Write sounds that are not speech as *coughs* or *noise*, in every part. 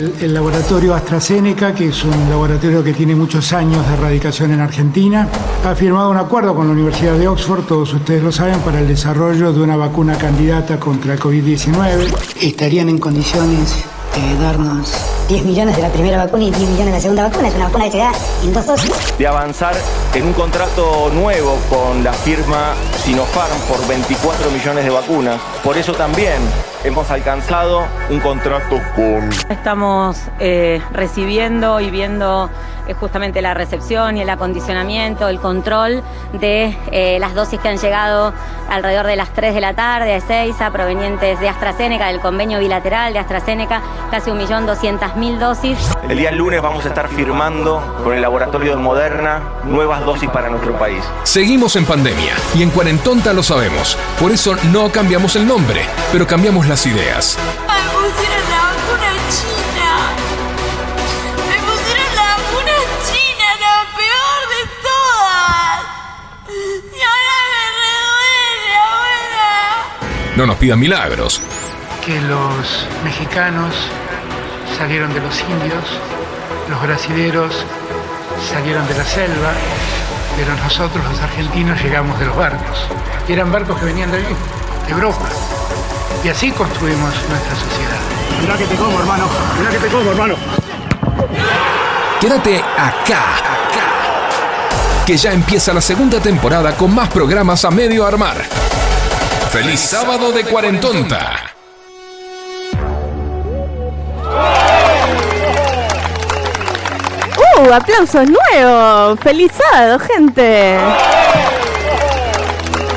El, laboratorio AstraZeneca, que es un laboratorio que tiene muchos años de erradicación en Argentina, ha firmado un acuerdo con la Universidad de Oxford, todos ustedes lo saben, para el desarrollo de una vacuna candidata contra el COVID-19. Estarían en condiciones de darnos 10 millones de la primera vacuna y 10 millones de la segunda vacuna. Es una vacuna que se da en dos dosis. de avanzar en un contrato nuevo con la firma Sinopharm por 24 millones de vacunas. Por eso también hemos alcanzado un contrato con Estamos eh, recibiendo y viendo eh, justamente la recepción y el acondicionamiento, el control de eh, las dosis que han llegado alrededor de las 3 de la tarde a Ezeiza, provenientes de AstraZeneca, del convenio bilateral de AstraZeneca, casi 1.200.000 dosis. El día lunes vamos a estar firmando con el laboratorio de Moderna nuevas dosis para nuestro país. Seguimos en pandemia y en Cuarentonta lo sabemos. Por eso no cambiamos el nombre, pero cambiamos las ideas. Me pusieron la vacuna china. Me pusieron la vacuna china, la peor de todas. Y ahora me reduele, abuela. No nos pidan milagros. que los mexicanos salieron de los indios, los brasileros salieron de la selva, pero nosotros los argentinos llegamos de los barcos. Y eran barcos que venían de allí, de Europa. Y así construimos nuestra sociedad. Mirá que te como, hermano. Mirá que te como, hermano. Quédate acá, acá. Que ya empieza la segunda temporada con más programas a medio armar. ¡Feliz sábado de Cuarentonta! ¡Uh! ¡Aplausos nuevos! ¡Feliz sábado, gente!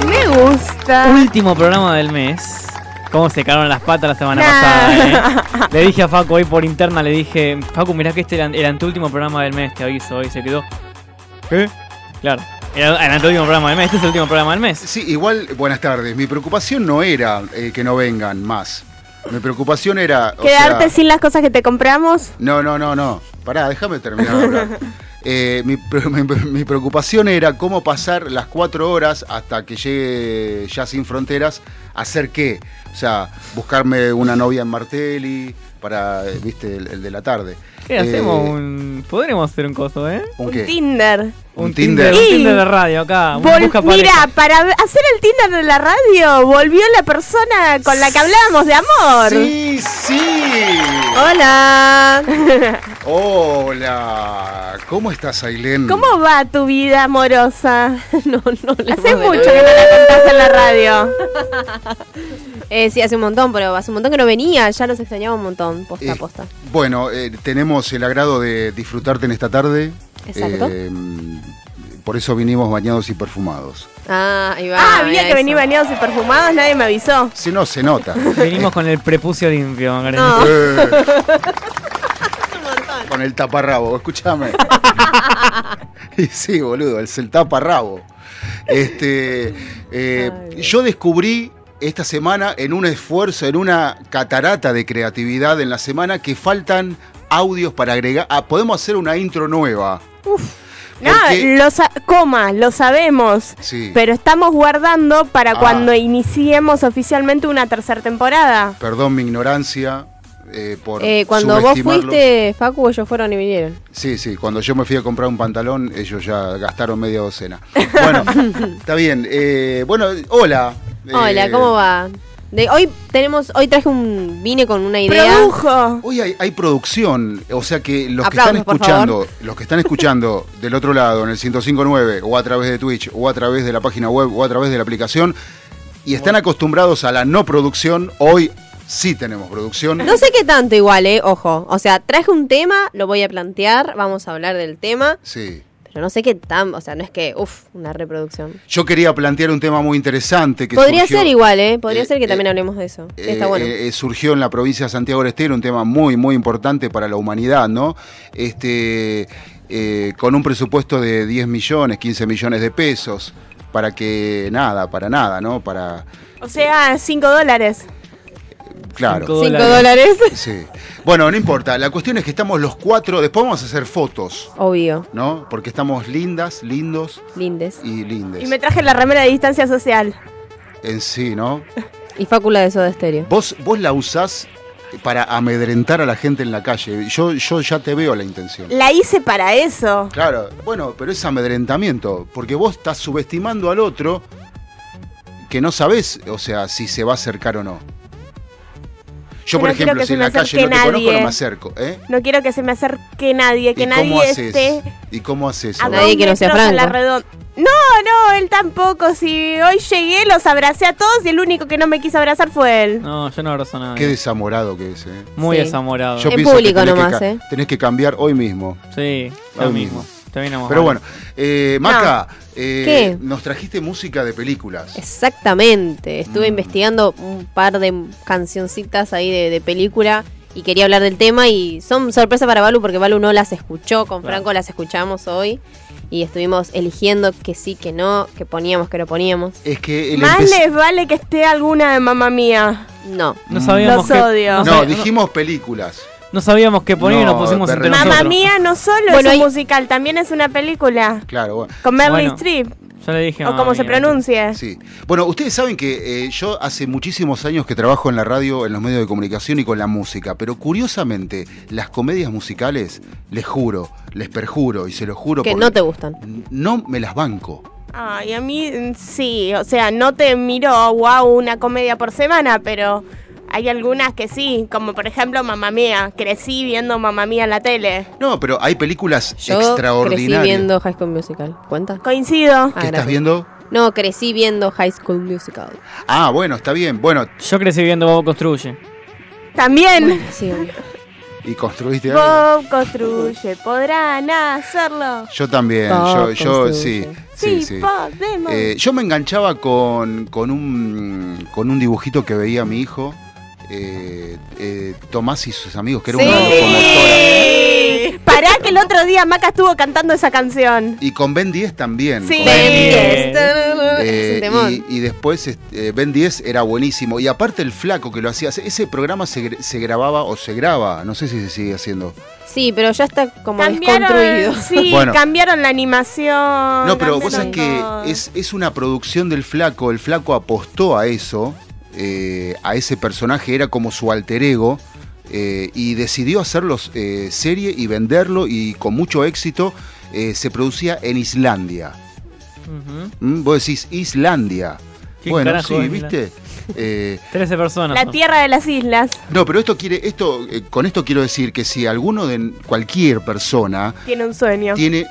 Me gusta. Último programa del mes. Cómo se cagaron las patas la semana Nah. pasada, eh. *laughs* Le dije a Facu hoy por interna, le dije, Facu, mirá que este era, era tu último programa del mes, te aviso. Y se quedó. ¿Qué? Claro. Era, era tu último programa del mes, este es el último programa del mes. Sí, igual, buenas tardes. Mi preocupación no era eh, que no vengan más. Mi preocupación era. o Quedarte sea, sin las cosas que te compramos. No, no, no, no. Pará, déjame terminar de hablar. *laughs* Eh, mi, *laughs* mi- mi preocupación era cómo pasar las cuatro horas hasta que llegue ya sin fronteras. ¿Hacer qué? O sea, buscarme una novia en Martelli para, eh, viste, el, el de la tarde. ¿Qué Eh, hacemos? Un... Podríamos hacer un coso, ¿eh? ¿Un qué? Tinder. Un Tinder. Un Tinder de radio acá. un Vol- busca Mira, para hacer el Tinder de la radio, volvió la persona con la que hablábamos de amor. Sí, sí. Hola. *laughs* Hola. ¿Cómo estás, Ailén? ¿Cómo va tu vida amorosa? *laughs* No, no le Hace mucho que no la contás en la radio. *laughs* Eh, sí, hace un montón, pero hace un montón que no venía. Ya los extrañaba un montón, posta a Eh, posta. Bueno, eh, el agrado de disfrutarte en esta tarde. Exacto. Eh, por eso vinimos bañados y perfumados. Ah, ahí va. Ah, había que venir bañados y perfumados, nadie me avisó. Si no, se nota. Venimos con el prepucio limpio. No. Eh. Con el taparrabo, escúchame. *laughs* Y sí, boludo, es el taparrabo. Este, eh, yo descubrí esta semana en un esfuerzo, en una catarata de creatividad en la semana que faltan audios para agregar. Ah, podemos hacer una intro nueva. Nada, Porque- lo sa- coma, lo sabemos. Sí. Pero estamos guardando para Ah. cuando iniciemos oficialmente una tercera temporada. Perdón mi ignorancia. eh, por Eh, cuando vos fuiste, Facu, ellos fueron y vinieron. Sí, sí, cuando yo me fui a comprar un pantalón, ellos ya gastaron media docena. Bueno, *laughs* está bien. eh, bueno, hola. Hola, eh, ¿cómo va? De, hoy tenemos, hoy traje un, vine con una idea. Produjo. Hoy hay, hay producción, o sea que los Aplausos, que están escuchando, los que están escuchando del otro lado en el 1059 o a través de Twitch o a través de la página web o a través de la aplicación y están acostumbrados a la no producción, hoy sí tenemos producción. No sé qué tanto igual, eh, ojo. O sea, traje un tema, lo voy a plantear, vamos a hablar del tema, Sí. Pero no sé qué tan, o sea, no es que, uff, una reproducción. Yo quería plantear un tema muy interesante que Podría surgió- ser igual, eh, podría eh, ser que también eh, hablemos de eso. Sí, está Eh, bueno. eh, surgió en la provincia de Santiago del Estero un tema muy, muy importante para la humanidad, ¿no? Este, eh, con un presupuesto de 10 millones, 15 millones de pesos, para que nada, para nada, ¿no? Para O sea, 5 dólares. Claro. Cinco Cinco dólares. *laughs* Sí. Bueno, no importa. La cuestión es que estamos los cuatro. Después vamos a hacer fotos, Obvio. ¿no? Porque estamos lindas, lindos Lindes. y lindes. Y me traje la remera de distancia social. En sí, ¿no? *laughs* Y Fácula de Soda Stereo. Vos, vos la usás para amedrentar a la gente en la calle. Yo, yo ya te veo la intención. La hice para eso. Claro, bueno, pero es amedrentamiento, porque vos estás subestimando al otro que no sabés, o sea, si se va a acercar o no. Yo, por no quiero ejemplo, que si se en me la calle no acerque te conozco, no nadie. me acerco, ¿eh? No quiero que se me acerque nadie, que ¿Y nadie cómo haces? esté ¿Y cómo haces a? Nadie que no sea Franco. redonda. No, no, él tampoco. Si hoy llegué, los abracé a todos y el único que no me quiso abrazar fue él. No, yo no abrazo a nadie. Qué desamorado que es, ¿eh? Muy Sí. desamorado. Yo En público que nomás, que, ¿eh? tenés que cambiar hoy mismo. Sí, Hoy mismo. Terminamos Pero mal. bueno, eh, Maca, eh, ¿Qué? nos trajiste música de películas. Exactamente. Estuve Mm. investigando un par de cancioncitas ahí de, de película y quería hablar del tema y son sorpresa para Balu porque Balu no las escuchó, con Claro. Franco las escuchamos hoy y estuvimos eligiendo que sí, que no, que poníamos, que no poníamos. Es que el Más empe- les vale que esté alguna de mamá mía. No. No sabíamos Los qué- odio. No, dijimos películas. No sabíamos qué poner y nos No, pusimos entre nosotros. Mamá mía no solo Bueno, es un hay- musical, también es una película. Claro, bueno. Con Meryl Bueno, Streep. Yo le dije O como se mía. pronuncie. Sí. Bueno, ustedes saben que eh, yo hace muchísimos años que trabajo en la radio, en los medios de comunicación y con la música, pero curiosamente, las comedias musicales, les juro, les perjuro y se lo juro Que no te gustan. no me las banco. Ay, a mí mm, sí, o sea, no te miro, wow, una comedia por semana, pero hay algunas que sí, como por ejemplo Mamá Mía. Crecí viendo Mamá Mía en la tele. No, pero hay películas Yo crecí extraordinarias. viendo High School Musical. ¿Cuenta? Coincido. Ah, ¿Qué estás gracias. viendo? No, crecí viendo High School Musical. Ah, bueno, está bien. Bueno, Yo crecí viendo Bobo Construye. También. Sí, obvio. y construiste algo. Bob construye, podrán hacerlo. Yo también, Bob yo, yo sí, construye. sí, Sí, sí. podemos. Eh, yo me enganchaba con, con, un, con un dibujito que veía mi hijo, eh, eh, Tomás y sus amigos, que era Sí. una locomotora. Pará que el otro día Maca estuvo cantando esa canción. Y con Ben 10 también. Sí. con- Ben Bien. 10. Eh, y, y después este, Ben 10 era buenísimo. Y aparte el flaco que lo hacía, ese programa se, gr- se grababa o se graba, no sé si se sigue haciendo. Sí, pero ya está como Cambiaron, desconstruido. sí, *laughs* Bueno. cambiaron la animación. No, pero vos sabés que es, es una producción del flaco, el flaco apostó a eso, eh, a ese personaje, era como su alter ego, eh, y decidió hacerlo eh, serie y venderlo, y con mucho éxito eh, se producía en Islandia. ¿Mm? Vos decís Islandia. ¿Qué bueno, carajo sí, ¿viste? Eh, *laughs* 13 personas. La tierra de las islas no, pero esto quiere, esto, eh, con esto quiero decir que si alguno de cualquier persona tiene un sueño. tiene,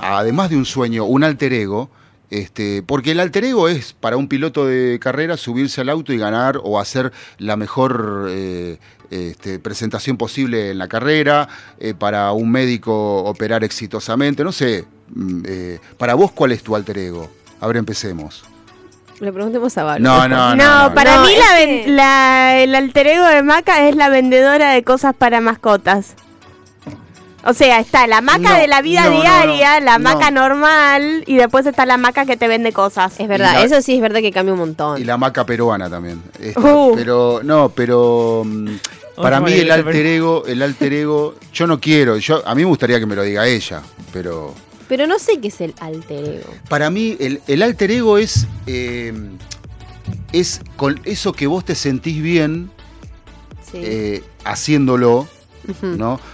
además de un sueño, un alter ego. Este, porque el alter ego es para un piloto de carrera subirse al auto y ganar o hacer la mejor eh, este, presentación posible en la carrera, eh, para un médico operar exitosamente, no sé. mm, eh, para vos, ¿cuál es tu alter ego? A ver, empecemos. Le preguntemos a Balu. No, no, No, no. para No, mí la- el alter ego de Maca es la vendedora de cosas para mascotas. O sea, está la maca No, de la vida no, diaria, no, la no. maca normal y después está la maca que te vende cosas. Es verdad, la- eso sí es verdad que cambia un montón. Y la maca peruana también. Esta, Uh. Pero, no, pero mm, para mí el alter ego, el alter ego, yo no quiero, yo, a mí me gustaría que me lo diga ella, pero Pero no sé qué es el alter ego. para mí el, el alter ego es, eh, es con eso que vos te sentís bien Sí. eh, haciéndolo,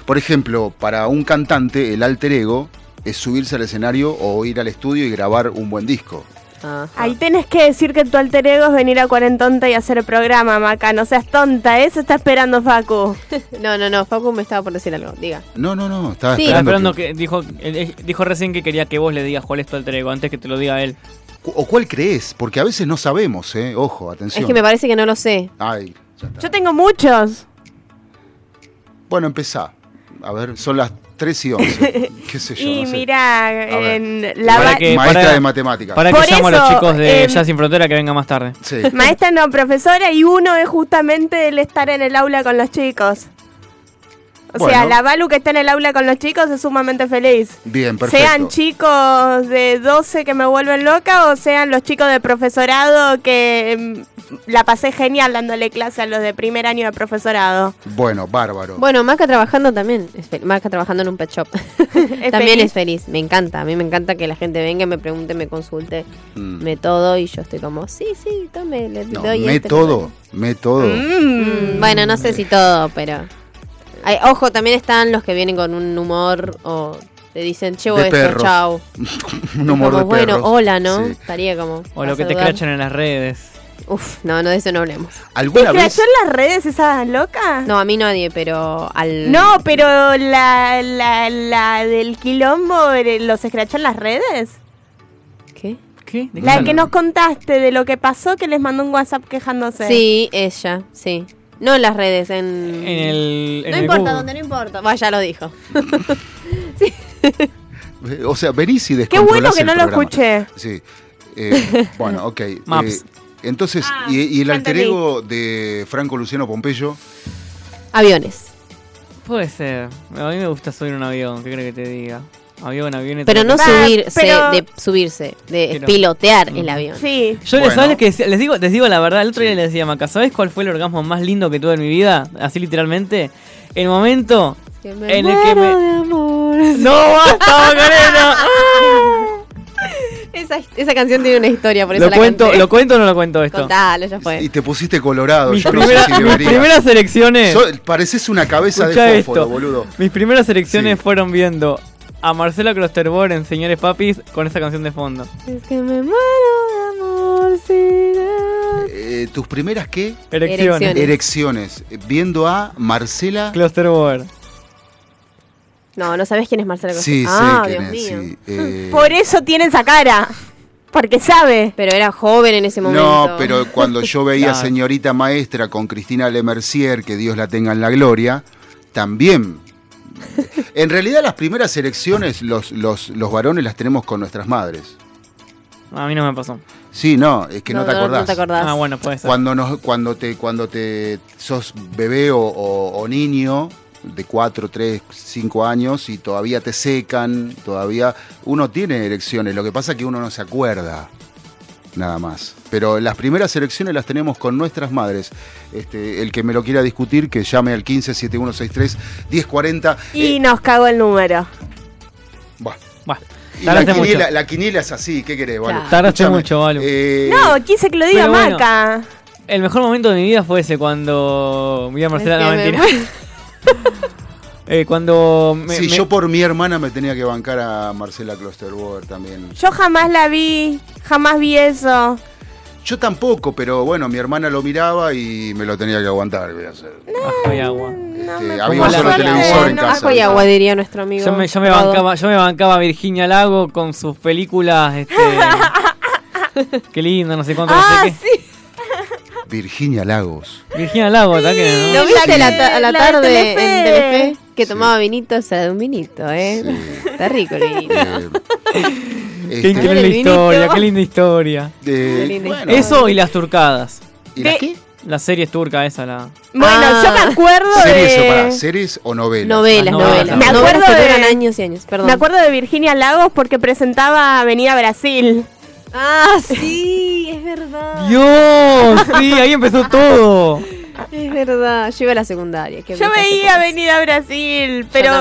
Por ejemplo, para un cantante el alter ego es subirse al escenario o ir al estudio y grabar un buen disco. Ajá. Ahí tenés que decir que tu alter ego es venir a Cuarentonta y hacer el programa, Maca. No seas tonta, eso está esperando Facu. *laughs* No, no, no, Facu me estaba por decir algo. Diga. No, no, no, estaba Sí. Esperando. esperando que- que, dijo, dijo recién que quería que vos le digas cuál es tu alter ego antes que te lo diga él. ¿O cuál crees? Porque a veces no sabemos, ¿eh? Ojo, atención. Es que me parece que no lo sé. Ay, ya está. Yo tengo muchos. Bueno, empezá. A ver, son las 3 y 11. *laughs* ¿Qué sé yo? y no sé. ver. en la Para que- Maestra para- de matemáticas. Para que Por llamo a los chicos de em, Ya Sin Frontera que vengan más tarde. Sí. maestra no profesora y uno es justamente el estar en el aula con los chicos. O Bueno. sea, la Balu que está en el aula con los chicos es sumamente feliz. Bien, perfecto. Sean chicos de 12 que me vuelven loca o sean los chicos de profesorado que mm, la pasé genial dándole clase a los de primer año de profesorado. Bueno, bárbaro. Bueno, Maca trabajando también. Maca trabajando en un pet shop. *laughs* *laughs* también feliz? es feliz. Me encanta. A mí me encanta que la gente venga, me pregunte, me consulte, Mm. me todo. Y yo estoy como, sí, sí, tome, le No, doy me este, todo, me todo. Mm, bueno, no sé si todo, pero. Ay, ojo, también están los que vienen con un humor o te dicen, llevo De esto, perros. chao. *laughs* Un humor Como, de bueno, perros. hola, ¿no? Sí. Estaría como. O lo que te crachan en las redes. Uf, no, no, de eso no hablemos. ¿Alguna ¿Te vez? crachó en las redes esa loca? No, a mí nadie, pero al. No, pero la, la, la del quilombo, eh, ¿los escrachó en las redes? ¿Qué? ¿Qué? ¿De qué La hablan? que nos contaste de lo que pasó, que les mandó un WhatsApp quejándose. Sí, ella, sí. No en las redes, en. En el. en no el importa, Google. donde no importa. Vaya, ya lo dijo. *laughs* O sea, venís y Qué bueno que no lo escuché. Sí. Eh, *laughs* bueno, ok. Maps. Eh, entonces, Ah, y, y el alter ego de Franco Luciano Pompeyo, Aviones. Puede ser. A mí me gusta subir un avión. ¿Qué crees que te diga? Avión, avión. Pero no Va, subirse, pero- de subirse, de Pero- pilotear el avión. Sí. Yo les, Bueno. ¿sabes qué decía? les digo, les digo la verdad, el otro día les decía a Maca, ¿sabes cuál fue el orgasmo más lindo que tuve en mi vida? Así literalmente. El momento Que me en el que me. de amor. ¡No basta, Macarena! *laughs* Esa, esa canción tiene una historia, por eso ¿Lo la cuento, canté. ¿Lo cuento o no lo cuento esto? Contalo, ya fue. y te pusiste colorado. Mis, Yo no primera- sé si mis primeras elecciones. So- pareces una cabeza Escuchá de fósforo, esto. boludo. Mis primeras elecciones Sí. fueron viendo a Marcela Klosterboer en Señores Papis con esa canción de fondo. Es que me muero de amor sin Eh, ¿Tus primeras qué? Erecciones. Erecciones. Viendo a Marcela. Klosterboer. No, no sabes quién es Marcela. Sí, ah, sé Dios quién es. mío. sí, eh, *laughs* Por eso tiene esa cara. Porque sabe. Pero era joven en ese momento. No, pero cuando yo veía *laughs* Claro. Señorita Maestra con Cristina Lemercier, que Dios la tenga en la gloria, también. En realidad las primeras elecciones los, los, los varones las tenemos con nuestras madres. A mí no me pasó. Sí, no, es que no, te acordás. No te acordás. Ah, bueno, puede ser. Cuando, nos, cuando, te, cuando te sos bebé o, o- o niño de 4, 3, 5 años y todavía te secan, todavía uno tiene elecciones, lo que pasa es que uno no se acuerda nada más. Pero las primeras elecciones las tenemos con nuestras madres. Este, el que me lo quiera discutir, que llame al 15 7163 1040. Y Eh, nos cagó el número. buah. Bueno, Y la mucho. quiniela, la quiniela es así, ¿qué querés, Vale? Tardaste mucho, Valu. eh, No, quise que lo diga bueno. Maca. El mejor momento de mi vida fue ese cuando vi a Marcela. Es No, que me mentira. *laughs* *laughs* *laughs* Eh, cuando me, sí, me- yo por mi hermana me tenía que bancar a Marcela Klosterboer también. Yo jamás la vi. Jamás vi eso. Yo tampoco, pero bueno, mi hermana lo miraba y me lo tenía que aguantar. voy a hacer. Ajo y agua. Este, Como había un solo televisor en no, casa. Ajo y agua, diría nuestro amigo. Yo me, yo me bancaba, yo me bancaba a Virginia Lago con sus películas, este, *laughs* qué lindo, no sé cuánto, no Ah, sé qué. sí. Virginia Lagos. Virginia Lago, ¿verdad que ¿Lo no? viste a la, ta- a la La de tarde Telefe. en Telefe? Que Sí. tomaba vinito, o sea, de un vinito, ¿eh? Sí. Está rico el vinito. Eh, Qué este, increíble historia, qué linda historia. eh, Qué linda bueno, Eso y las turcadas. ¿Y las De- qué? La serie es turca esa, la... Bueno, Ah. yo me acuerdo ¿Series o de. para series o novelas? Novelas, Las novelas. novelas. Me acuerdo de- duran años y años, perdón. Me acuerdo de Virginia Lagos porque presentaba Avenida Brasil. Ah, sí, verdad. ¡Dios! Sí, ahí empezó todo. Es verdad. Yo iba a la secundaria. qué Yo veía esa Avenida Brasil, pero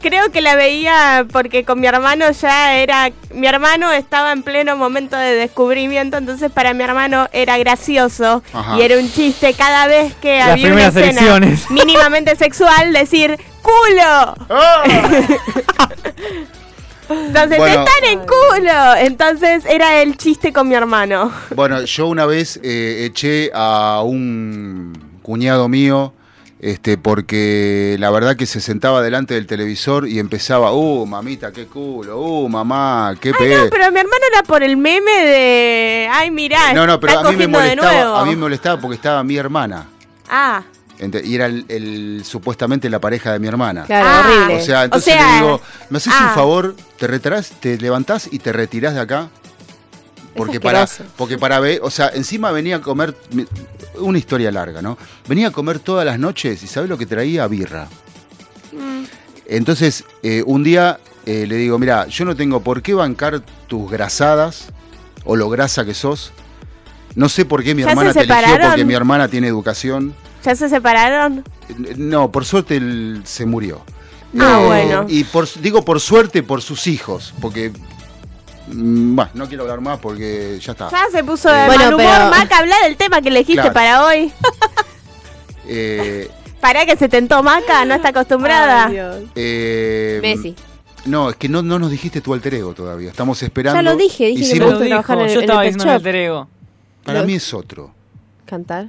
creo que la veía porque con mi hermano ya era. Mi hermano estaba en pleno momento de descubrimiento, entonces para mi hermano era gracioso Ajá. y era un chiste cada vez que Las había una primeras escena elecciones. mínimamente sexual decir ¡culo! ¡Ah! *laughs* Entonces Bueno. están en culo. Entonces era el chiste con mi hermano. Bueno, yo una vez eh, eché a un cuñado mío, este, porque la verdad que se sentaba delante del televisor y empezaba, uh, mamita, qué culo, uh, mamá, qué Ay, pe. no, pero mi hermano era por el meme de. Ay, mirá. No, no, pero está a mí me molestaba, a mí me molestaba porque estaba mi hermana. Ah, Y era el, el- supuestamente la pareja de mi hermana. Claro, Ah. horrible. O sea, entonces O sea, le digo, ¿me haces ah. un favor? ¿Te retirás, te levantás y te retirás de acá? Porque para, porque para ver, o sea, encima venía a comer, una historia larga, ¿no? Venía a comer todas las noches y ¿sabes lo que traía? Birra. Entonces, eh, un día eh, le digo, mira, yo no tengo por qué bancar tus grasadas o lo grasa que sos. No sé por qué mi ¿Ya se hermana te eligió porque mi hermana tiene educación. ¿Ya se separaron? Eh, No, por suerte él se murió. Ah, Eh, bueno. Y por, digo por suerte por sus hijos, porque... mm, Bueno, no quiero hablar más porque ya está. Ya se puso de Bueno, mal humor, pero- Maca, habla del tema que elegiste Claro. para hoy. *laughs* Eh, Para que se tentó Maca, no está acostumbrada. Ay, Dios. eh, Messi. No, es que no, no nos dijiste tu alter ego todavía. Estamos esperando. Ya lo dije, dije que Hicimos- me Lo gusta dijo, trabajar en el- yo en estaba el diciendo alter ego. Para mí es otro. Cantar,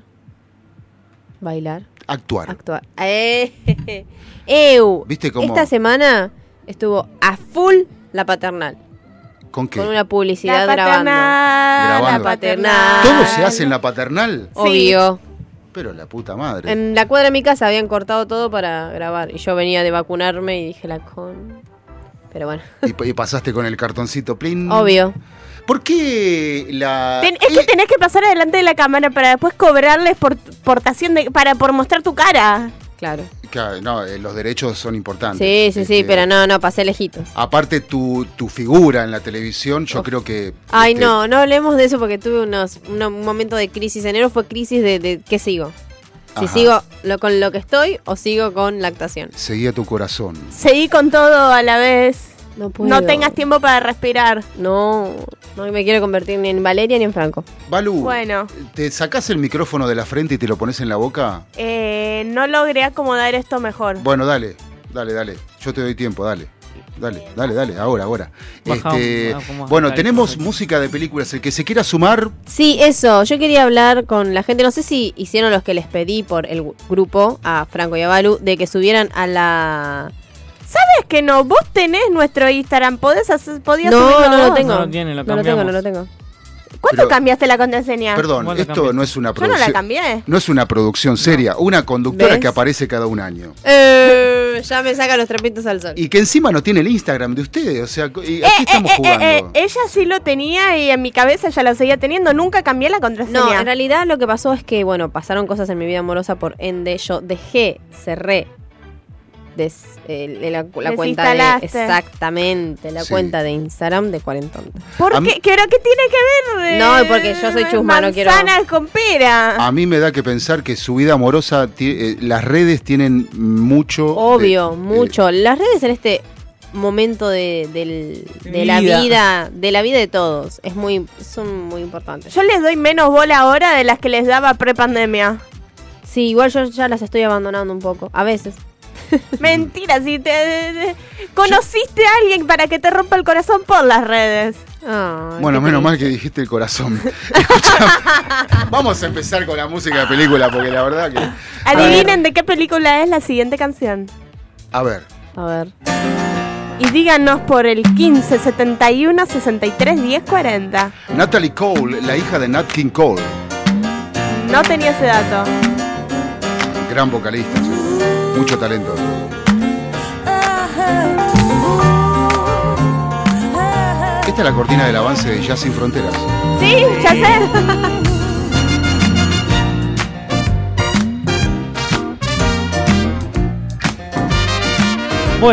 bailar, Actuar. actuar. Eh, *laughs* Eu. ¿Viste cómo? Esta semana estuvo a full la paternal. ¿Con qué? Con una publicidad La grabando. paternal, la Grabando. paternal. ¿Todo se hace en la paternal? Obvio. Pero la puta madre. En la cuadra de mi casa habían cortado todo para grabar. Y yo venía de vacunarme y dije la con. Pero bueno. Y, y pasaste con el cartoncito plin. Obvio. ¿Por qué la. Ten- es que tenés que pasar adelante de la cámara para después cobrarles por portación de, para por mostrar tu cara. Claro. Claro, no, eh, los derechos son importantes. Sí, sí, sí, Este, pero no, no, pasé lejitos. Aparte, tu, tu figura en la televisión, yo creo que. Ay, este, no, no hablemos de eso porque tuve unos, un momento de crisis. Enero fue crisis de, de qué sigo. Si Ajá. sigo lo, con lo que estoy o sigo con lactación. Seguía tu corazón. Seguí con todo a la vez. No puedo. No tengas tiempo para respirar. No, no me quiero convertir ni en Valeria ni en Franco. Balú, Bueno, ¿te sacás el micrófono de la frente y te lo pones en la boca? eh, no logré acomodar esto mejor. Bueno, dale, dale, dale. Yo te doy tiempo, dale. Dale, dale, dale, ahora, ahora. Bajamos, Este, bueno, tenemos música de películas. El que se quiera sumar, Sí, eso. Yo quería hablar con la gente. No sé si hicieron los que les pedí por el grupo, a Franco y a Balu, de que subieran a la. ¿Sabes que no? Vos tenés nuestro Instagram. ¿Podés hacer, podías No, subirlo no lo vos? tengo. No lo tiene, lo no lo tengo, no lo tengo. ¿Cuándo Pero- cambiaste la contraseña? perdón, esto no es una Yo no producción. la cambié. No es una producción seria, una conductora ¿Ves? que aparece cada un año. Eh, ya me saca los trapitos al sol. Y que encima no tiene el Instagram de ustedes. O sea, ¿y Eh, ¿a qué eh, estamos eh, jugando? eh, eh, ella sí lo tenía y en mi cabeza ya lo seguía teniendo. Nunca cambié la contraseña. No, en realidad lo que pasó es que, bueno, pasaron cosas en mi vida amorosa por ende. Yo dejé, cerré des- el- la, la cuenta de. Exactamente, la Sí. cuenta de Instagram de Cuarentón. ¿Por qué? mí- ¿Pero qué tiene que ver? eh, No, porque yo soy chusma, no quiero- Manzanas con pera. A mí me da que pensar que su vida amorosa, eh, las redes tienen mucho. Obvio, eh, mucho. Las redes en este momento de, del- de la Vida. vida, de la vida de todos, es muy, son muy importantes. Yo les doy menos bola ahora de las que les daba pre-pandemia. Sí, igual yo ya las estoy abandonando un poco, a veces. *laughs* Mentira, si te, te- conociste a alguien para que te rompa el corazón por las redes. Bueno, menos mal que dijiste el corazón. *laughs* Escuchame, vamos a empezar con la música de película, porque la verdad que. Adivinen de qué película es la siguiente canción. A ver, A ver. Y díganos por el 15 71 63 10 40. Natalie Cole, la hija de Nat King Cole, No tenía ese dato. gran vocalista, sí. Mucho talento. Esta es la cortina del avance de Jazz Sin Fronteras. Sí, ya sé.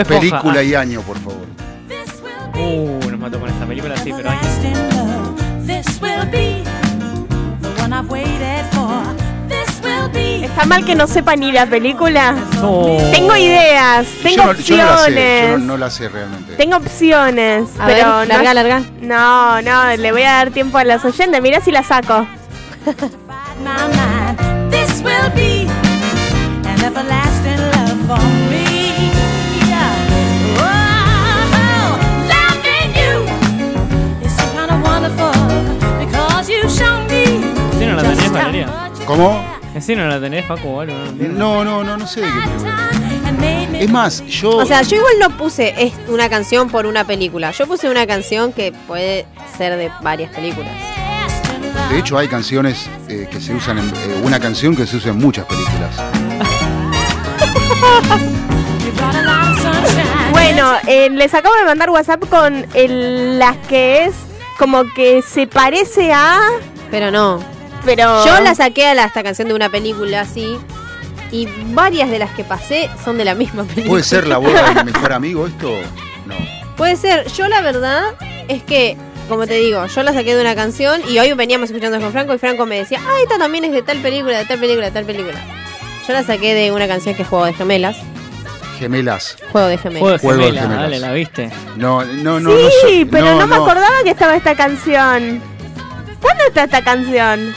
Película Ah, y año, por favor. Uh, nos mató con esta película, sí, pero hay. Está mal que no sepa ni la película. Oh. Tengo ideas, tengo yo, no, yo no la sé, opciones. yo no, no la sé realmente. Tengo opciones, A pero ver, larga, no, larga. no, no, le voy a dar tiempo a las oyentes. Mira si la saco. *laughs* Oh, loving you is some kind of wonderful because you've shown me ¿Sí no ¿Cómo? ¿En sí no la tenés, Paco, o algo? No. No, no, no, sé de qué película. Es más, yo. O sea, yo igual no puse es- una canción por una película. Yo puse una canción que puede ser de varias películas. De hecho, hay canciones eh, que se usan en. eh, una canción que se usa en muchas películas. *laughs* Bueno, eh, les acabo de mandar WhatsApp con el- las que es como que se parece a, Pero no. Pero Yo la saqué a la, esta canción de una película así. Y varias de las que pasé son de la misma película. ¿Puede ser la boda de mi *laughs* mejor amigo esto? No. Puede ser. Yo la verdad es que, como te digo, yo la saqué de una canción y hoy veníamos escuchando con Franco y Franco me decía, ah, esta también es de tal película, de tal película, de tal película. Yo la saqué de una canción que es Juego de Gemelas. Gemelas. Juego de Gemelas. Juego de gemela, gemelas. dale, ¿la viste? No, no, no. sí, no soy- pero no, me acordaba que estaba esta canción. ¿Cuándo está esta canción?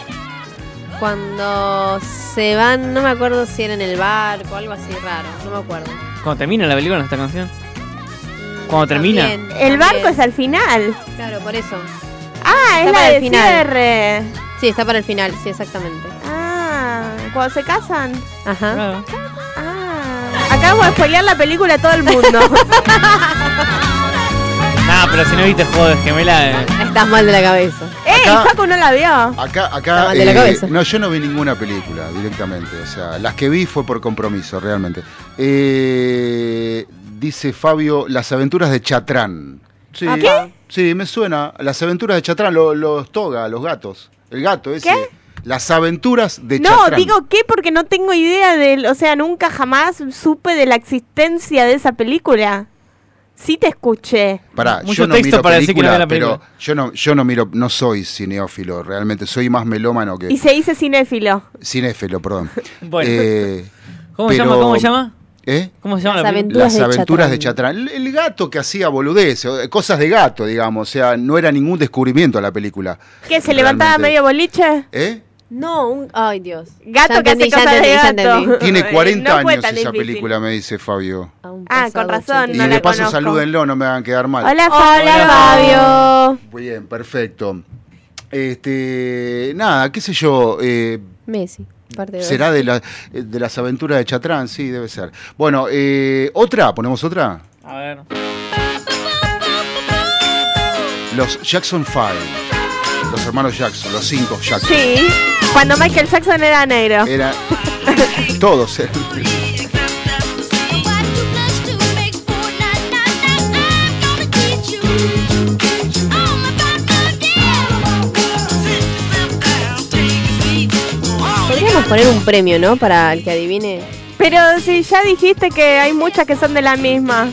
Cuando se van, no me acuerdo si era en el barco, algo así raro, no me acuerdo. Cuando termina la película esta canción. Cuando termina. También, El barco es al final. Claro, por eso. Ah, Está es la para el de final. cierre. Sí, está para el final, sí, exactamente. Ah, cuando se casan. Ajá. Claro. Ah, acabo de spoilear la película a todo el mundo. *laughs* Nah, pero si no viste Juego de Gemela. eh, Estás mal de la cabeza. ¡Ey, Acá- Facu no la vio! Acá, Está acá. mal de la eh, cabeza. no, yo no vi ninguna película directamente. O sea, las que vi fue por compromiso, realmente. Eh, dice Fabio, Las aventuras de Chatrán. Sí, ¿Ah, qué? Sí, me suena. Las aventuras de Chatrán, lo- los toga, los gatos. El gato ese. ¿Qué? Las aventuras de No, Chatrán. digo qué porque no tengo idea del... O sea, nunca jamás supe de la existencia de esa película. Sí te escuché. Pará, Mucho yo no texto miro para decir que no película, ve la película. pero yo no, yo no miro, no soy cineófilo, realmente, soy más melómano que Y se dice cinéfilo. cinéfilo, perdón. *laughs* Bueno. Eh, ¿Cómo se pero- llama? ¿Cómo se llama? ¿Eh? ¿Cómo se llama Las la película? aventuras Las de aventuras de Chatrán. Chatrán. El, el gato que hacía boludeces, o- cosas de gato, digamos, o sea, no era ningún descubrimiento la película. ¿Qué, se levantaba Realmente. medio boliche? ¿Eh? No, un... Ay, Dios. Gato Ya que hace entendí, cosas de entendí, gato. Tiene Eh, *laughs* 40 no fue años esa difícil. película, me dice Fabio. Ah, pasado con razón, y no de la paso conozco. salúdenlo, no me van a quedar mal. Hola, Hola, Fabio. Muy bien, perfecto. Este, nada, qué sé yo, eh, Messi. Parte de será de, la- de las aventuras de Chatrán, sí, debe ser. Bueno, eh, otra, ponemos otra. A ver. Los Jackson Five, los hermanos Jackson, los cinco Jackson. Sí, cuando Michael Jackson era negro. Era *laughs* todos. eh. Podríamos poner un premio, ¿no? Para el que adivine. Pero si ya dijiste que hay muchas que son de la misma.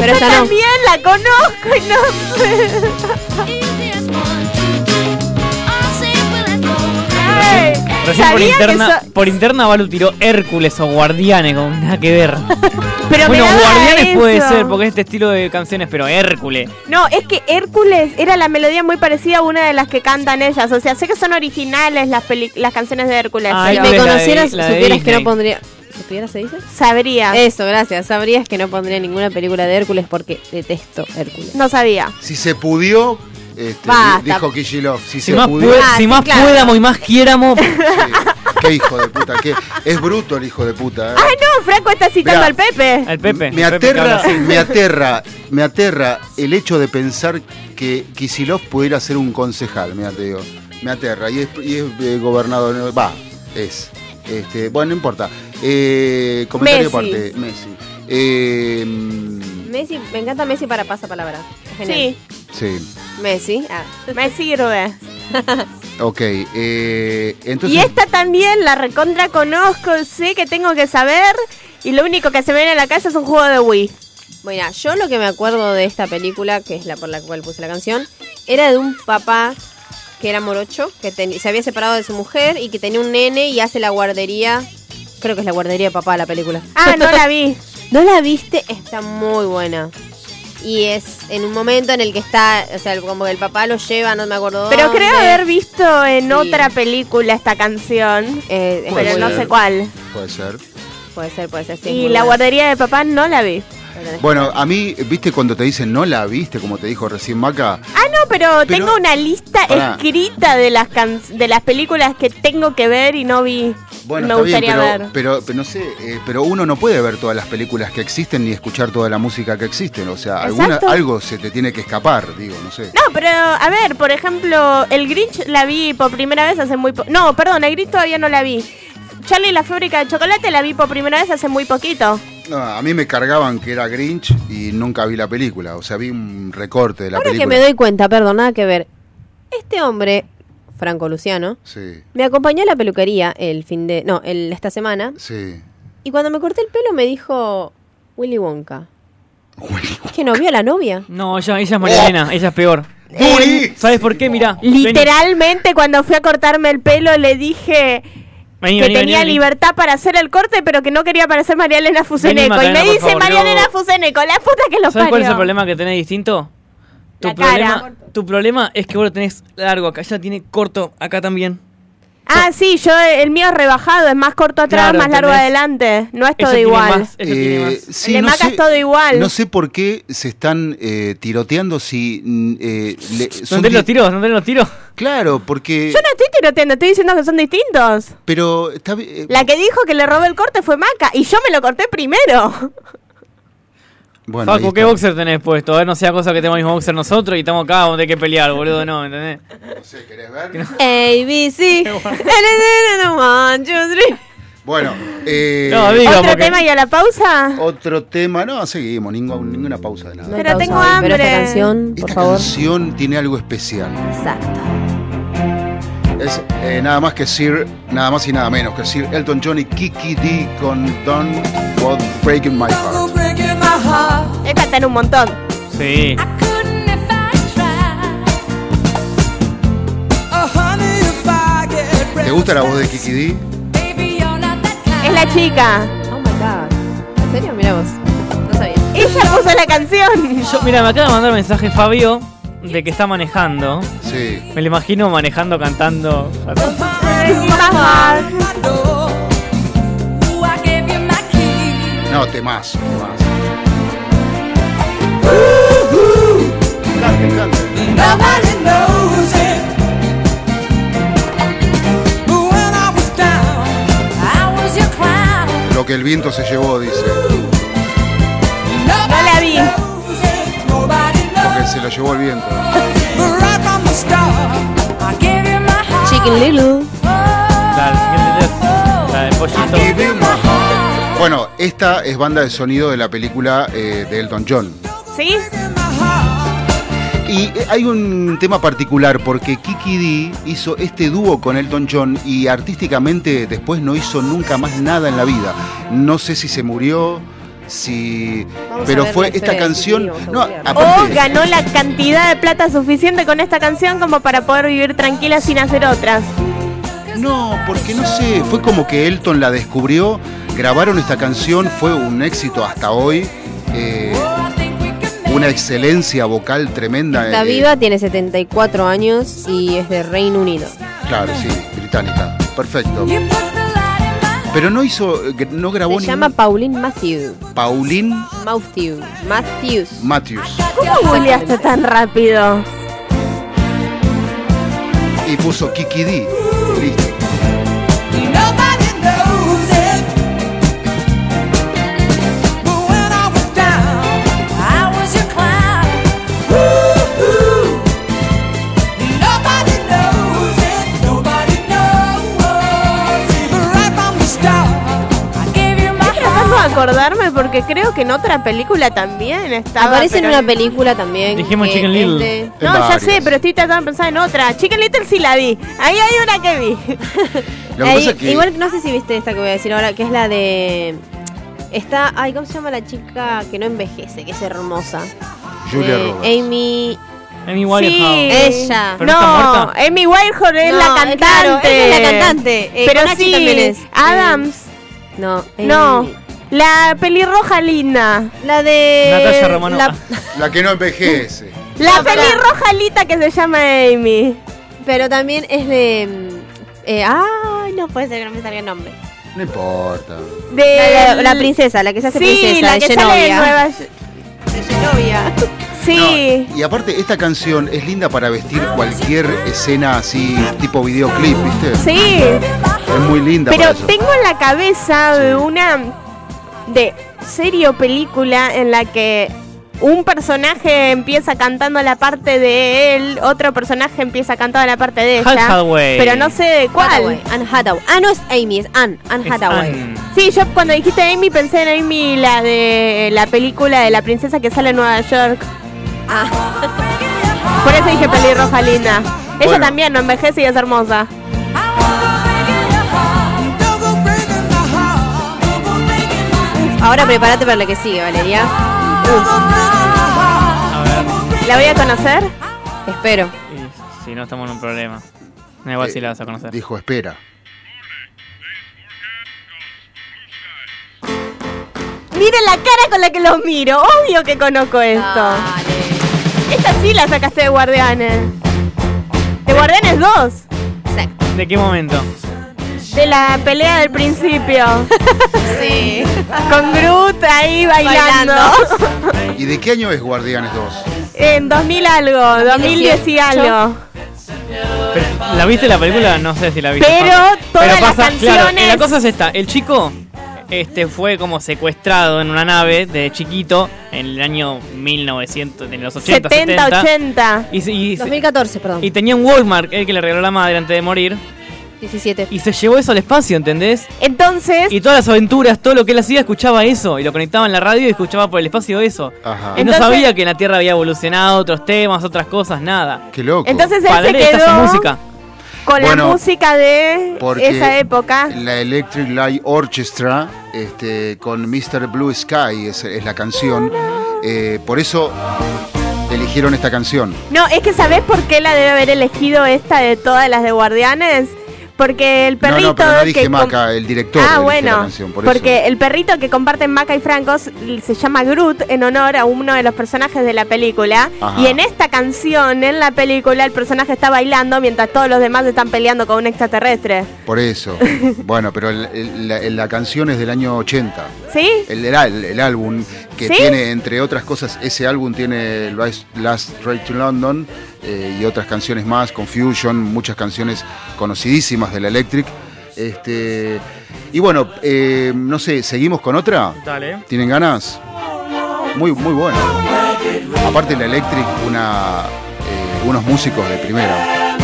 Pero Esta no. también la conozco y no. Ay, Recién por interna, so- por interna Balu tiró Hércules o Guardianes, con nada que ver. Pero bueno, Guardianes puede ser, porque es este estilo de canciones, pero Hércules. No, es que Hércules era la melodía muy parecida a una de las que cantan ellas. O sea, sé que son originales las, peli- las canciones de Hércules. Ah, Si pero me Hércules, la de- conocieras, supieras que no pondría. ¿Supieras se dice? sabría. Eso, gracias. Sabrías que no pondría ninguna película de Hércules porque detesto Hércules. No sabía. Si se pudió, este, Basta. dijo Kishilov, si, Si se más, pudió, pue- Ah, si sí, más claro. puedamos y más quiéramos. sí, qué hijo de puta, qué, es bruto el hijo de puta. ¿eh? Ay, no, Franco está citando Mirá. al Pepe. Al Pepe. Me el aterra, me aterra, me aterra el hecho de pensar que Kisilov pudiera ser un concejal, mira te digo. Me aterra. Y es, y es, eh, gobernador, va, es. Este, bueno, no importa. Eh, comentario Messi. aparte, Messi. Eh, Messi, me encanta Messi para pasapalabra. Es genial. Sí, sí, Messi. Ah. me sirve. ok. eh, entonces, Y esta también la recontra conozco, sé que tengo que saber. Y lo único que se me viene a la casa es un juego de Wii. Bueno, yo lo que me acuerdo de esta película, que es la por la cual puse la canción, era de un papá que era morocho, que se había separado de su mujer y que tenía un nene y hace la guardería. Creo que es la guardería de papá la película. Ah, no la vi. *laughs* ¿No la viste? Está muy buena. Y es en un momento en el que está, o sea, como que el papá lo lleva, no me acuerdo Pero dónde. creo haber visto en Sí. otra película esta canción. Eh, pero no sé cuál. puede ser. Puede ser, puede ser. sí, y la buena. guardería de papá no la vi. Bueno, a mí, viste cuando te dicen no la viste, como te dijo recién Maca, Ah, no, pero, Pero- tengo una lista escrita de las can- de las películas que tengo que ver y no vi. Bueno, me está bien, gustaría pero, ver. pero, pero no sé, eh, pero uno no puede ver todas las películas que existen ni escuchar toda la música que existen. O sea, alguna, algo se te tiene que escapar, digo, no sé. No, pero a ver, por ejemplo, el Grinch la vi por primera vez hace muy poco. No, perdón, el Grinch todavía no la vi. Charlie y la fábrica de chocolate la vi por primera vez hace muy poquito. No, a mí me cargaban que era Grinch y nunca vi la película. O sea, vi un recorte de la Ahora que película. me doy cuenta, perdón, nada que ver. Este hombre Franco Luciano, Sí, me acompañó a la peluquería el fin de. No, el, esta semana. sí. Y cuando me corté el pelo me dijo Willy Wonka. ¿Que no vio a la novia? No, ella, ella es María Elena, ella es peor. ¿Sabes por qué? Mirá. Literalmente cuando fui a cortarme el pelo le dije Vení, que vení, tenía vení, libertad para hacer el corte, pero que no quería parecer María Elena Fuseneco. Y me dice favor, María yo- Elena Fuseneco, la puta que lo ¿Sabes cuál es el parió. problema que tenés distinto? Tu La problema, cara. tu problema es que vos lo tenés largo acá, ella tiene corto acá también. Ah, sí, yo el mío es rebajado, es más corto atrás, Claro, más largo adelante. No es todo igual. más, ella tiene Eh, más. sí, El de no Maca sé- es todo igual. No sé por qué se están eh, tiroteando si... eh, le- son ¿Dónde los tiros? ¿Dónde los tiros? Claro, porque... Yo no estoy tiroteando, estoy diciendo que son distintos. Pero está eh, La que dijo que le robó el corte fue Maca y yo me lo corté primero. Bueno, Facu, ¿qué boxer tenés puesto? A ver, no sea cosa que tenemos el mismo boxer nosotros y estamos acá donde hay que pelear, boludo, no, ¿entendés? No sé, ¿querés ver? A, B, C. One, two, three. Bueno, eh, No, diga, ¿Otro porque- tema y a la pausa? otro tema. No, seguimos, ningún- ninguna pausa de nada. No Pero pausa tengo hoy, Pero hambre. esta canción, por Esta favor. canción tiene algo especial. Exacto. Es eh, nada más que Sir, nada más y nada menos que Sir Elton John y Kiki D con Don't Breaking My Heart. Esta está en un montón. Sí. ¿Te gusta la voz de Kiki D? Es la chica. Oh my god. ¿En serio? Mira vos. No sabía. Ella puso la canción. Yo, mira, me acaba de mandar un mensaje Fabio de que está manejando. Sí. Me lo imagino manejando, cantando. No, temas, temas. Lo que el viento se llevó, dice. No la vi. Lo que se lo llevó el viento. Chicken Little. La de pollito. Bueno, esta es banda de sonido de la película eh, de Elton John. ¿Sí? Y eh, hay un tema particular porque Kiki D hizo este dúo con Elton John y artísticamente después no hizo nunca más nada en la vida. No sé si se murió, si... Vamos pero fue esta canción... No. O ganó la cantidad de plata suficiente con esta canción como para poder vivir tranquila sin hacer otras. No, porque no sé, fue como que Elton la descubrió, grabaron esta canción, fue un éxito hasta hoy. eh, una excelencia vocal tremenda. Está eh, viva, tiene 74 años y es de Reino Unido. Claro, sí, británica. Perfecto. Pero no hizo, eh, no grabó Se llama Pauline Matthew. Pauline Matthew. Matthews. Matthews. ¿Cómo googleaste tan rápido? Y puso Kiki D. acordarme porque creo que en otra película también estaba. Aparece en pero- una película también. Dijimos que Chicken es Little. de- En No, ya varias. sé, pero estoy tratando de pensar en otra. Chicken Little sí la vi. Ahí hay una que vi. Lo que Ahí- pasa es que Igual no sé si viste esta que voy a decir ahora, que es la de. Está. Ay, ¿cómo se llama la chica que no envejece, que es hermosa? Julia Eh, Roberts. Amy. Amy Winehouse. Ella. ¿Pero no está no, muerta? Amy Winehouse es No, la claro, cantante. ella es la cantante. Eh, pero sí, también es. Adams. No, Amy- No, la pelirroja linda. La de. Natalia Romano. la- *laughs* la que no envejece. La No, pelirroja lita que se llama Amy. pero también es de. mm, Eh, ay, no puede ser que no me salga el nombre. No importa. De La, la- la princesa, la que se hace Sí, princesa, la de que sale de Genovia. Nueva De Genovia. Sí. No, y aparte, esta canción es linda para vestir cualquier escena así, tipo videoclip, ¿viste? Sí. Es muy linda Pero para eso. tengo en la cabeza de una de serie o película en la que un personaje empieza cantando la parte de él, otro personaje empieza cantando la parte de ella. Hathaway. Pero no sé de cuál. Hathaway, Anne Hathaway. Ah, no es Amy, es Anne. Anne Hathaway. Anne. Sí, yo cuando dijiste Amy pensé en Amy, la de la película de la princesa que sale en Nueva York. Ah, Por eso dije pelirroja linda. Ella Bueno. también no envejece y es hermosa. Ahora prepárate para la que sigue, Valeria. ¿La voy a conocer? Espero. Y si no, estamos en un problema. Da igual si la vas a conocer. Dijo, espera. Miren la cara con la que los miro. Obvio que conozco esto. Esta sí la sacaste de Guardianes. De Guardianes 2. ¿De qué momento? De la pelea del principio. *laughs* sí. Con Groot ahí bailando. ¿Y de qué año es Guardianes 2? en 2000 algo, 2010 y algo. ¿La viste la película? No sé si la viste. Pero Pasa- todas las Claro, canciones- la cosa es esta. El chico este, fue como secuestrado en una nave de chiquito en el año 1900, en los 80, 70, 70. 80. Y, se- y se- 2014, perdón. y tenía un Walmart, el que le regaló la madre antes de morir. 17. Y se llevó eso al espacio, ¿entendés? Entonces. Y todas las aventuras, todo lo que él hacía, escuchaba eso. Y lo conectaba en la radio y escuchaba por el espacio eso. Ajá. Y no Entonces- sabía que en la Tierra había evolucionado otros temas, otras cosas, nada. Qué loco. Entonces él Para se quedó música. con la música de esa época. La Electric Light Orchestra, este, con Mr. Blue Sky, es, es la canción. Eh, por eso eligieron esta canción. No, es que ¿sabés por qué la debe haber elegido esta de todas las de Guardianes? Porque el No, perrito no, pero no que dije com- Maca, el director Ah, bueno, la canción. Por porque eso. el perrito que comparten Maca y Francos se llama Groot en honor a uno de los personajes de la película. Ajá. Y en esta canción, en la película, el personaje está bailando mientras todos los demás están peleando con un extraterrestre. Por eso. *laughs* bueno, pero el- el- la, la canción es del año 80. ¿Sí? El, el, el álbum, que ¿Sí? tiene, entre otras cosas, ese álbum tiene Last- Train to London eh, y otras canciones más, Confusion, muchas canciones conocidísimas de la Electric. Este, y bueno, eh, no sé, ¿seguimos con otra? Dale. ¿Tienen ganas? Muy, muy bueno. Aparte la Electric, una, eh, unos músicos de primera.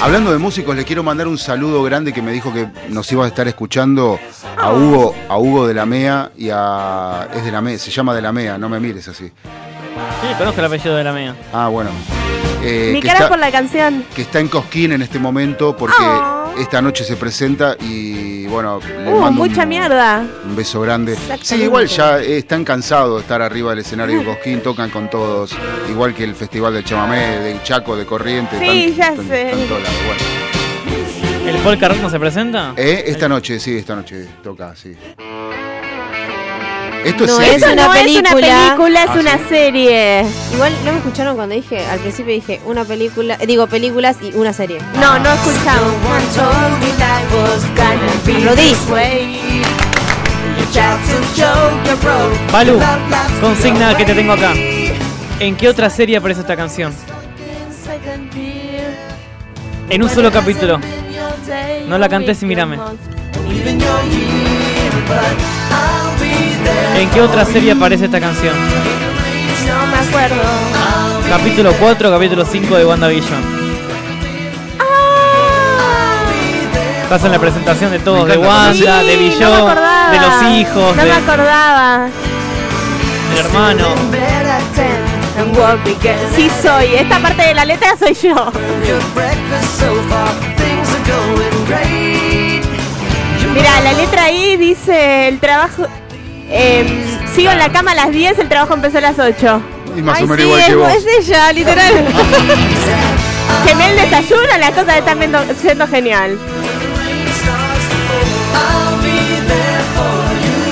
Hablando de músicos, le quiero mandar un saludo grande que me dijo que nos iba a estar escuchando a Hugo, a Hugo de la MEA y a. Es de la MEA, se llama de la MEA, no me mires así. Sí, conozco el apellido de la mía. Ah, bueno. Eh, Mi que cara está- por la canción. que está en Cosquín en este momento porque Oh. esta noche se presenta y bueno, le Uh, mando mucha un, mierda. un beso grande. Sí, igual ya eh, están cansados de estar arriba del escenario de Cosquín, tocan con todos, igual que el Festival del Chamamé, del Chaco, de Corrientes. Sí, ya sé. bueno. ¿El Rock no se presenta? Eh, esta noche, sí, esta noche toca, sí. Esto es No, es una no es una película. es Ah, una sí. serie. Igual no me escucharon cuando dije, al principio dije una película, eh, digo películas y una serie. No, no escuchamos. Aplaudí. Palu, consigna que te tengo acá. ¿En qué otra serie aparece esta canción? En un solo capítulo. No la cantes y mírame. ¿En qué otra serie aparece esta canción? No me acuerdo. Capítulo 4, capítulo 5 de WandaVision. Estás en la presentación de todos, de Wanda, conocer- de Sí, no de los hijos, No de- me acordaba. del hermano. Sí soy. Esta parte de la letra soy yo. Mira, la letra ahí dice el trabajo. Em, sigo en la cama a las 10, el trabajo empezó a las 8. Y más Ay, o menos sí, igual es, que vos. es ella, literal. *laughs* Que me el desayuno, las cosas están viendo- siendo genial.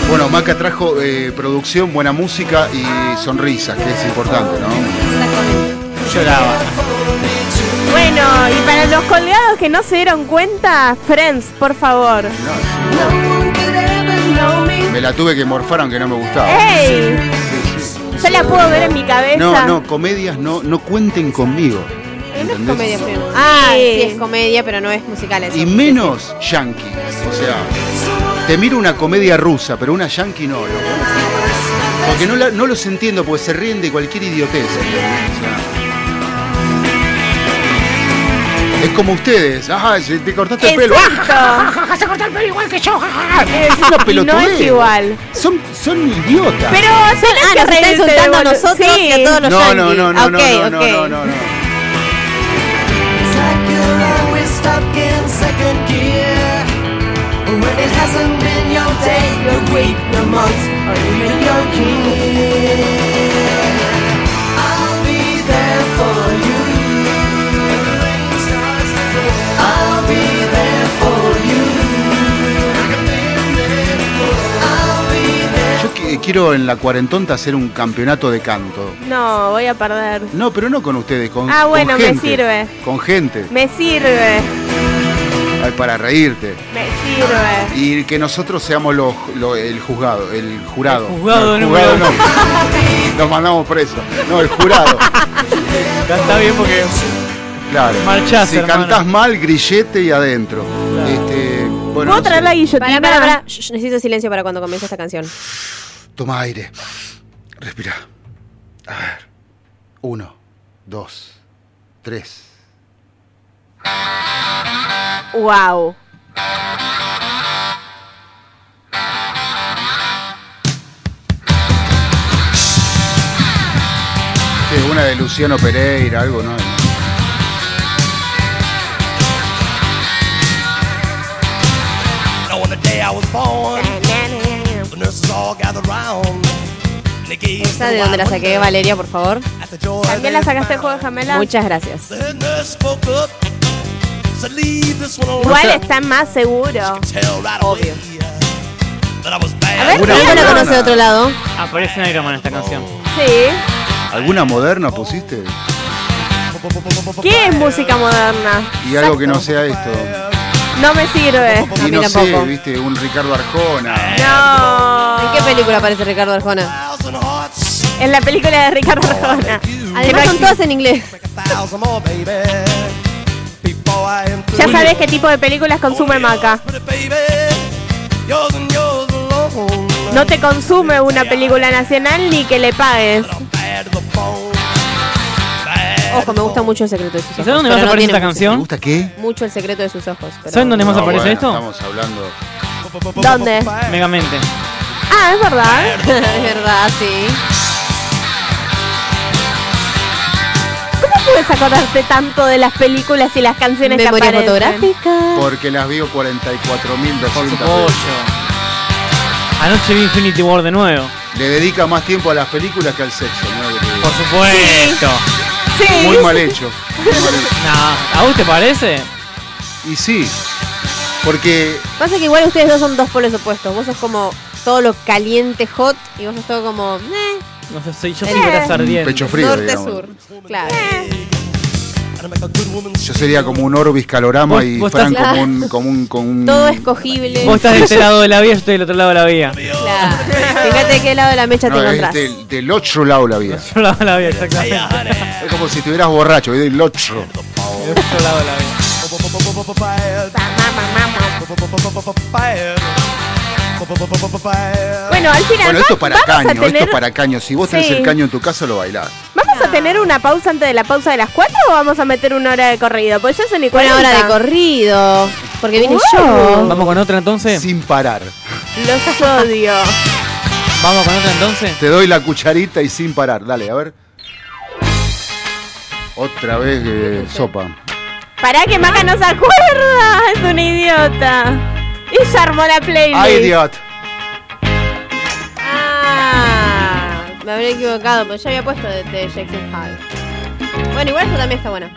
Bueno, Maca trajo eh, producción, buena música y sonrisas, que es importante, ¿no? Lloraba. Bueno, y para los colgados que no se dieron cuenta, Friends, por favor. Me la tuve que morfar aunque no me gustaba. ¡Ey! Yo la puedo ver en mi cabeza. No, no, comedias no, no cuenten conmigo. No es comedia, primo. Ah, Sí. sí, es comedia, pero no es musical eso. Y menos yankee. O sea, te miro una comedia rusa, pero una yankee no, loco. Porque no, la- no los entiendo, porque se ríen de cualquier idiotez. ¿entendés? O sea, Es como ustedes. Ajá, te cortaste el pelo. Exacto. Se corta el pelo igual que yo. Es una Y no pelotudez. es igual. Son, son idiotas. Pero Ah, tenés que nos está reírte de insultando a nosotros Sí. y a todos los no, no, no, no, Ah, no, ok, no, no, ok. no. When it hasn't been your day, your week, your month, or even your year. Quiero en la cuarentonta hacer un campeonato de canto. No, voy a perder. No, pero no con ustedes, con Ah, con bueno, me gente, sirve. Con gente, Me sirve, ay, para reírte. me sirve. Y que nosotros seamos los, el juzgado, el jurado. El juzgado No, el jurado no. Nos mandamos presos. No, el jurado. Está bien porque Claro. Marchás, si hermano. cantás mal, grillete y adentro. Este, bueno, ¿Puedo no traer sé. la guillotina? Pará. Shh, necesito silencio para cuando comience esta canción. Toma aire. Respira. A ver. Uno, dos, tres. Wow. Sí, una de Luciano Pereira, algo, ¿no? The day I was born, ¿Esa de dónde la saqué, Valeria, por favor? ¿También la sacaste de juego de gemela? Muchas gracias. Igual está más seguro. Bad. A ver, ¿Quién no la conoce de otro lado? Aparece Iron Man en esta canción. Sí. ¿Alguna moderna pusiste? ¿Qué es música moderna? Y algo que no sea esto. No me sirve. A Y mí no sé, tampoco. viste, un Ricardo Arjona. No. ¿En qué película aparece Ricardo Arjona? En la película de Ricardo Arjona. Además son todas en inglés. Ya sabes qué tipo de películas consume Maca. No te consume una película nacional ni que le pagues. Ojo, me gusta mucho el secreto de sus ojos. ¿Sabes dónde más no aparece esta música. ¿Te canción? gusta qué? Mucho el secreto de sus ojos. pero- ¿Saben dónde más No, aparece bueno, esto? Estamos hablando. ¿Dónde? Megamente. Ah, es verdad. *laughs* es verdad, sí. ¿Cómo puedes acordarte tanto de las películas y las canciones Memoria que aparecen? fotográfica. Porque las vio 44.200 Por su veces. Anoche vi Infinity War de nuevo. Le dedica más tiempo a las películas que al sexo. ¿no? Por supuesto. Sí. Muy mal hecho. Muy mal hecho. No, ¿A vos te parece? Y sí, porque Pasa que igual ustedes dos son dos polos opuestos. Vos sos como todo lo caliente, hot, y vos sos todo como eh, No sé, soy, yo Eh. soy grasa ardiente. pecho frío, norte-sur. Claro. Yo sería como un Orbis Calorama y vos Fran estás- como un, como un, como un- Todo escogible. Vos estás de este lado de la vía, yo estoy del otro lado de la vía. Claro. Fíjate de qué lado de la mecha No, te es encontrás. del, del otro lado la vida. Del otro lado de la vía, exactamente. Es como si estuvieras borracho, es del otro. Del otro lado de la vía. Bueno, al final Bueno, esto va- para caño, esto tener- es para caño. Si vos tenés Sí. el caño en tu casa, lo bailás. ¿Vamos a tener una pausa antes de la pausa de las 4 o vamos a meter una hora de corrido? Pues ya son ni Una 40. hora de corrido. Porque vine Uh. yo. Vamos con otra entonces. Sin parar. Los odio. Vamos con otra entonces. Te doy la cucharita y sin parar. Dale, a ver. Otra vez eh, sopa. Pará que Maca no se acuerda. Es un idiota. Y ya armó la playlist. ¡Ay, idiot! Me habría equivocado, pero ya había puesto de, de Jackson Five. Bueno, igual esto también está bueno.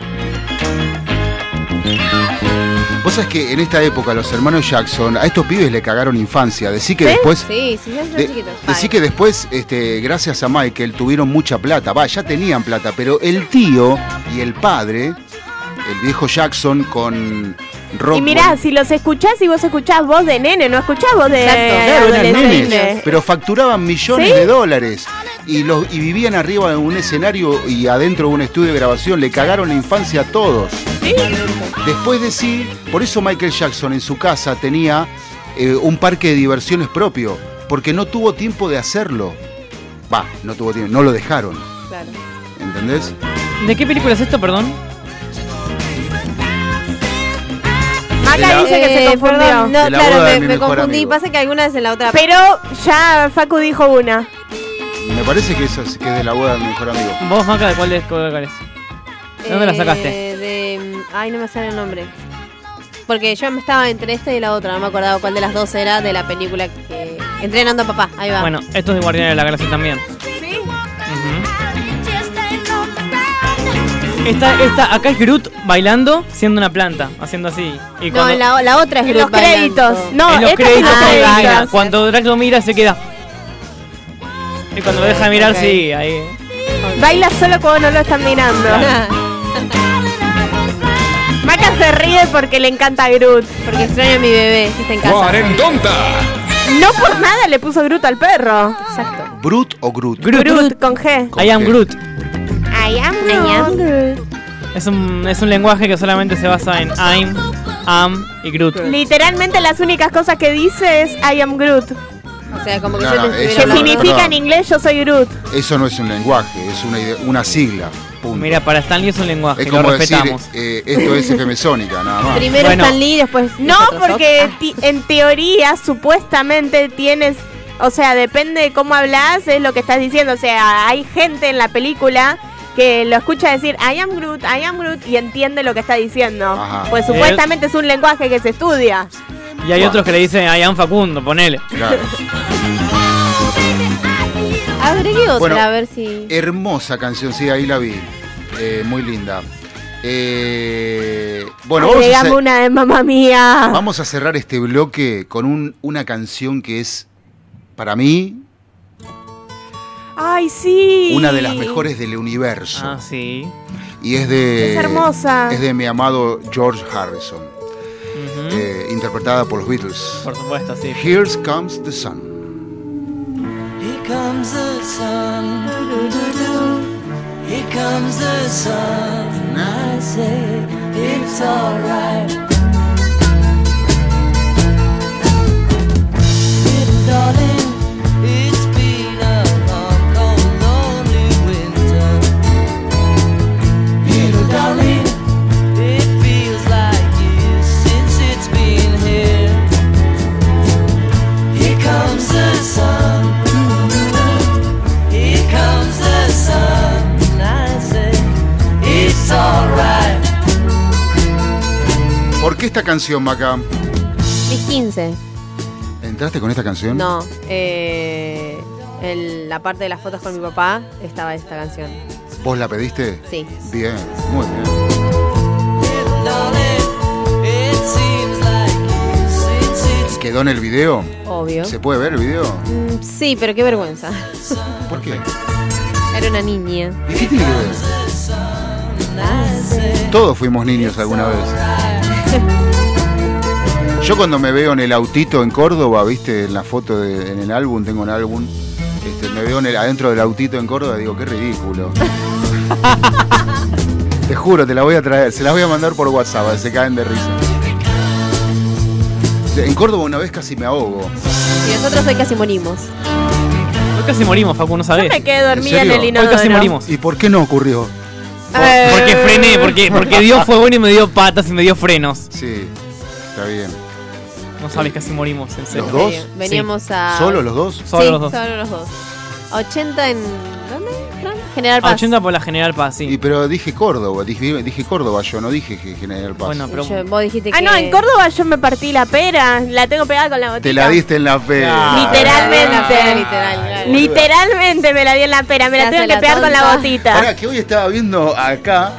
Vos sabés que en esta época los hermanos Jackson a estos pibes le cagaron infancia. Decí que ¿Sí? después. Sí, sí, de- chiquitos. decí que después, este, gracias a Michael, tuvieron mucha plata. Va, ya tenían plata, pero el tío y el padre, el viejo Jackson con rock. Y mirá, si los escuchás y vos escuchás voz de nene, no escuchás voz de Exacto. Claro, eran nenes, pero facturaban millones ¿Sí? de dólares. Y, los, y vivían arriba de un escenario y adentro de un estudio de grabación. Le cagaron la infancia a todos. Después de sí, por eso Michael Jackson en su casa tenía eh, un parque de diversiones propio, porque no tuvo tiempo de hacerlo. Va, no tuvo tiempo, no lo dejaron, Claro. ¿entendés? ¿De qué película es esto, perdón? Maca dice que se Eh, confundió. perdón, no, claro, me, confundí. amigo. Pasa que alguna vez en la otra. Pero ya Facu dijo una. Me parece que eso es, que es de la boda de mi mejor amigo. ¿Vos, Maca, de cuál es? Cuál es? ¿De dónde la Eh, sacaste? de, ay, no me sale el nombre. Porque yo me estaba entre esta y la otra, no me acordaba cuál de las dos era de la película que. Entrenando a papá, ahí va. Bueno, esto es de Guardianes de la Galaxia también. ¿Sí? Ujú. Esta, esta, acá es Groot bailando siendo una planta, haciendo así. Y no, cuando, la, la otra es En Groot los créditos. bailando. No, en los esta es créditos, en los Ah, cuando, Drax lo mira se queda. Y cuando lo deja de mirar, sí, ahí. Baila solo cuando no lo están mirando. *laughs* Maca se ríe porque le encanta Groot. Porque extraño a mi bebé que está en casa. No por nada le puso Groot al perro. Exacto. ¿Brut o Groot? Groot. Groot con G. Con I am G. Groot. I am Groot. Es un, es un lenguaje que solamente se basa en I'm, am y Groot. Literalmente las únicas cosas que dice es I am Groot. O sea, como que No, yo no, hablando. significa perdón. en inglés yo soy Groot. Eso no es un lenguaje, es una, una sigla. Punto. Mira, para Stanley es un lenguaje, es lo como decir, respetamos. eh, esto es FM Sónica, nada más. Primero Bueno. Stan Lee, después. No, porque ti- en teoría supuestamente tienes, o sea, depende de cómo hablas, es lo que estás diciendo. O sea, hay gente en la película que lo escucha decir I am Groot, I am Groot y entiende lo que está diciendo. Ajá. Pues Eh, supuestamente es un lenguaje que se estudia. Y hay otros que le dicen I am Facundo, ponele. Claro. Agregué otra, Bueno, a ver si. Hermosa canción, sí, ahí la vi. Eh, muy linda. Eh, bueno, vamos a, Agregame hacer- una de mamá mía. vamos a cerrar este bloque con un- una canción que es, para mí, Ay, sí. una de las mejores del universo. Ah, sí. Y es de. Es hermosa. Es de mi amado George Harrison, Ujú. eh, interpretada por los Beatles. Por supuesto, sí. Here comes the sun. Here comes the sun. Here comes the sun. I say it's alright. Little darling, it's been a long, cold, lonely winter. Little darling, ¿Por qué esta canción, Maca? Mis 15. ¿Entraste con esta canción? No, eh, en la parte de las fotos con mi papá estaba esta canción. ¿Vos la pediste? Sí. Bien, muy bien. ¿Quedó en el video? Obvio. ¿Se puede ver el video? Mm, Sí, pero qué vergüenza. ¿Por qué? Era una niña. ¿Y qué tiene que ver? Todos fuimos niños alguna vez. Yo cuando me veo en el autito en Córdoba, viste, en la foto de- en el álbum, tengo un álbum, este, me veo en el- adentro del autito en Córdoba y digo, qué ridículo. *laughs* te juro, te la voy a traer, se las voy a mandar por WhatsApp, se caen de risa. En Córdoba una vez casi me ahogo. Y nosotros hoy casi morimos. Hoy casi morimos, Facu, no Yo sabés. me quedé dormida en, el Hoy inodoro. casi morimos. ¿Y por qué no ocurrió? Eh, Porque frené, porque, porque Dios fue bueno y me dio patas y me dio frenos. Sí, está bien. No sabes, casi morimos, en serio. ¿Los dos? Sí, Veníamos a. ¿Solo los dos? Solo sí, los dos. Solo los dos. 80 en. ¿Dónde? General Paz. 80 por la General Paz, Y sí. pero dije Córdoba, dije, dije Córdoba yo, no dije que General Paz. Bueno, pero. Yo- vos dijiste Ah, que. no, en Córdoba yo me partí la pera. La tengo pegada con la botita. Te la diste en la. Ah. Literalmente. Pera, literal. Literalmente me la di en la pera. Me la tengo que la pegar con la botita. Ahora que hoy estaba viendo acá,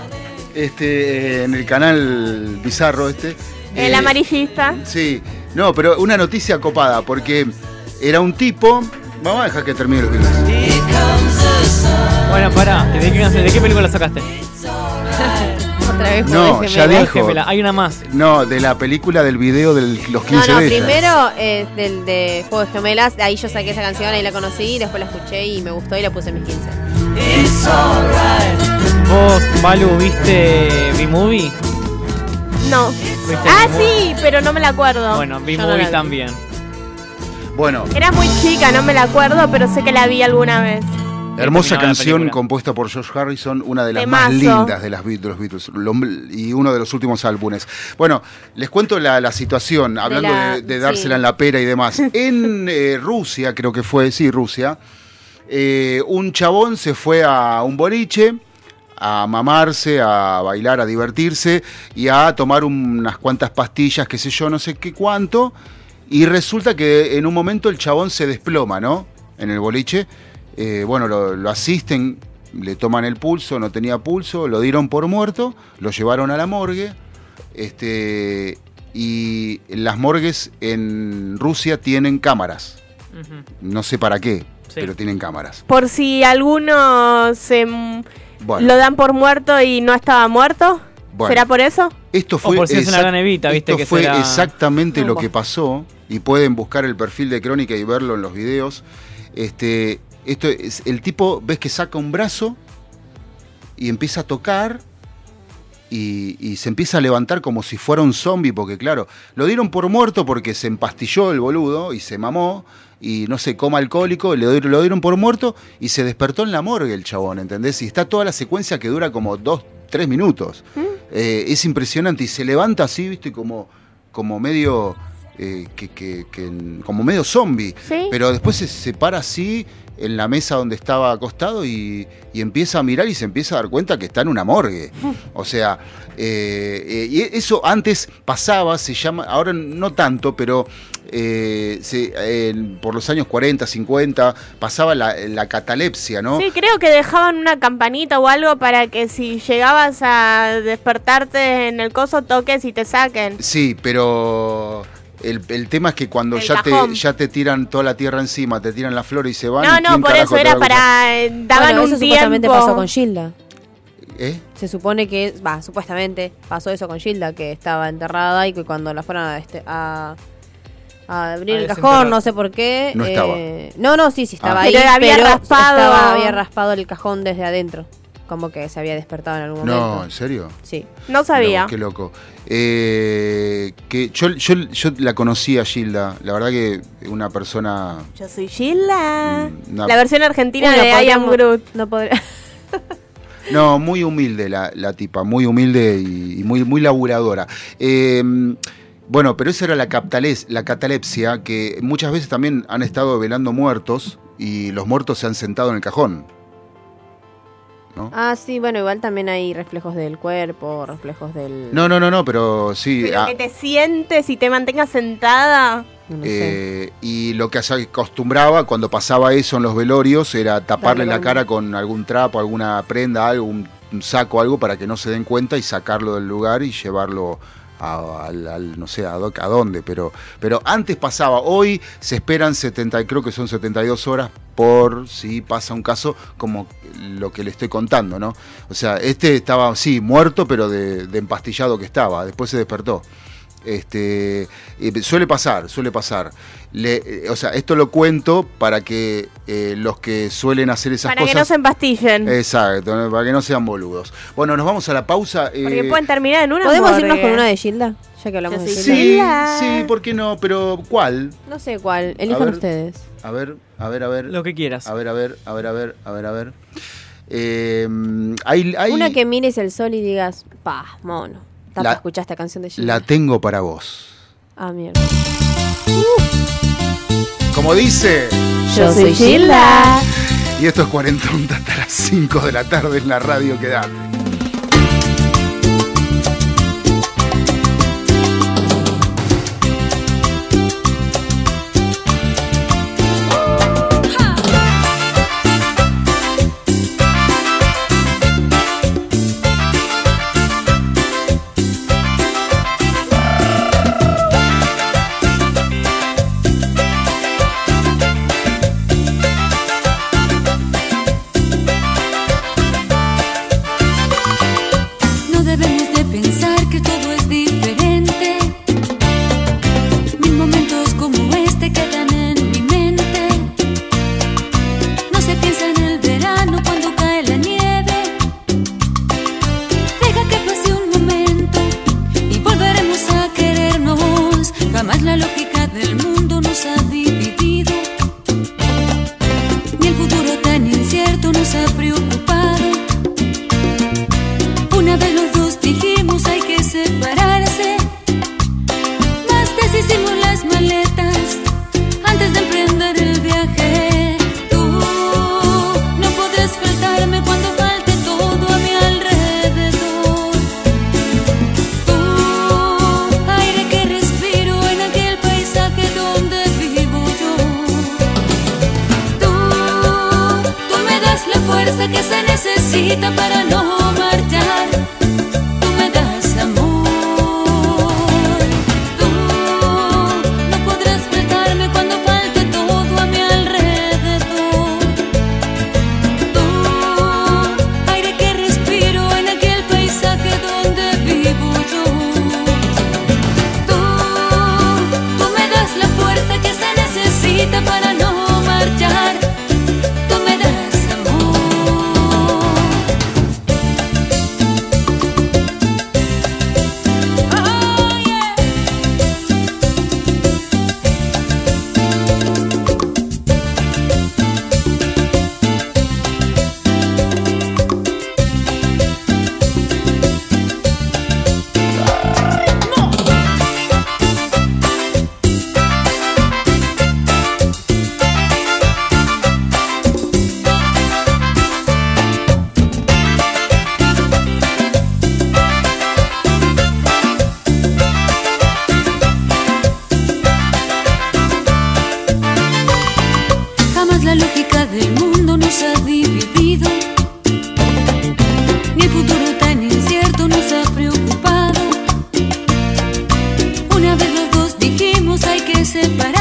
este, en el canal Bizarro este. El eh, amarillista. Sí, no, pero una noticia copada, porque era un tipo. Vamos a dejar que termine the sun. Bueno, pará. ¿De qué, ¿De qué película sacaste? Otra vez No, ya dijo. Gemela, Hay una más. No, de la película del video de los 15 No, no, de ella. primero eh, del de Juego de Gemelas, ahí yo saqué esa canción, ahí la conocí, después la escuché y me gustó y la puse en mis 15. It's alright. ¿Vos, Balu, viste B-Movie? No. ¿Viste Ah, sí, pero no me la acuerdo. Bueno, no B-Movie la vi. también. Bueno, Era muy chica, no me la acuerdo, pero sé que la vi alguna vez. Hermosa terminaba la canción película. compuesta por George Harrison, una de las Temazo. más lindas de, las, Beat- de los Beatles lo- y uno de los últimos álbumes. Bueno, les cuento la, la situación, hablando de, la- de dársela sí. en la pera y demás. *laughs* En eh, Rusia, creo que fue, sí, Rusia, eh, un chabón se fue a un boliche a mamarse, a bailar, a divertirse y a tomar unas cuantas pastillas, qué sé yo, no sé qué cuánto. Y resulta que en un momento el chabón se desploma, ¿no? En el boliche. Eh, bueno, lo, lo asisten, le toman el pulso, no tenía pulso, lo dieron por muerto, lo llevaron a la morgue. Este, y las morgues en Rusia tienen cámaras. No sé para qué, Sí. pero tienen cámaras. Por si alguno se Bueno. lo dan por muerto y no estaba muerto. Bueno. ¿Será por eso? Esto fue, por si es una gran evita, viste esto que fue será- exactamente lo que pasó y pueden buscar el perfil de Crónica y verlo en los videos. Este, esto es el tipo ves que saca un brazo y empieza a tocar y, y se empieza a levantar como si fuera un zombie porque claro, lo dieron por muerto porque se empastilló el boludo y se mamó y no sé, coma alcohólico, le dieron- lo dieron por muerto y se despertó en la morgue el chabón, ¿entendés? Y está toda la secuencia que dura como dos, tres minutos. Eh, es impresionante y se levanta así, viste, como, como medio. eh, que, que- que- como medio zombie. Sí. Pero después se, se para así en la mesa donde estaba acostado y, y empieza a mirar y se empieza a dar cuenta que está en una morgue. *laughs* O sea, eh, eh, y eso antes pasaba, se llama, ahora no tanto, pero eh, se- por los años 40, 50, pasaba la, la catalepsia, ¿no? Sí, creo que dejaban una campanita o algo para que si llegabas a despertarte en el coso toques y te saquen. Sí, pero el, el tema es que cuando El ya te, ya te tiran toda la tierra encima, te tiran la flor y se van. No, ¿y no, por eso era para... eh, Daban Bueno, eso un supuestamente tiempo. pasó con Gilda. ¿Eh? Se supone que, va, supuestamente pasó eso con Gilda, que estaba enterrada y que cuando la fueron a, este, a, a abrir A el cajón, no sé por qué. No estaba. eh, no, no, sí, sí estaba Ah. ahí, Pero había raspado- estaba- había raspado el cajón desde adentro. Como que se había despertado en algún No, momento. ¿en serio? Sí. No sabía. No, qué loco. Eh, que yo, yo, yo la conocí a Gilda. La verdad que una persona. Yo soy Gilda. Mm, no. La versión argentina de I Am Groot. No podría. *laughs* No, muy humilde la, la tipa, muy humilde y, y muy, muy laburadora. Eh, bueno, pero esa era la, captales- la catalepsia, que muchas veces también han estado velando muertos y los muertos se han sentado en el cajón. ¿no? Ah, sí, bueno, igual también hay reflejos del cuerpo, reflejos del. No, no, no, no, pero sí. Pero ah, que te sientes y te mantengas sentada. No sé. eh, y lo que se acostumbraba cuando pasaba eso en los velorios era taparle la cara con algún trapo, alguna prenda, algo, un, un saco, algo para que no se den cuenta y sacarlo del lugar y llevarlo al- no sé a, a dónde, pero, pero antes pasaba, hoy se esperan 70, creo que son 72 horas por si pasa un caso como lo que le estoy contando, ¿no? O sea, este estaba, sí, muerto, pero de, de empastillado que estaba, después se despertó. Este, suele pasar, suele pasar. Le- eh, o sea, esto lo cuento para que eh, los que suelen hacer esas Para que no cosas. se empastillen. Exacto, para que no sean boludos. Bueno, nos vamos a la pausa. eh, Porque pueden terminar en una ¿Podemos morgue. irnos con una de Gilda? Ya que hablamos Yo de Gilda. Sí, sí, ¿por qué no? Pero ¿cuál? No sé cuál. Elijan ver. ustedes. A ver, a ver, a ver. Lo que quieras. A ver, a ver, a ver, a ver, a ver, a ver. Eh, hay, hay- Una que mires el sol y digas, pa, mono. Tapa, La- escuchá esta canción de Gilda. la tengo para vos. Ah, mierda. Como dice, Yo soy Gilda. y esto es 40 hasta las 5 de la tarde en la radio, quedate. Dijimos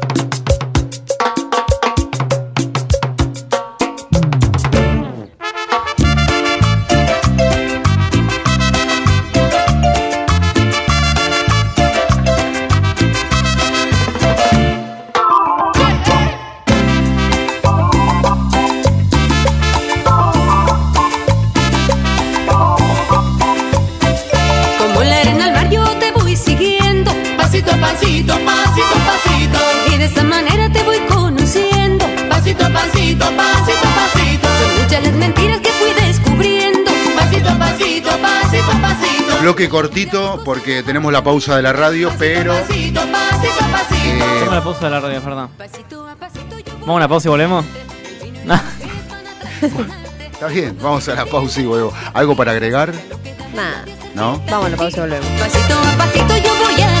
pasito, pasito, pasito. Y de esa manera te voy conociendo. Pasito, pasito, pasito, pasito. Son muchas las mentiras que fui descubriendo. Pasito, pasito, pasito, pasito. Bloque cortito porque tenemos la pausa de la radio, pasito, pero. Pasito, pasito, pasito. Eh... la pausa de la radio, Fernando. Vamos a una pausa y volvemos. *laughs* Está bien, vamos a la pausa y volvemos. ¿Algo para agregar? Nada. ¿No? Vamos a la pausa y volvemos. Pasito a pasito yo voy a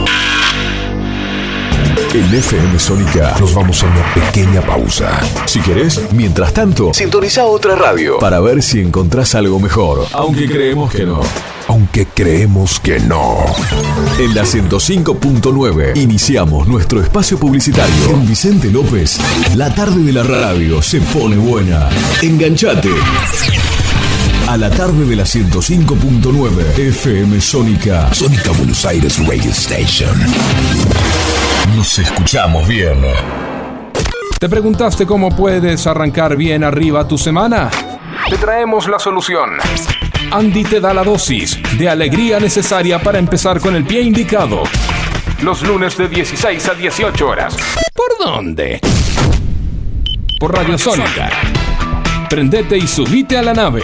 En FM Sónica nos vamos a una pequeña pausa. Si querés, mientras tanto, sintoniza otra radio para ver si encontrás algo mejor. Aunque creemos que no. Aunque creemos que no. En la 105.9 iniciamos nuestro espacio publicitario. En Vicente López, la tarde de la radio se pone buena. Enganchate. A la tarde de la 105.9 FM Sónica. Sónica Buenos Aires Radio Station. Nos escuchamos bien. ¿Te preguntaste cómo puedes arrancar bien arriba tu semana? Te traemos la solución. Andy te da la dosis de alegría necesaria para empezar con el pie indicado. Los lunes de 16 a 18 horas. ¿Por dónde? Por Radio Sónica. Prendete y subite a la nave.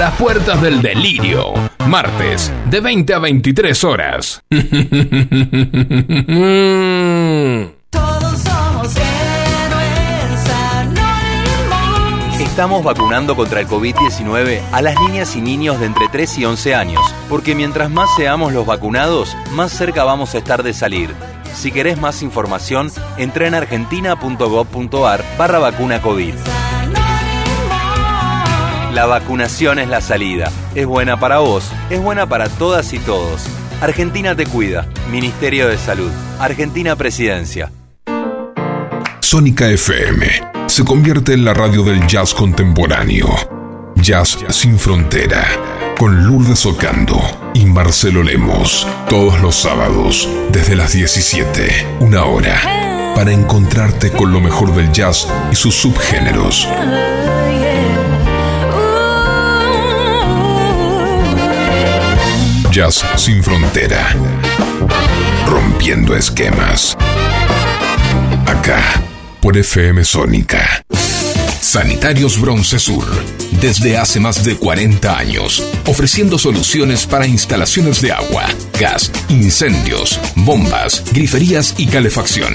las puertas del delirio, martes, de 20 a 23 horas. *laughs* Todos somos héroes anónimos. Estamos vacunando contra el COVID-19 a las niñas y niños de entre 3 y 11 años, porque mientras más seamos los vacunados, más cerca vamos a estar de salir. Si querés más información, entra en argentina.gov.ar barra vacuna COVID. La vacunación es la salida. Es buena para vos, es buena para todas y todos. Argentina te cuida. Ministerio de Salud. Argentina Presidencia. Sónica FM se convierte en la radio del jazz contemporáneo. Jazz sin frontera. Con Lourdes Ocando y Marcelo Lemos. Todos los sábados, desde las 17, una hora. Para encontrarte con lo mejor del jazz y sus subgéneros. Jazz sin frontera. Rompiendo esquemas. Acá, por FM Sónica. Sanitarios Bronce Sur. Desde hace más de 40 años, ofreciendo soluciones para instalaciones de agua, gas, incendios, bombas, griferías y calefacción.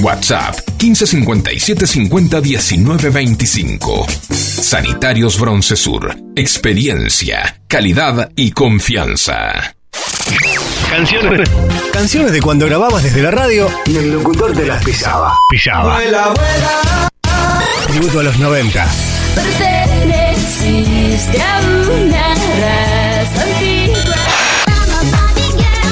WhatsApp 1557 50 19 25. Sanitarios Broncesur. Experiencia, calidad y confianza. Canciones. Canciones de cuando grababas desde la radio y el locutor te las pisaba. Pisaba. Vuela, vuela. Tributo a los 90. Perteneciste a una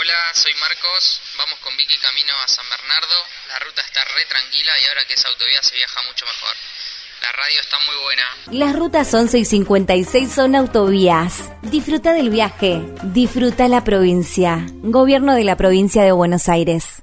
Hola, soy Marcos. Vamos con Vicky camino a San Bernardo. La ruta está re tranquila y ahora que es autovía se viaja mucho mejor. La radio está muy buena. Las rutas 11 y 56 son autovías. Disfruta del viaje. Disfruta la provincia. Gobierno de la provincia de Buenos Aires.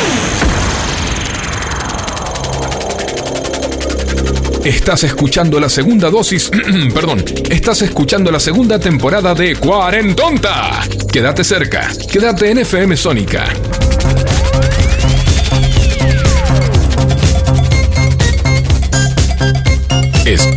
Estás escuchando la segunda dosis, *clears throat* perdón, estás escuchando la segunda temporada de Cuarentonta. Quédate cerca, quédate en FM Sónica. Es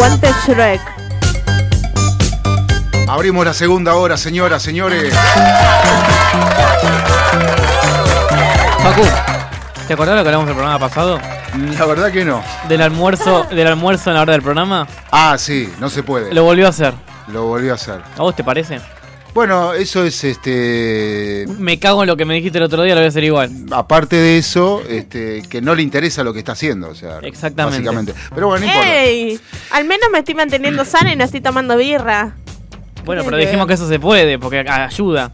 Aguante Shrek. Abrimos la segunda hora, señoras, señores. Facu, ¿te acordás lo que hablamos del programa pasado? La verdad que no. Del almuerzo, del almuerzo en la hora del programa. Ah, sí, no se puede. Lo volvió a hacer. Lo volvió a hacer. ¿A vos te parece? Bueno, eso es este. Me cago en lo que me dijiste el otro día, lo voy a hacer igual. Aparte de eso, este, que no le interesa lo que está haciendo, o sea, Exactamente. básicamente. Pero bueno, no importa. ¡Ey! Al menos me estoy manteniendo sana y no estoy tomando birra. Bueno, pero dijimos que eso se puede, porque ayuda.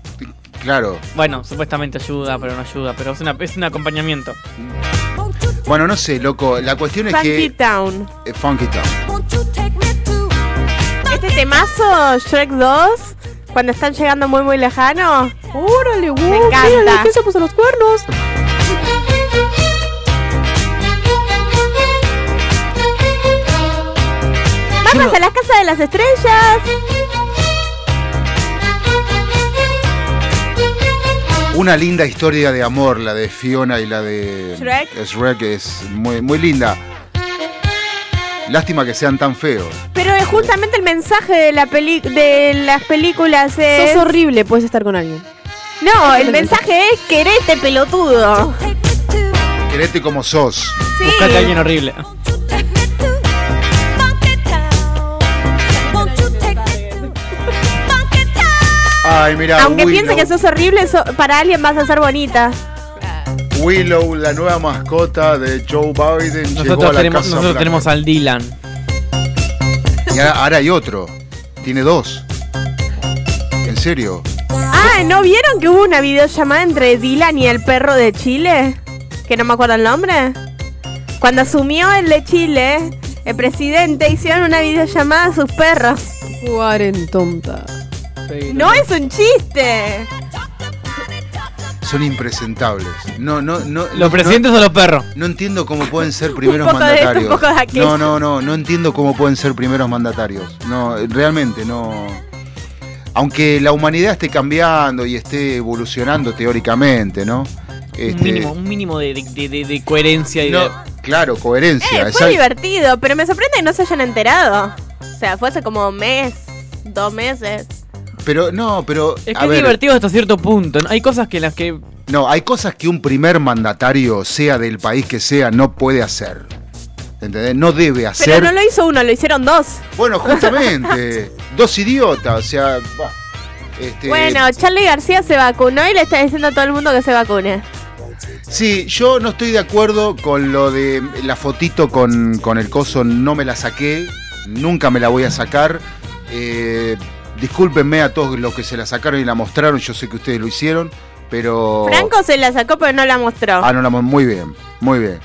Claro. Bueno, supuestamente ayuda, pero no ayuda. Pero es, una, es un acompañamiento. Bueno, no sé, loco. La cuestión es Funky que. Town. eh, Funky Town. Este temazo, Shrek 2, cuando están llegando muy muy lejano. ¡Órale, Me encanta. ¿Qué se puso los cuernos? ¡Vamos a la casa de las estrellas! Una linda historia de amor, la de Fiona y la de Shrek. Shrek es muy, muy linda. Lástima que sean tan feos. Pero es justamente el mensaje de la peli de las películas es... Sos horrible, puedes estar con alguien. No, el mensaje es querete pelotudo. Querete como sos. Sí. Buscate a alguien horrible. Ay, mira, Aunque piense que sos horrible, so- para alguien vas a ser bonita. Willow, la nueva mascota de Joe Biden, llegó a Nosotros, la tenemos, Casa nosotros Blanca. tenemos al Dylan. Y ahora, ahora hay otro. Tiene dos. ¿En serio? Ah, ¿no vieron que hubo una videollamada entre Dylan y el perro de Chile? Que no me acuerdo el nombre. Cuando asumió el de Chile, el presidente hicieron una videollamada a sus perros. Cuarentonta. No es un chiste. Son impresentables. No, no, no. ¿Los presidentes o los perros? No entiendo cómo pueden ser *laughs* primeros Un poco de esto, mandatarios. un poco de aquello. no, no, no, no entiendo cómo pueden ser primeros mandatarios. No, realmente no. Aunque la humanidad esté cambiando y esté evolucionando teóricamente, ¿no? Un Este, mínimo, un mínimo de, de- de- de coherencia y no, de... claro, coherencia. Eh, fue divertido, pero me sorprende que no se hayan enterado. O sea, fue hace como un mes, dos meses. Pero no, pero Es que a es ver, divertido hasta cierto punto. ¿no? Hay cosas que las que... no, hay cosas que un primer mandatario, sea del país que sea, no puede hacer. ¿Entendés? No debe hacer. Pero no lo hizo uno, lo hicieron dos. Bueno, justamente, *laughs* dos idiotas, o sea, bah, este, Bueno, Charlie García se vacunó y le está diciendo a todo el mundo que se vacune. Sí, yo no estoy de acuerdo con lo de la fotito con, con el coso, no me la saqué, nunca me la voy a sacar. Eh, discúlpenme a todos los que se la sacaron y la mostraron, yo sé que ustedes lo hicieron, pero... Franco se la sacó, pero no la mostró. Ah, no, la mo- muy bien, muy bien.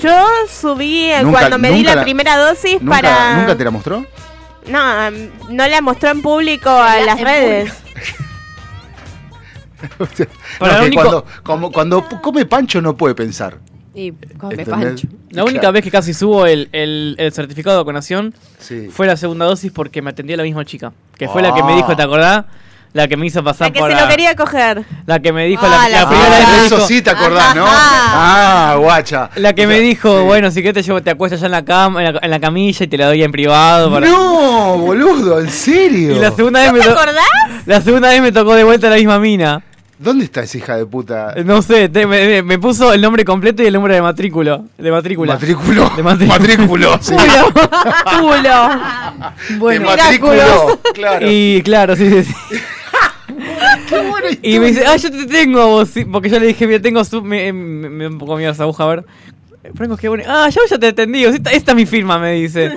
Yo subí eh, Nunca- cuando me di la, la- primera dosis ¿Nunca, para... ¿Nunca te la mostró? No, mm, no la mostró en público a las redes. *laughs* No, Para que lo único- cuando, como- cuando come pancho no puede pensar. Y pancho. La única vez que casi subo el, el- el certificado de vacunación Sí. fue la segunda dosis porque me atendía la misma chica. Que fue la que me dijo, Ah. ¿te acordás? La que me hizo pasar La que por se lo quería coger. La que me dijo, Ah, la, la la primera vez Ah, eso dijo- sí te acordás, ¿no? Ah, guacha. La que me dijo, bueno, si querés te llevo, te acuestas ya en la cama, en la, en la camilla y te la doy en privado. para- No, boludo, ¿en serio? Y la segunda vez me ¿Te to- acordás? La segunda vez me tocó de vuelta la misma mina. ¿Dónde está esa hija de puta? No sé, te- me, me- me puso el nombre completo y el número de matrículo. De matrícula. Matrículo. De matrícula. Matrículo, *laughs* sí. Culo. *laughs* Bueno, De matrículo, claro. Y claro, sí, sí, sí. *laughs* Y me dice, ah, yo te tengo a vos, sí, porque yo le dije, mira, tengo su... Me, me, me da un poco miedo esa aguja, a ver. Franco, qué bueno. Ah, yo ya te entendí, esta, esta es mi firma, me dice.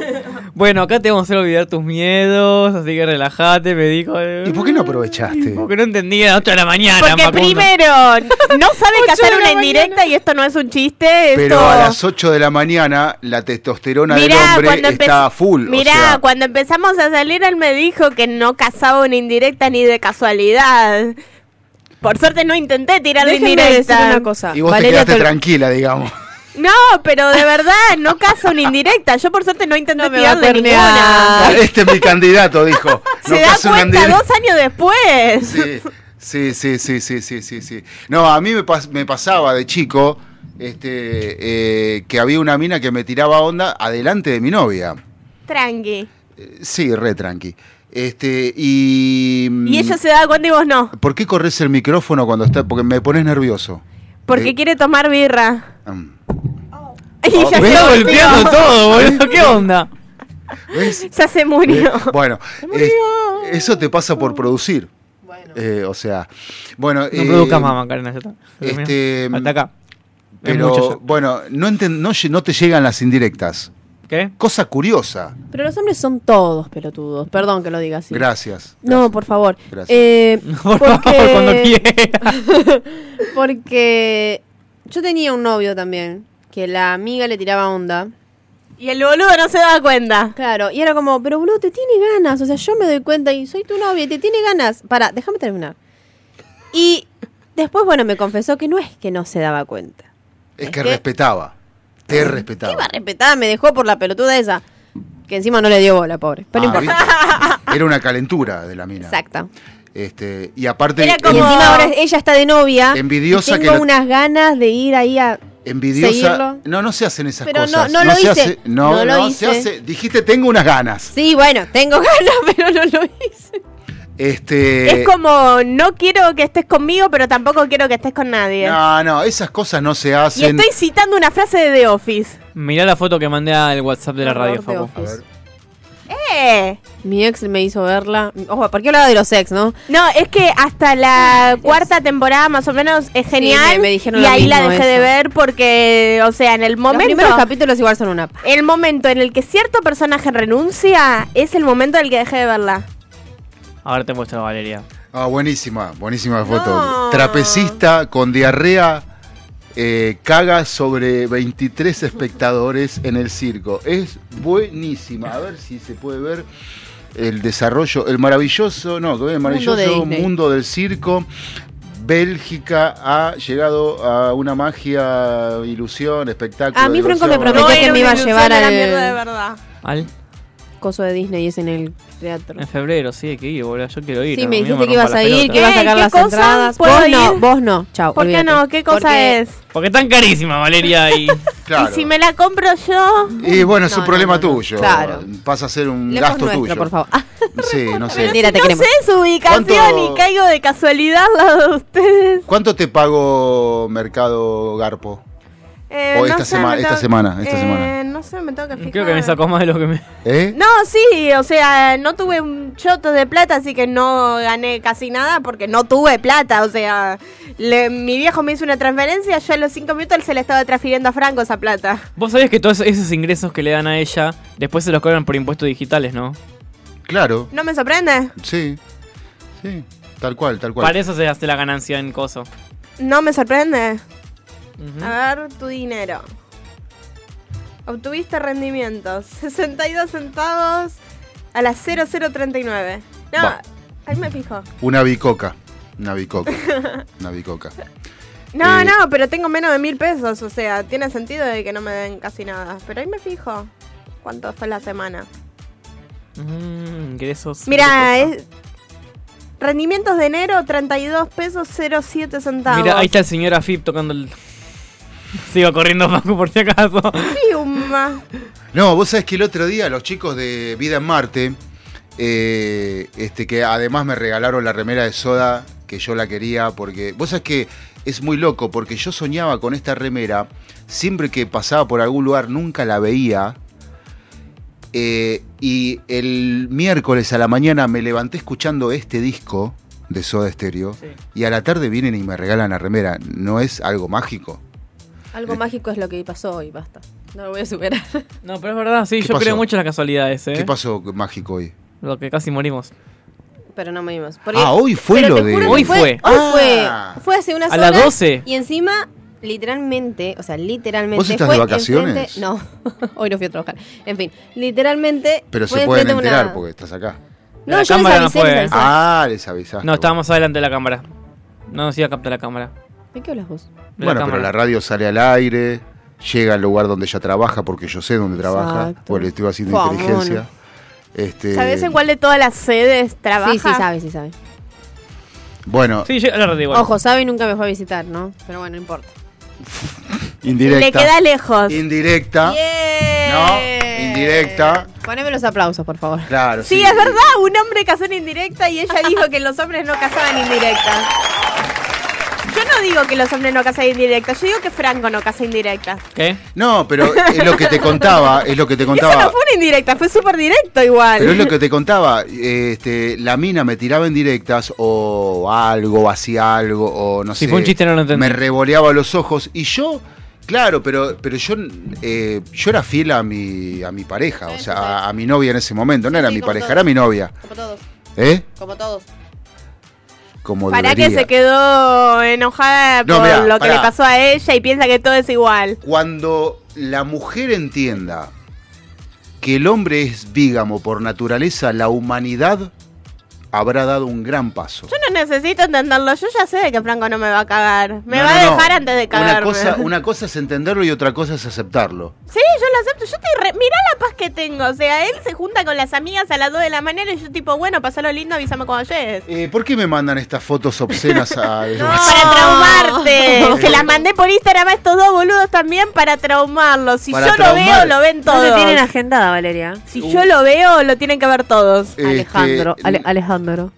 Bueno, acá te vamos a hacer olvidar tus miedos, así que relájate, me dijo. ¿Y por qué no aprovechaste? Porque no entendía a las 8 de la mañana, Porque Facundo. primero, no sabe Ocho cazar de la una indirecta y esto no es un chiste. Pero a las 8 de la mañana la testosterona del Mirá, hombre cuando empe- está full. o Mirá, sea, cuando empezamos a salir, él me dijo que no cazaba una indirecta ni de casualidad. Por suerte no intenté tirar la Déjenme indirecta. decir una cosa. y vos Valeria te quedaste tranquila, digamos. No, pero de verdad, no caza una indirecta. Yo por suerte no intenté No tirarle ninguna. Este es mi candidato, dijo. No Se da caso una cuenta dos años después. Sí, sí, sí, sí, sí, sí, sí, sí. No, a mí me, pas- me pasaba de chico este, eh, que había una mina que me tiraba onda adelante de mi novia. Tranqui. Sí, re tranqui. Este, y... Y ella se da cuenta y vos no. ¿Por qué corres el micrófono cuando está? Porque me pones nervioso. Porque Eh, quiere tomar birra. mm. Y ya Me se está volvió. golpeando todo, boludo. ¿Qué onda? ¿Ves? Ya se murió. Eh, bueno, es- eso te pasa por producir. Eh, o sea, bueno... No eh, produzcas más, Macarena, ya está. Este, Hasta acá. Pero, ya. bueno, no, enten- no, no te llegan las indirectas. ¿Qué? Cosa curiosa. Pero los hombres son todos pelotudos. Perdón que lo diga así. Gracias. No, por favor. Gracias. Eh, *laughs* Por porque... favor, cuando quiera. *laughs* porque yo tenía un novio también, que la amiga le tiraba onda. Y el boludo no se daba cuenta. Claro, y era como, pero boludo, te tiene ganas. O sea, yo me doy cuenta y soy tu novia y te tiene ganas. Para, déjame terminar. Y después, bueno, me confesó que no es que no se daba cuenta. Es Es que que- respetaba. Te ¿Qué respetaba. iba a respetar? Me dejó por la pelotuda esa. Que encima no le dio bola, pobre. Pero no Ah, importa. Era una calentura de la mina. Exacto. Este, y aparte, Y encima ahora ella está de novia. Envidiosa y que tengo unas ganas de ir ahí a. envidiosa. seguirlo. No, no se hacen esas Pero no- cosas. no lo se hice. hace- no, No lo no se hace. Dijiste, tengo unas ganas. Sí, bueno, tengo *laughs* ganas, pero no lo hice. Este. Es como, no quiero que estés conmigo, pero tampoco quiero que estés con nadie. No, no, esas cosas no se y hacen. estoy citando una frase de The Office. Mirá la foto que mandé al WhatsApp de la radio, Facu. Office. Mi ex me hizo verla. Ojo, ¿por qué hablaba de los ex, no? No, es que hasta la cuarta temporada más o menos es genial. me- me dijeron y lo ahí la dejé de ver porque, o sea, en el Los momento. primeros capítulos igual son una. El momento en el que cierto personaje renuncia es el momento en el que dejé de verla. Ahora te muestro, Valeria. Ah, buenísima, buenísima foto. Trapecista con diarrea eh, caga sobre 23 espectadores en el circo. Es buenísima. A ver si se puede ver el desarrollo, el maravilloso, no, el maravilloso de mundo, del circo. Bélgica ha llegado a una magia, ilusión, espectáculo. A mí Franco me prometió que me iba a llevar al mierda de verdad. ¿Al? Coso de Disney es en el teatro. En febrero, sí, hay que ir, boludo. Yo quiero ir. Sí, me dijiste que ibas a ir, que ibas a ¿Qué? sacar ¿Qué las cosa? entradas. ¿Puedo Vos no, ir? vos no. Chao. ¿Por qué no? ¿Qué cosa Porque- es? Porque están carísimas, Valeria. Y... *laughs* Claro. Y si me la compro yo. Y bueno, es No, un problema no, no, no. tuyo. Claro. Pasa a ser un Lejos gasto nuestro, tuyo. por favor. Ah, *laughs* Sí, no sé. Mentira, te no queremos. sé su ubicación ¿Cuánto- y caigo de casualidad al lado de ustedes. ¿Cuánto te pago Mercado Garpo? Eh, O no esta sé, sema- me esta semana, esta eh, semana. No sé, me tengo que fijar. Creo que me sacó más de lo que me. ¿Eh? No, sí, o sea, no tuve un choto de plata, así que no gané casi nada porque no tuve plata. O sea, le- mi viejo me hizo una transferencia, yo a los cinco minutos se le estaba transfiriendo a Franco esa plata. Vos sabés que todos esos ingresos que le dan a ella, después se los cobran por impuestos digitales, ¿no? Claro, ¿No me sorprende? sí. Sí, tal cual, tal cual. Para eso se hace la ganancia en coso. No me sorprende. A ver tu dinero. Obtuviste rendimientos. *laughs* 62 centavos a las 0039. No, Va. Ahí me fijo. Una bicoca. Una bicoca. *laughs* Una bicoca. No, Eh, no, pero tengo menos de mil pesos, o sea, tiene sentido de que no me den casi nada. Pero ahí me fijo. ¿Cuánto fue la semana? Mm, ingresos. Mira, es... rendimientos de enero, 32 pesos 07 centavos. Mira, ahí está el señor Afip tocando el. *laughs* Sigo corriendo, Paco, por si acaso. Fiuma. No, vos sabés que el otro día los chicos de Vida en Marte, eh, este, que además me regalaron la remera de soda, que yo la quería, porque vos sabés que es muy loco, porque yo soñaba con esta remera, siempre que pasaba por algún lugar nunca la veía, eh, y el miércoles a la mañana me levanté escuchando este disco de Soda Stereo, y a la tarde vienen y me regalan la remera, ¿no es algo mágico? Algo mágico es lo que pasó hoy, basta. No lo voy a superar. *laughs* No, pero es verdad, sí, ¿Qué yo creo mucho en las casualidades, ¿eh? ¿Qué pasó mágico hoy? Lo que casi morimos. Pero no me dimos. Ah, hoy fue lo de- Hoy fue. Hoy Ah. fue. Fue hace unas A horas. las 12. Y encima, literalmente, o sea, literalmente. ¿Vos estás fue de vacaciones? enfrente- No, *laughs* hoy no fui a trabajar. En fin, literalmente. Pero fue se pueden una- enterar porque estás acá. No, La yo les cámara no fue. les avisé. Ah, les avisaste. No, estábamos adelante de la cámara. No nos iba a captar la cámara. ¿De qué hablas vos? Bueno, pero la radio sale al aire, llega al lugar donde ella trabaja, porque yo sé dónde trabaja, Exacto. porque le estoy haciendo Fue, inteligencia. mono. Este, ¿Sabes en cuál de todas las sedes trabaja? Sí, sí, sabe, sí, sabe. Bueno, Sí, yo la radio igual. Ojo, sabe y nunca me fue a visitar, ¿no? Pero bueno, no importa. *laughs* indirecta. Le queda lejos. Indirecta. Bien. No, indirecta. Poneme los aplausos, por favor. Claro, Sí, es verdad, un hombre casó en indirecta y ella dijo que los hombres no casaban indirecta. Yo no digo que los hombres no casan indirecta, yo digo que Franco no casa indirecta. ¿Qué? No, pero es lo que te contaba, es lo que te *laughs* eso contaba. no fue una indirecta, fue súper directo igual. Pero es lo que te contaba, este, la mina me tiraba en directas o algo, o hacía algo, o no Si sé. fue un chiste, no lo entendí. Me revoleaba los ojos y yo, claro, pero, pero yo, eh, yo era fiel a mi, a mi pareja, o sea, a, a mi novia en ese momento, no era sí, mi pareja, todos. era mi novia. Como todos. ¿Eh? Como todos. Como Para que se quedó enojada No, por mirá, lo que pará. le pasó a ella y piensa que todo es igual. Cuando la mujer entienda que el hombre es vígamo por naturaleza, la humanidad habrá dado un gran paso. Yo no necesito entenderlo, yo ya sé que Franco no me va a cagar. Me No, va no, a no. dejar antes de Una cagarme. cosa, una cosa es entenderlo y otra cosa es aceptarlo. Sí, yo lo acepto. Yo estoy re... Mirá la paz que tengo. O sea, él se junta con las amigas a las 2 de la mañana y yo tipo, bueno, pasalo lindo, avísame cuando llegues. Eh, ¿Por qué me mandan estas fotos obscenas a *laughs* Para traumarte. *laughs* que las mandé por Instagram a estos dos boludos también para traumarlos. Si Para yo lo veo, lo ven todos. No te tienen agendada, Valeria. Si yo lo veo, lo tienen que ver todos. Este, Alejandro. Ale- Alejandro.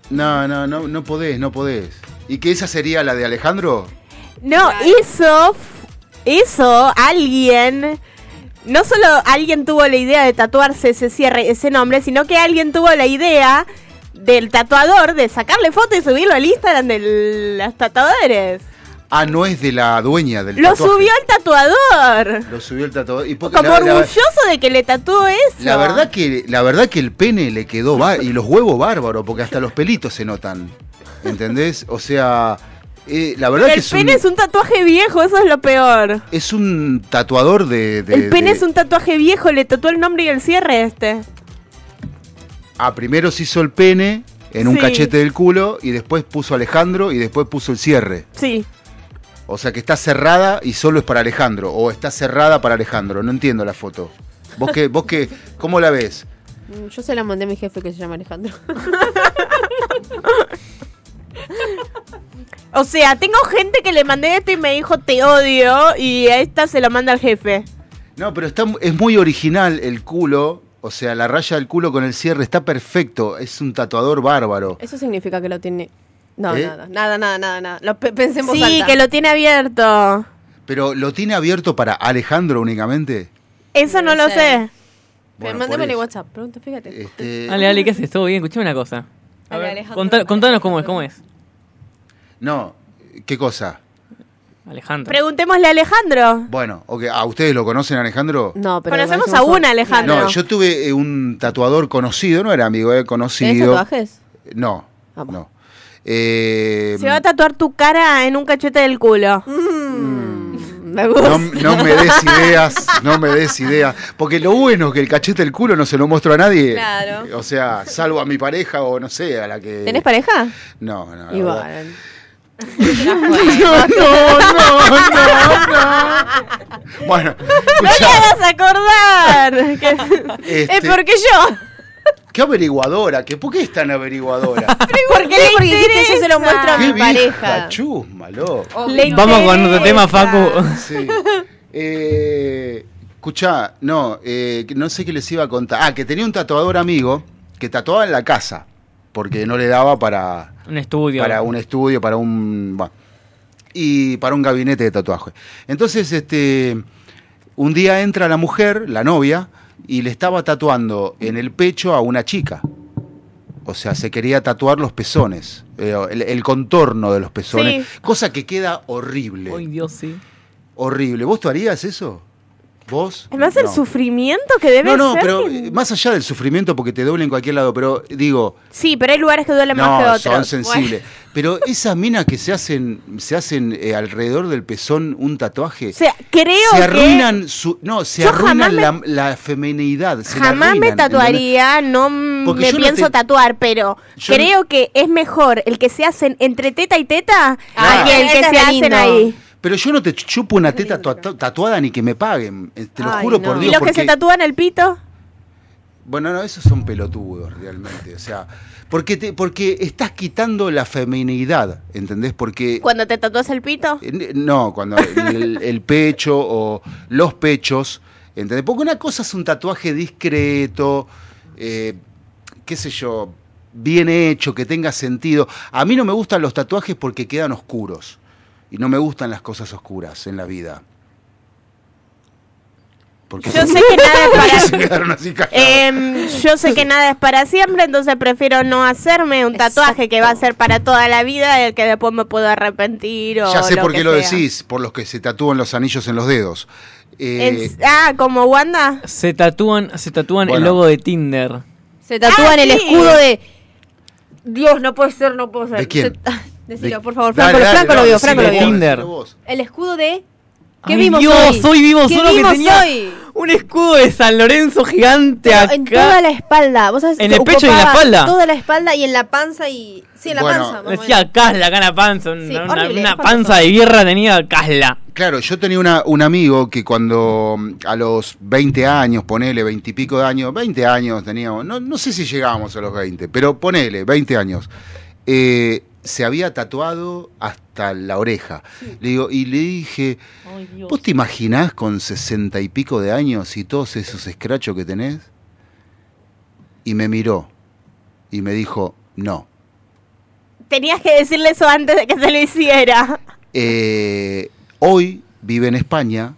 No, no, no, no podés, no podés. ¿Y que esa sería la de Alejandro? No, eso, eso, alguien, no solo alguien tuvo la idea de tatuarse ese cierre, ese nombre, sino que alguien tuvo la idea del tatuador de sacarle foto y subirlo al Instagram de los tatuadores. Ah, no es de la dueña del Lo tatuaje. subió el tatuador. Lo subió el tatuador. Y porque Como la- la- orgulloso de que le tatuó eso. La verdad que la verdad que el pene le quedó y los huevos bárbaros porque hasta los pelitos se notan. ¿Entendés? O sea, eh, la verdad el que es pene un, es un tatuaje viejo, eso es lo peor. es un tatuador de, de- el pene de- es un tatuaje viejo, le tatuó el nombre y el cierre este. Ah, primero se hizo el pene en un Sí. cachete del culo y después puso Alejandro y después puso el cierre. Sí. O sea que está cerrada y solo es para Alejandro o está cerrada para Alejandro. No entiendo la foto. ¿Vos qué, vos qué, cómo la ves? Mm, Yo se la mandé a mi jefe que se llama Alejandro. *laughs* O sea, tengo gente que le mandé esto y me dijo te odio y a esta se lo manda al jefe. No, pero está, es muy original el culo. O sea, la raya del culo con el cierre está perfecto. Es un tatuador bárbaro. Eso significa que lo tiene. No, ¿Eh? nada, nada, nada, nada, nada. Lo pe- pensé en voz Sí, alta. que lo tiene abierto. Pero ¿lo tiene abierto para Alejandro únicamente? Eso no No lo sé. Bueno, por eso. WhatsApp, pregunta, fíjate. Este, Dale, dale, ¿qué haces? ¿Todo bien? Escuchame una cosa. A Dale, ver, Alejandro. contá- contanos cómo es, cómo es. No, ¿qué cosa? Alejandro. Preguntémosle a Alejandro. Bueno, ok, ¿a ustedes lo conocen, Alejandro? No, pero. Conocemos a una, Alejandro. No, yo tuve eh, un tatuador conocido, no era amigo, era ¿Tenés conocido. tatuajes? No, Ah, bueno. no. Eh, Se va a tatuar tu cara en un cachete del culo. Mm, Me gusta. No, no me des *laughs* ideas, no me des ideas. Porque lo bueno es que el cachete del culo no se lo muestro a nadie. Claro. O sea, salvo a mi pareja o no sé, a la que. ¿Tenés pareja? No, no. Igual. *laughs* No, no, no, no, no. Bueno, No te escuchá, hagas acordar. que- Este- Es porque yo. Qué averiguadora, que ¿por qué es tan averiguadora? *laughs* ¿Por qué? Porque dijiste yo se lo muestro a mi vieja pareja. chusma, loco. Vamos con otro tema, Facu. Sí. Eh, escuchá, no, eh, no sé qué les iba a contar. Ah, que tenía un tatuador amigo que tatuaba en la casa, porque no le daba para, Un estudio. para un estudio, para un... bueno, y para un gabinete de tatuaje. Entonces, este, un día entra la mujer, la novia, y le estaba tatuando en el pecho a una chica. O sea, se quería tatuar los pezones, eh, el, el contorno de los pezones, Sí. cosa que queda horrible. Ay, Dios, sí. Horrible. ¿Vos tú harías eso? ¿Vos? Además, el No. sufrimiento que debe No, no, ser. pero eh, más allá del sufrimiento, porque te duele en cualquier lado, pero digo, Sí, pero hay lugares que duelen más que no, otros. son sensibles. Pero esas minas que se hacen, se hacen eh, alrededor del pezón un tatuaje, O sea, creo se que arruinan su, no, se arruinan la, se la jamás me tatuaría, no Porque me no pienso te- tatuar, pero creo que es mejor el que se hacen entre teta y teta Ah. que el que se hacen lindo. ahí. Pero yo no te chupo una teta tatu- tatuada ni que me paguen. eh, Te lo Ay, juro no. por ¿Y Dios. los que se tatúan el pito? Bueno, no, esos son pelotudos realmente. O sea, porque, te, porque estás quitando la feminidad, ¿entendés? Porque Cuando te tatúas el pito. Eh, No, cuando *laughs* el, el pecho o los pechos, ¿entendés? Porque una cosa es un tatuaje discreto, eh, qué sé yo, bien hecho, que tenga sentido. A mí no me gustan los tatuajes porque quedan oscuros. Y no me gustan las cosas oscuras en la vida. Porque Yo se- sé que nada es para. *laughs* Em, yo sé que nada es para siempre, entonces prefiero no hacerme un tatuaje que va a ser para toda la vida, el que después me puedo arrepentir o ya sé lo por qué lo sea. decís, por los que se tatúan los anillos en los dedos. Eh, ah, como Wanda. Se tatúan, se tatúan el Bueno. logo de Tinder. Se tatúan Ah, el sí. escudo de. Dios, no puede ser, no puede ser. ¿De quién? Se- *laughs* Decilo, De- por favor, Dale, Franco, dale, Franco no, lo vio, Franco lo vio. Tinder. El escudo de. ¿Qué Ay, vimos Dios, hoy? hoy vimos ¿Qué uno que vimos tenía hoy? un escudo de San Lorenzo gigante Pero acá. En toda la espalda. ¿Vos sabés ¿En que el pecho y en la espalda? Toda la espalda y en la panza y. Sí, en la Bueno, panza. Decía Casla acá en la panza. Una, Sí, una- horrible, una panza de guerra tenía Casla. Claro, yo tenía una, un amigo que cuando a los 20 años, ponele 20 y pico de años, 20 años teníamos, no, no sé si llegábamos a los 20, pero ponele 20 años, eh, se había tatuado hasta la oreja. Le digo, y le dije, ¿vos te imaginás con 60 y pico de años y todos esos escrachos que tenés? Y me miró y me dijo, no. Tenías que decirle eso antes de que se lo hiciera. Eh, hoy vive en España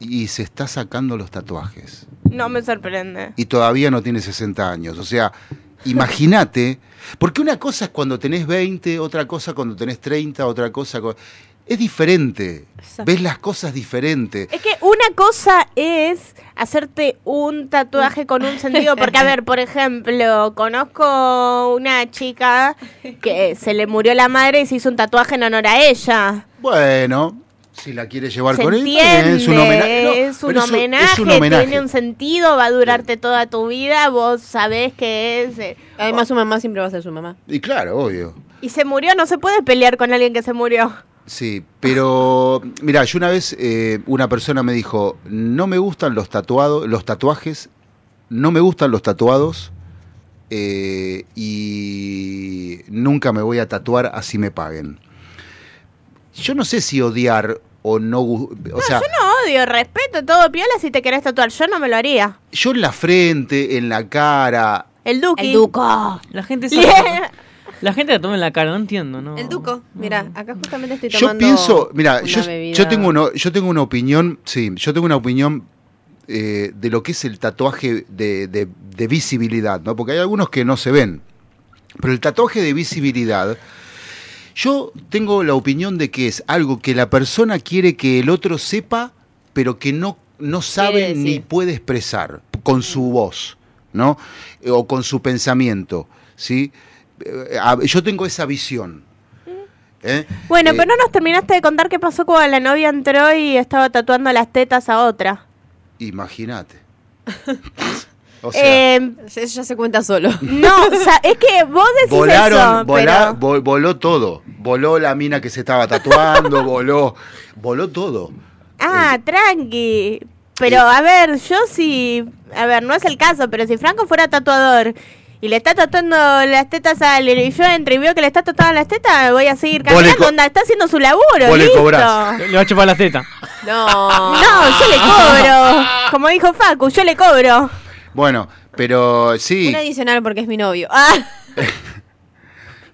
y se está sacando los tatuajes. No me sorprende. y todavía no tiene 60 años. O sea, imagínate, porque una cosa es cuando tenés 20, otra cosa cuando tenés 30, otra cosa... Es diferente, ves las cosas diferentes. Es que una cosa es hacerte un tatuaje con un sentido, porque a ver, por ejemplo, conozco una chica que se le murió la madre y se hizo un tatuaje en honor a ella. Bueno, si la quiere llevar ¿Se con él, es un homenaje. No, es, un pero eso- homenaje es un homenaje. tiene un sentido, va a durarte toda tu vida, vos sabés que es... eh, Además, su mamá siempre va a ser su mamá. Y claro, obvio. Y se murió, no se puede pelear con alguien que se murió. Sí, pero mira, yo una vez eh, una persona me dijo, no me gustan los tatuados, los tatuajes, no me gustan los tatuados eh, y nunca me voy a tatuar así me paguen. Yo no sé si odiar o no, o sea, Yo no odio, respeto todo piola si te querés tatuar, yo no me lo haría. yo en la frente, en la cara, El Duki. El Duco. La gente se Yeah. La gente la toma en la cara, no entiendo, ¿no? El Duco. Mira, acá justamente estoy Yo tomando. pienso, mira, yo, yo tengo uno, yo tengo una opinión, sí, yo tengo una opinión eh, de lo que es el tatuaje de, de- de visibilidad, ¿no? Porque hay algunos que no se ven. Pero el tatuaje de visibilidad, yo tengo la opinión de que es algo que la persona quiere que el otro sepa, pero que no, no sabe ni puede expresar con su voz, ¿no? Eh, O con su pensamiento, ¿sí? Eh, Yo tengo esa visión. ¿eh? Bueno, Eh, pero no nos terminaste de contar qué pasó cuando la novia entró y estaba tatuando las tetas a otra. Imagínate. *laughs* O sea, Eh, Eso ya se cuenta solo. *laughs* no, o sea, es que vos decís volaron, eso, volá- pero... vol- voló todo. Voló la mina que se estaba tatuando, *laughs* voló, voló todo. Ah, tranqui. Pero a ver, yo sí... A ver, no es el caso, pero si Franco fuera tatuador y le está tatuando las tetas a y yo entro y veo que le está tatuando las tetas, voy a seguir caminando, onda, está haciendo su laburo, Vos le listo. cobrás. Le va a chupar la teta. No. No, yo le cobro. *laughs* Como dijo Facu, yo le cobro. Bueno, pero sí. Un adicional porque es mi novio. *laughs*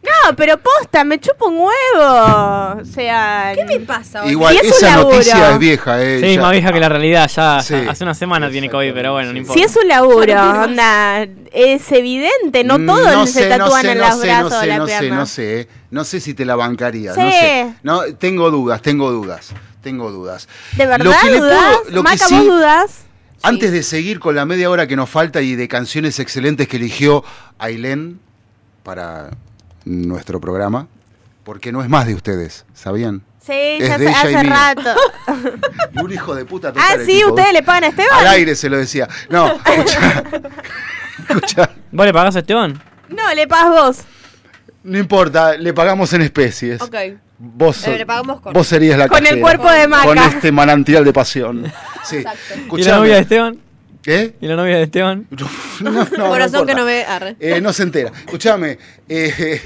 Ah, No, pero posta, me chupo un huevo. O sea... ¿Qué me pasa hoy? Igual Y es un esa laburo. noticia es vieja, eh. Sí, ya- más vieja que la realidad. Ya Sí. hace una semana tiene COVID, pero bueno, no importa. Si es un laburo, onda, es evidente, no todos se tatúan sé, en no los sé, brazos no sé, la no sé, pierna. no sé, no sé si te la bancaría, Sí. no sé. No, tengo dudas, tengo dudas, tengo dudas. ¿De verdad Lo que le dudás? puedo- lo que Maca, sí- ¿vos dudás? Antes de seguir con la media hora que nos falta y de canciones excelentes que eligió Ailén para nuestro programa, porque no es más de ustedes, ¿sabían? Sí, Es ya de hace, ella y rato. *laughs* Y un hijo de puta ah, sí, tipo, ustedes le pagan a Esteban. Al aire se lo decía. No, escucha. *laughs* escucha. ¿Vos le pagás a Esteban? No, le pagas vos. No importa, le pagamos en especies. ok. Vos, le pagamos con- vos serías la Con el cuerpo de Maca. Con este manantial de pasión. Sí. ¿Y la novia de Esteban? ¿Qué? ¿Y la novia de Esteban? *laughs* No, *laughs* no, no Corazón que no ve. Arre. Eh, no se entera. Escúchame. eh,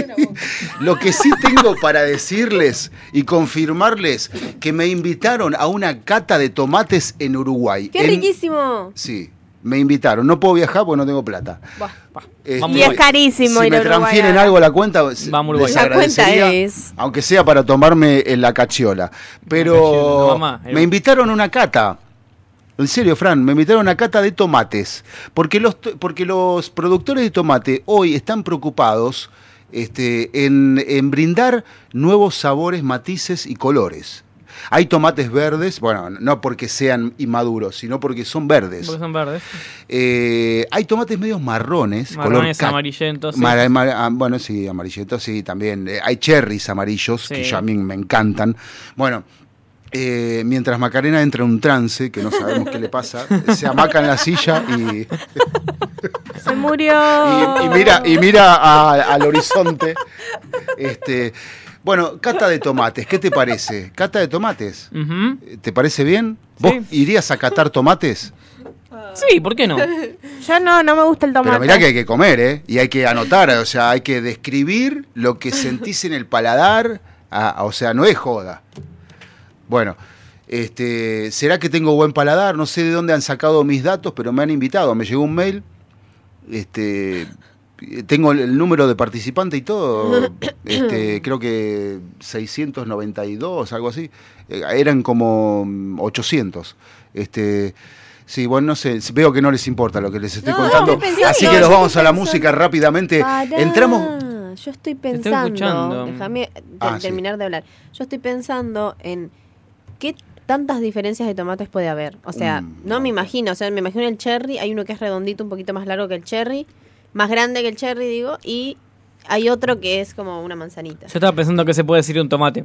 *laughs* lo que sí tengo para decirles y confirmarles que me invitaron a una cata de tomates en Uruguay. ¡Qué En- riquísimo! Sí, me invitaron. No puedo viajar porque no tengo plata. Este, Vamos Y es carísimo si ir me transfieren algo a la cuenta, Vamos. La cuenta es- aunque sea para tomarme en la cachiola. Pero La mamá, ahí me invitaron a una cata. En serio, Fran, me invitaron a una cata de tomates. Porque los, porque los productores de tomate hoy están preocupados este, en, en brindar nuevos sabores, matices y colores. Hay tomates verdes, bueno, no porque sean inmaduros, sino porque son verdes. Porque son verdes. Eh, hay tomates medios marrones, Marrones, color amarillentos. sí. Mara- ah, bueno, sí, amarillentos, sí, también. Eh, hay cherries amarillos, que Sí. ya a mí me encantan. Bueno, eh, mientras Macarena entra en un trance, que no sabemos qué le pasa, *laughs* se amaca en la silla y, *laughs* Se murió. y- y mira, y mira a- al horizonte. Este, bueno, cata de tomates, ¿qué te parece? Cata de tomates. ¿te parece bien? ¿Vos Sí. irías a catar tomates? Sí, ¿por qué no? *laughs* Yo no, no me gusta el tomate. Pero mirá que hay que comer, ¿eh? Y hay que anotar, o sea, hay que describir lo que sentís en el paladar, o sea, no es joda. Bueno, este, ¿será que tengo buen paladar? No sé de dónde han sacado mis datos, pero me han invitado, me llegó un mail, este, tengo el, número de participante y todo, *coughs* este, creo que 692, algo así, Eh, eran como mm, 800, este... Sí, bueno, no sé, veo que no les importa lo que les estoy No, contando. Así que nos vamos a la música rápidamente. Pará, Entramos. Yo estoy pensando. Déjame Ah, sí. terminar de hablar. Yo estoy pensando en qué tantas diferencias de tomates puede haber. O sea, Mm, no me imagino. O sea, me imagino el cherry. Hay uno que es redondito, un poquito más largo que el cherry. Más grande que el cherry, digo. Y hay otro que es como una manzanita. Yo estaba pensando que se puede decir un tomate.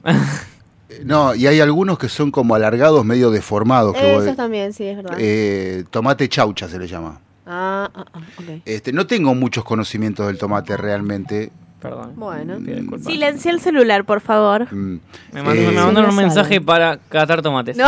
No, y hay algunos que son como alargados, medio deformados. Que Esos vos- también, sí, es verdad. eh, tomate chaucha se le llama. Ah, ah, ah, ok. Este, no tengo muchos conocimientos del tomate realmente. Perdón. Bueno. Silencia el celular, por favor. Mm, Me, mandó- eh, me mandaron un mensaje para catar tomates. No,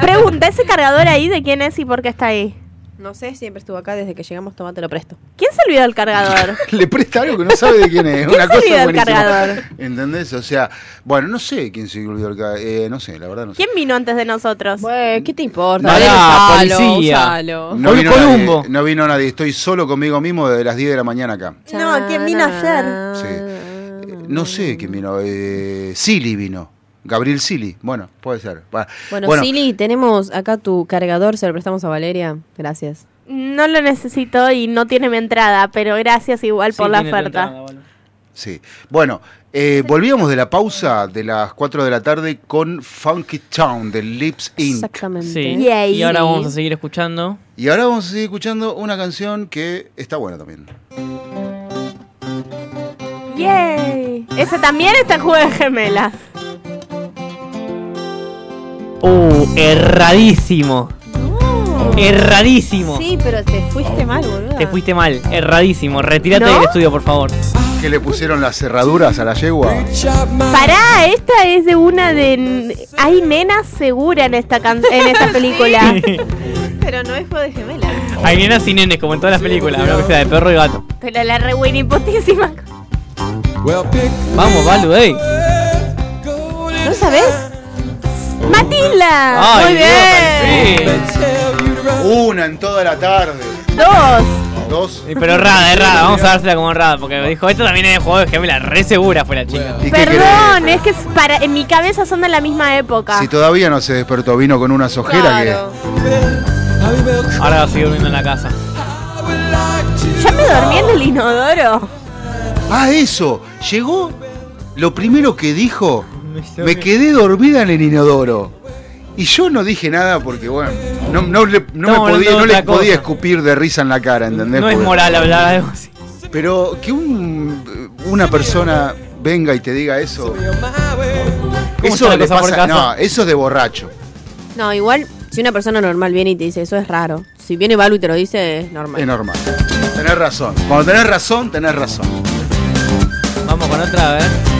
pregunta, ¿ese cargador ahí de quién es y por qué está ahí? No sé, siempre estuvo acá. Desde que llegamos, tomate lo presto. ¿Quién se olvidó del cargador? *laughs* Le presta algo que no sabe de quién es. *laughs* ¿Quién Una se cosa olvidó del buenísima. cargador? ¿Entendés? O sea, bueno, no sé quién se olvidó el cargador. Eh, no sé, la verdad no sé. ¿Quién vino antes de nosotros? Bueno, ¿qué te importa? Pará, Dale, usalo, policía. usalo. No Col- vino, Columbo. nadie, no vino nadie. Estoy solo conmigo mismo desde las 10 de la mañana acá. No, ¿quién vino ayer? Sí. Eh, No sé quién vino. Eh, Silly vino. Gabriel Silly. Bueno, puede ser. Va. Bueno, Silly, tenemos acá tu cargador, se lo prestamos a Valeria. Gracias. No lo necesito y no tiene mi entrada, pero gracias igual Sí, por la oferta. entrada, boludo. Sí. Bueno, eh, volvíamos de la pausa de las 4 de la tarde con Funky Town de Lips Inc. Exactamente. Sí. Y ahora vamos a seguir escuchando. Y ahora vamos a seguir escuchando una canción que está buena también. Yay. Ese también está en Juego de Gemelas. Uh, erradísimo. Erradísimo. Sí, pero te fuiste mal, boludo. Te fuiste mal, erradísimo. Retírate ¿No? del estudio, por favor. Que le pusieron las cerraduras a la yegua. Pará, esta es de una de. Hay nenas segura en esta can- en esta *laughs* película. *laughs* Pero no es de gemelas. Hay nenas y nenes, como en todas las películas, lo que sea, de perro y gato. Pero la re buena hipotísima. Vamos, Balu, ey. ¿No sabes? ¡Matilda! Ay, Muy bien. Una en toda la tarde. Dos. Dos. Sí, Pero errada, errada, vamos a dársela como errada, porque dijo, esto también es de juego de gemela, re segura fue la chica. ¿Y qué Perdón, es que es para, en mi cabeza son de la misma época. Si todavía no se despertó, vino con unas ojeras Claro. Ahora va a seguir durmiendo en la casa. Ya me dormí en el inodoro. Ah, eso. Llegó. Lo primero que dijo. Me quedé dormida en el inodoro. Y yo no dije nada porque, bueno, no, no le, no me podía, no escupir de risa en la cara, ¿entendés? No es moral hablar de algo así. Pero que un- una persona venga y te diga eso. ¿Cómo Eso le pasa. No, eso es de borracho. No, igual, si una persona normal viene y te dice eso es raro. Si viene Balu y te lo dice, es normal. Es normal. Tenés razón. Cuando tenés razón, tenés razón. Vamos con otra, a ver.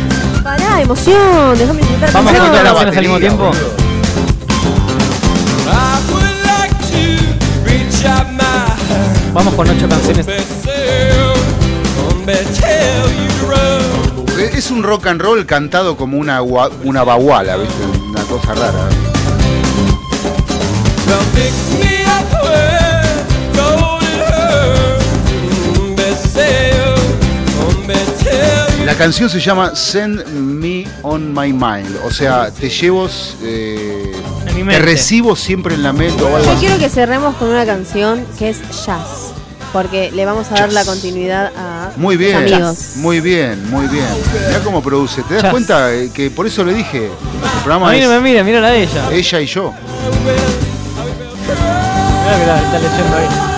Pará, emoción, déjame disfrutar. Vamos con emoción. todas las la canciones al mismo tiempo. Vamos con ocho canciones. Eh, Es un rock and roll cantado como una, gua- una baguala, ¿viste? Una cosa rara. La canción se llama Send Me On My Mind. O sea, te llevo. eh, te recibo siempre en la mente Yo quiero que cerremos con una canción que es jazz. Porque le vamos a dar la continuidad a Muy bien, los amigos. muy bien, muy bien. Mira cómo produce. ¿Te das Jazz. cuenta eh, que por eso le dije? El programa A mí no me es mira, mira la de ella. ella y yo. Mira que la está leyendo ahí.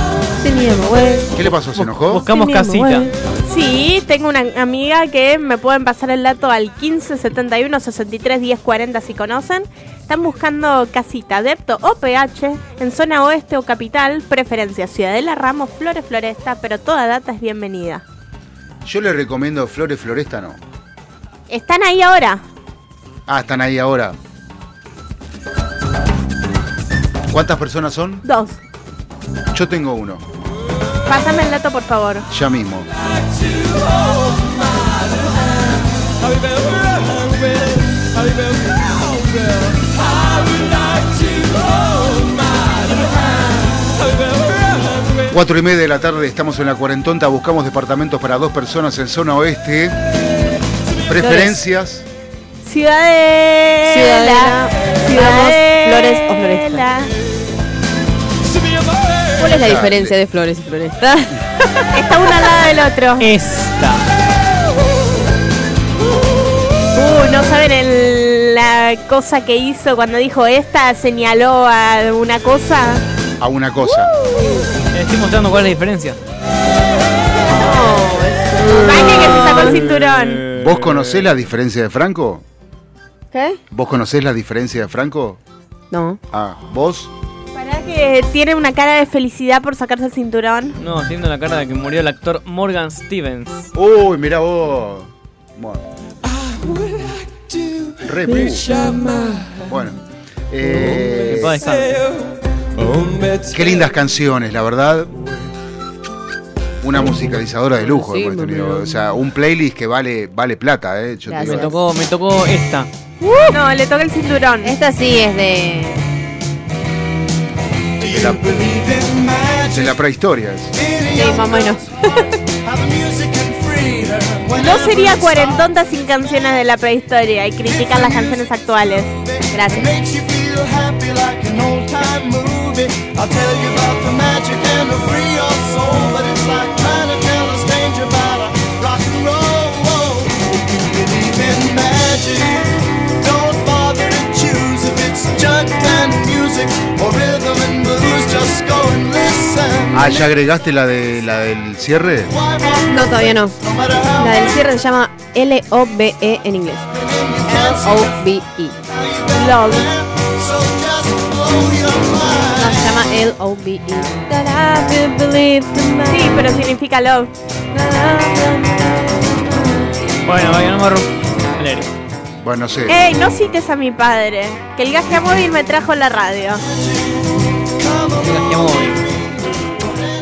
Sí, mi amor, güey. ¿Qué le pasó? ¿Se enojó? Buscamos Sí, mi amor, casita. Sí, tengo una amiga que me pueden pasar el dato al 15 71 63 10 40 si conocen. Están buscando casita, depto o PH en zona oeste o capital, preferencia Ciudadela Ramos, Flores Floresta, pero toda data es bienvenida. Yo le recomiendo Flores Floresta, no. Están ahí ahora. Ah, están ahí ahora. ¿Cuántas personas son? Dos. Yo tengo uno, Pásame el dato, por favor. ya mismo. Cuatro y media de la tarde, estamos en la cuarentonta, buscamos departamentos para dos personas en zona oeste. Preferencias. Ciudadela. Ciudadela. Ciudadela. Flores o Floresta. ¿Cuál es la diferencia de flores y floresta? *laughs* Está uno al lado del otro. Esta. Uh, no saben el- la cosa que hizo cuando dijo esta, señaló a una cosa. A una cosa. Le estoy mostrando cuál es la diferencia. Vale que se sacó el cinturón. ¿Vos conocés la diferencia de Franco? ¿Qué? ¿Vos conocés la diferencia de Franco? No. Ah, ¿vos? Que tiene una cara de felicidad por sacarse el cinturón. No, tiene la cara de que murió el actor Morgan Stevens. Uy, mirá vos. Bueno. Re. Bueno. eh, qué lindas canciones, la verdad. Una musicalizadora de lujo Sí, hemos mami. tenido. O sea, un playlist que vale, vale plata, eh. Yo te Gracias. Me tocó, me tocó esta. No, le toca el cinturón. Esta sí es de de la, de la prehistoria. Sí, más o menos. No sería cuarentonta sin canciones de la prehistoria y critican las canciones actuales. Gracias. Or rhythm Ah, ¿ya agregaste la, de, la del cierre? No, todavía no. La del cierre se llama L-O-B-E en inglés. L-O-B-E. Love. No, se llama L-O-B-E. Sí, pero significa love. Bueno, vayamos a Alegre. Bueno, sí. ¡Ey, no cites a mi padre! Que el gas móvil me trajo la radio.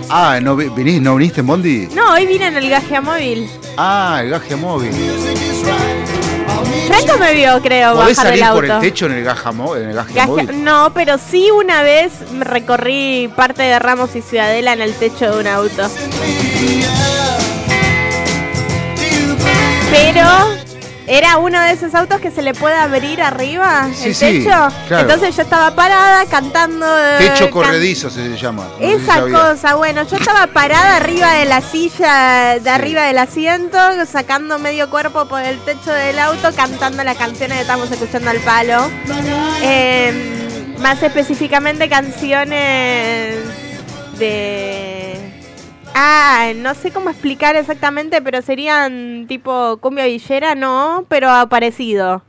Ah, ¿no vi- vinís, no viniste en Bondi? No, hoy vine en el gaje móvil. Ah, el gaje móvil. Franco me vio, creo, ¿Podés bajar del salir por auto. el techo en el gaje, mo- en el gaje Gaje- móvil? No, pero sí una vez me recorrí parte de Ramos y Ciudadela en el techo de un auto. Pero era uno de esos autos que se le puede abrir arriba Sí, el sí, techo. claro. Entonces yo estaba parada cantando. eh, Techo can- corredizo se llama. no sé si Esa cosa, bueno, yo estaba parada arriba de la silla, de arriba del asiento, sacando medio cuerpo por el techo del auto, cantando las canciones que estamos escuchando al palo. Eh, más específicamente canciones de... Ah, no sé cómo explicar exactamente, pero serían tipo cumbia villera, no, pero parecido.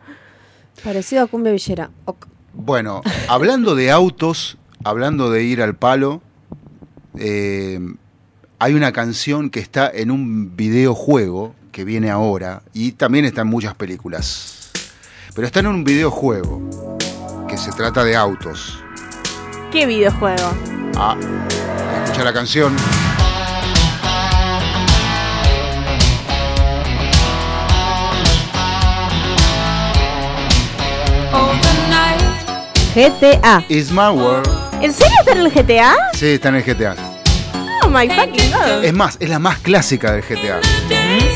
Parecido a Cumbia Villera. Ok. Bueno, hablando de autos, hablando de ir al palo, eh, hay una canción que está en un videojuego que viene ahora y también está en muchas películas. Pero está en un videojuego que se trata de autos. ¿Qué videojuego? Ah, escucha la canción. GTA. Is my world. ¿En serio está en el GTA? Sí, está en el GTA. Oh my fucking god. Es más, es la más clásica del GTA.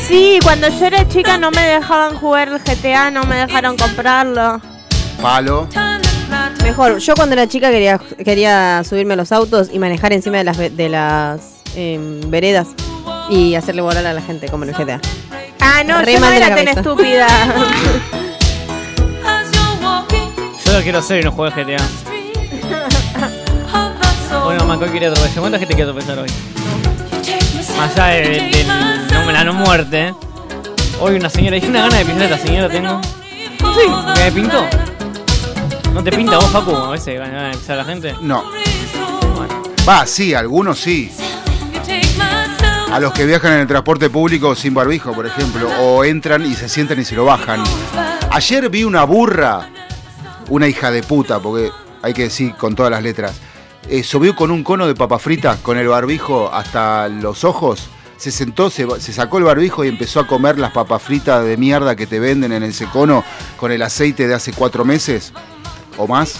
Sí, cuando yo era chica no me dejaban jugar el GTA, no me dejaron comprarlo. Palo. Mejor, yo cuando era chica quería, quería subirme a los autos y manejar encima de las, ve- de las em, veredas y hacerle volar a la gente como en el GTA. Ah, no, Re yo no era tan cabeza. estúpida. *laughs* Yo lo quiero hacer y no juego GTA. *laughs* Bueno, Manco quiere atropellar. ¿Cuánta gente quiere atropellar hoy? Más allá de, de- del- no, la no muerte. Hoy una señora, dije una gana de pintar a esta señora tengo. Sí, ¿que me pintó? ¿No te pinta vos, Facu? A veces van a empezar la gente. No. Va, sí, algunos sí. A los que viajan en el transporte público sin barbijo, por ejemplo, o entran y se sientan y se lo bajan. Ayer vi una burra, una hija de puta, porque hay que decir con todas las letras, eh, subió con un cono de papa frita con el barbijo hasta los ojos, se sentó, se, se sacó el barbijo y empezó a comer las papas fritas de mierda que te venden en ese cono con el aceite de hace cuatro meses o más.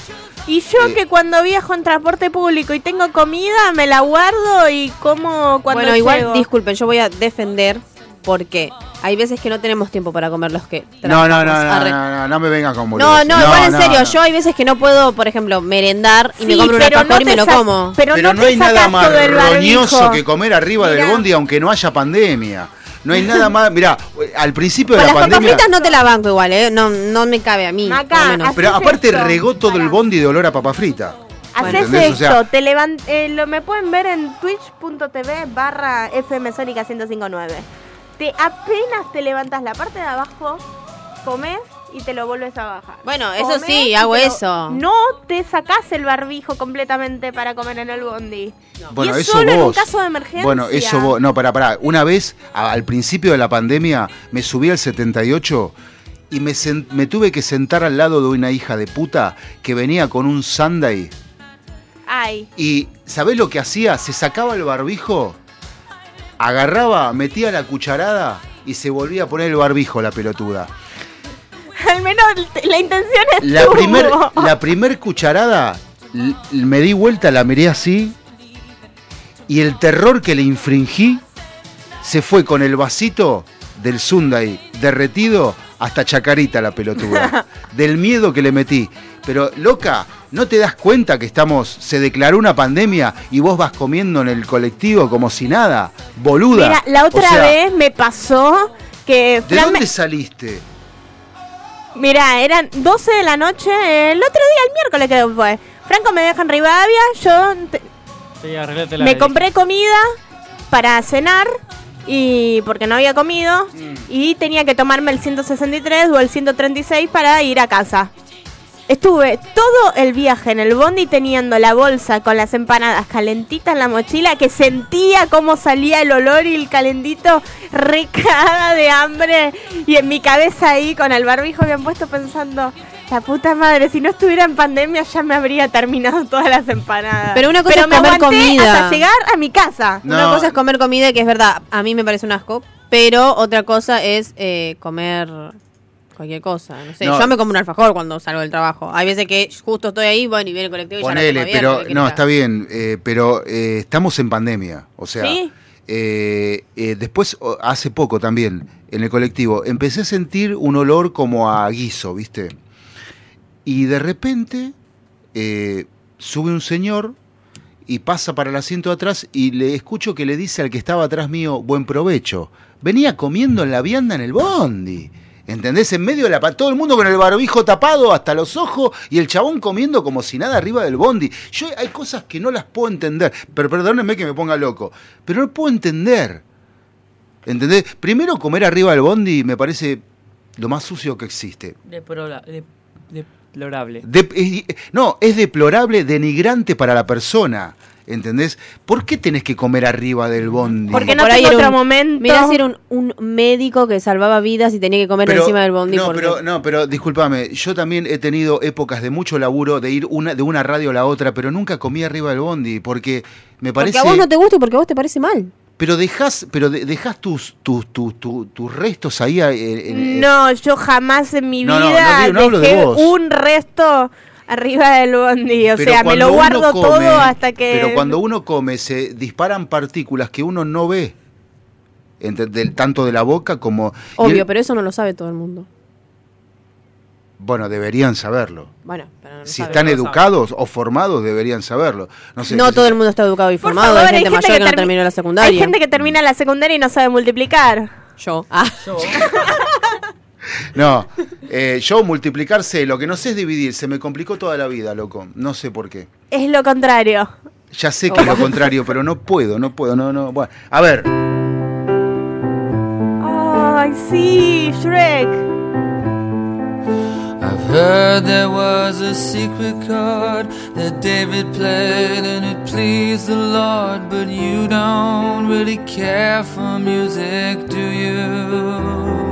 Y yo que cuando viajo en transporte público y tengo comida, me la guardo y como cuando bueno, igual, disculpen, yo voy a defender porque hay veces que no tenemos tiempo para comer los que No, no, no, no, no, no, no me vengas con No, no, igual en serio, no. yo hay veces que no puedo, por ejemplo, merendar y me Sí, compro un alfajor no y me lo como. pero Pero no hay nada más roñoso que comer arriba del bondi aunque no haya pandemia. No hay *laughs* nada más. Mirá, al principio Con de las la papas pandemia. fritas no te la banco igual, ¿eh? No, no me cabe a mí. Pero aparte regó todo el bondi de olor a papa frita. Haces ¿Entendés? O esto, sea- te levan- eh, lo, me pueden ver en twitch.tv barra fmsónica 1059. Te apenas te levantas la parte de abajo, comes y te lo vuelves a bajar. Bueno, eso Comés sí, hago eso. No te sacás el barbijo completamente para comer en el bondi. Bueno, y es eso solo en un vos. caso de emergencia. Bueno, eso vos. No, pará, pará. Una vez, al principio de la pandemia, me subí al 78 y me, me tuve que sentar al lado de una hija de puta que venía con un Sunday. Ay. Y ¿sabés lo que hacía? Se sacaba el barbijo, agarraba, metía la cucharada y se volvía a poner el barbijo la pelotuda. Al menos la intención es La primer, la primer cucharada, me di vuelta, la miré así y el terror que le infringí se fue con el vasito del Sunday derretido hasta Chacarita la pelotuda. *laughs* del miedo que le metí. Pero, loca, ¿no te das cuenta que estamos, se declaró una pandemia y vos vas comiendo en el colectivo como si nada? Boluda. Mira, la otra O sea, vez me pasó que ¿De Fran dónde me- saliste? Mira, eran 12 de la noche, el otro día, el miércoles creo que fue. Franco me deja en Rivadavia, yo te- Sí, arreglate la Me compré comida para cenar y porque no había comido Mm. y tenía que tomarme el 163 o el 136 para ir a casa. Estuve todo el viaje en el bondi teniendo la bolsa con las empanadas calentitas en la mochila que sentía cómo salía el olor y el calentito recada de hambre y en mi cabeza ahí con el barbijo bien puesto pensando la puta madre, si no estuviera en pandemia ya me habría terminado todas las empanadas. Pero una cosa Pero es me comer comida. hasta llegar a mi casa. Una cosa es comer comida, que es verdad, a mí me parece un asco, pero otra cosa es eh, comer cualquier cosa. No sé, No. yo me como un alfajor cuando salgo del trabajo. Hay veces que justo estoy ahí, bueno, y viene el colectivo y ya Ponele, tengo abierta, pero ¿qué no, está bien, eh, pero eh, estamos en pandemia, o sea, Sí. eh, después, hace poco también, en el colectivo, empecé a sentir un olor como a guiso, ¿viste? Y de repente sube un señor y pasa para el asiento de atrás y le escucho que le dice al que estaba atrás mío, buen provecho. Venía comiendo en la vianda en el bondi. ¿Entendés? En medio de la... Todo el mundo con el barbijo tapado hasta los ojos y el chabón comiendo como si nada arriba del bondi. Yo hay cosas que no las puedo entender. Pero perdónenme que me ponga loco. Pero no puedo entender. ¿Entendés? Primero comer arriba del bondi me parece lo más sucio que existe. Deplora- de- deplorable. De- es- no, es deplorable, denigrante para la persona. ¿Entendés? ¿Por qué tenés que comer arriba del bondi? Porque no Por ahí otro un- momento. Mirá si era un, un médico que salvaba vidas y tenía que comer Pero- encima del bondi. No, porque- pero, no, pero discúlpame, yo también he tenido épocas de mucho laburo, de ir una, de una radio a la otra, pero nunca comí arriba del bondi, porque me parece... Porque a vos no te gusta y porque a vos te parece mal. Pero dejás, pero de- dejás tus, tus, tus, tus, tus restos ahí... eh, en- en- No, yo jamás en mi No, vida no no hablo de dejé vos. un resto arriba del bondi. O pero sea, me lo guardo come- todo hasta que. Pero cuando uno come se disparan partículas que uno no ve, ente- del- tanto de la boca como... Obvio, el- pero eso no lo sabe todo el mundo. Bueno, deberían saberlo. Bueno, pero no lo Si sabe. están No sabe. educados o formados, deberían saberlo. No, sé, No todo yo. el mundo está educado y formado. favor, hay gente mayor que, no termi- terminó la secundaria. Hay gente que termina la secundaria y no sabe multiplicar. Yo. Ah. *laughs* No, eh, yo multiplicar sé, lo que no sé es dividir, se me complicó toda la vida, loco, no sé por qué. Es lo contrario. Ya sé que es lo contrario, pero no puedo, no puedo, no, no. Bueno, a ver, Ay, sí, Shrek. I've heard there was a secret chord that David played and it pleased the Lord, but you don't really care for music, do you?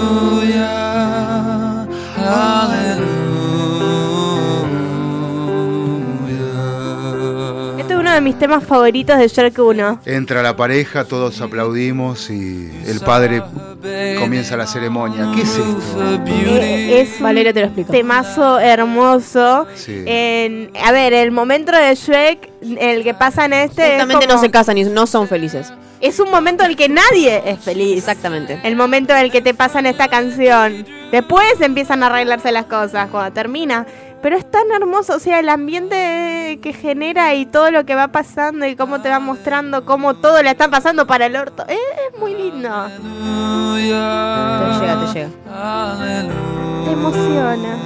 uno de mis temas favoritos de Shrek 1. entra la pareja, todos aplaudimos y el padre comienza la ceremonia. ¿Qué es esto? Eh, es un Valeria te lo explica. temazo hermoso. Sí. En- a ver, el momento de Shrek, el que pasa en este. es Justamente como- no se casan y no son felices. Es un momento en el que nadie es feliz. Exactamente. El momento en el que te pasan esta canción. Después empiezan a arreglarse las cosas cuando termina. Pero es tan hermoso, o sea, el ambiente que genera y todo lo que va pasando y cómo te va mostrando cómo todo le está pasando para el orto. Eh, es muy lindo. Te llega, te llega. Te emociona.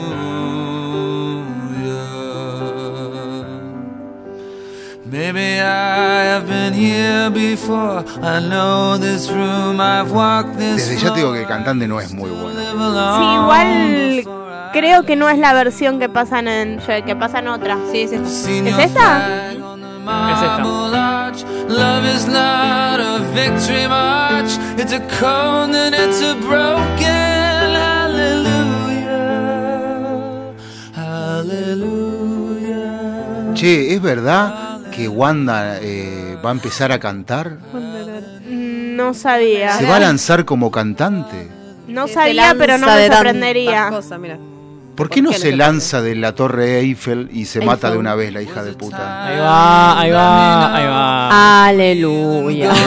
Maybe I have been here before. I know this room. I've walked this Desde ya te digo que el cantante no es muy bueno. Sí, igual creo que no es la versión que pasan en que pasan otra. Sí, es esta. ¿Es esta? Es esta. Love is not a victory march. It's a cold and it's a broken hallelujah. Hallelujah. Che, ¿es verdad que Wanda eh, va a empezar a cantar? No sabía. ¿Se va a lanzar como cantante? No sabía, pero no me sorprendería. mira. ¿Por qué no se lanza de la torre Eiffel y se mata de una vez la hija de puta? Ahí va, ahí va, ahí va. Aleluya. *laughs*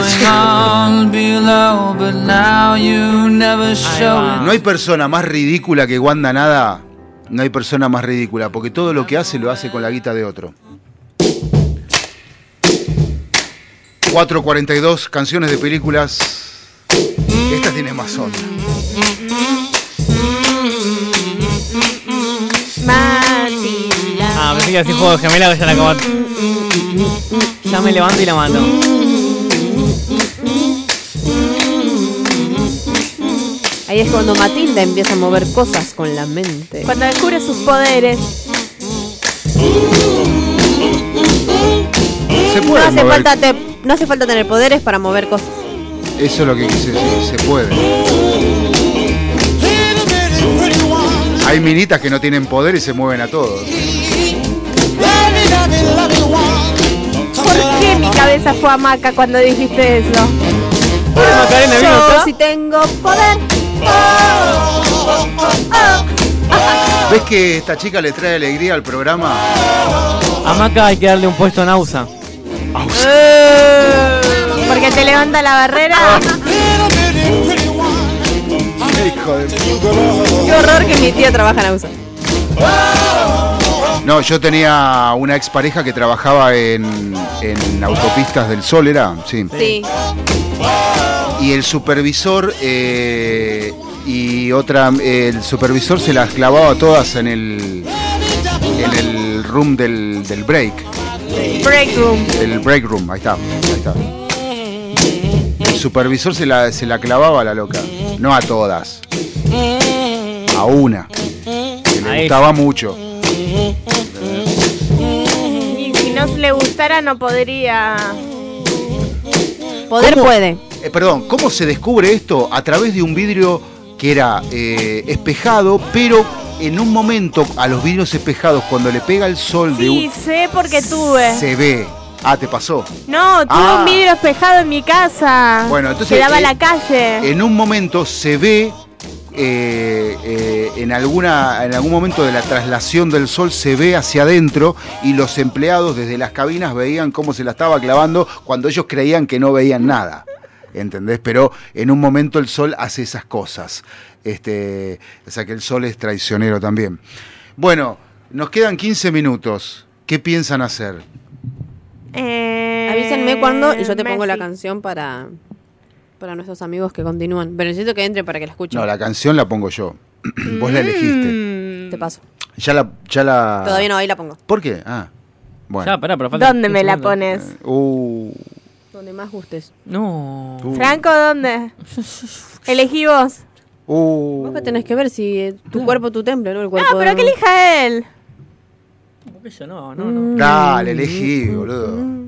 No hay persona más ridícula que Wanda Nada. No hay persona más ridícula, porque todo lo que hace lo hace con la guita de otro. 442 canciones de películas. Esta tiene más onda. Matilda. Ah, pensé que iba a decir juego de gemela que ya la acabo. Ya me levanto y la mato. Ahí es cuando Matilda empieza a mover cosas con la mente. Cuando descubre sus poderes. Se No puede hace, mover. falta te- no hace falta tener poderes para mover cosas. Eso es lo que quise decir, se puede. Hay minitas que no tienen poder y se mueven a todos. ¿Por qué mi cabeza fue a Maca cuando dijiste eso? Macarena vino Yo acá. si tengo poder. ¿Ves que esta chica le trae alegría al programa? A Maca hay que darle un puesto en AUSA. Porque te levanta la barrera. Hijo de Qué horror que mi tía trabaja en AUSA. No, yo tenía una expareja que trabajaba en, en autopistas del sol, ¿era? Sí. Sí. Y el supervisor eh, y otra, el supervisor se las clavaba todas en el en el room del, del break. Break room. El break room, ahí está, ahí está. El supervisor se la, se la clavaba a la loca. No a todas. A una. Que le A gustaba mucho. Y si no le gustara, no podría. Poder ¿Cómo? puede. Eh, perdón, ¿cómo se descubre esto? A través de un vidrio que era eh, espejado, pero en un momento a los vidrios espejados, cuando le pega el sol de Sí, un... sé porque tuve. Se ve. Ah, te pasó. No, tuve Ah. un vidrio espejado en mi casa. Bueno, entonces, Que daba a eh, la calle. En un momento se ve, eh, eh, en, alguna, en algún momento de la traslación del sol, se ve hacia adentro y los empleados desde las cabinas veían cómo se la estaba clavando cuando ellos creían que no veían nada. ¿Entendés? Pero en un momento el sol hace esas cosas. Este, o sea que el sol es traicionero también. Bueno, nos quedan 15 minutos. ¿Qué piensan hacer? Eh, Avísenme cuándo y yo te pongo la canción para, para nuestros amigos que continúan. Pero necesito que entre para que la escuchen. No, la canción la pongo yo. *clears throat* Vos la elegiste. Te paso. Ya la, ya la. Todavía no, ahí la pongo. ¿Por qué? Ah. Bueno. Ya, pará, pero falta ¿Dónde me 15 la pones? Uh, Donde más gustes. No. uh, Franco, ¿dónde? *laughs* Elegí vos. uh. Vos que tenés que ver si eh, tu cuerpo tu templo, ¿no? El cuerpo No, pero de- que elija él. ¿Por qué yo no? No, no. Dale, elegí, boludo.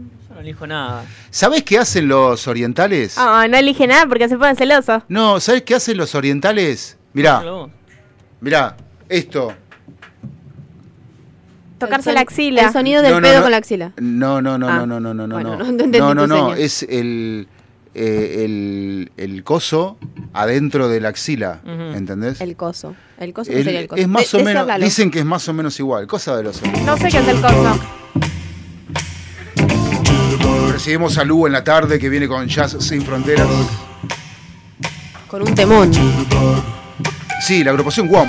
No elijo nada. ¿Sabés qué hacen los orientales? Oh, no elige nada porque se pone celoso. No, ¿sabés qué hacen los orientales? Mirá, mirá, esto. Tocarse son- la axila. El sonido del No, no, pedo no. con la axila. No, no, no, Ah, no, no, no, no, no. bueno, no, *laughs* no entendí no, no, tu no, seña. es el, eh, el, el coso adentro de la axila, Ujú. ¿entendés? El coso. El coso El- sería el coso. es más De- o de ese menos, háblalo. dicen que es más o menos igual, cosa de los No sé qué es el coso. Recibimos a Lu en la tarde que viene con Jazz Sin Fronteras. Con un temón. Sí, la agrupación WOM.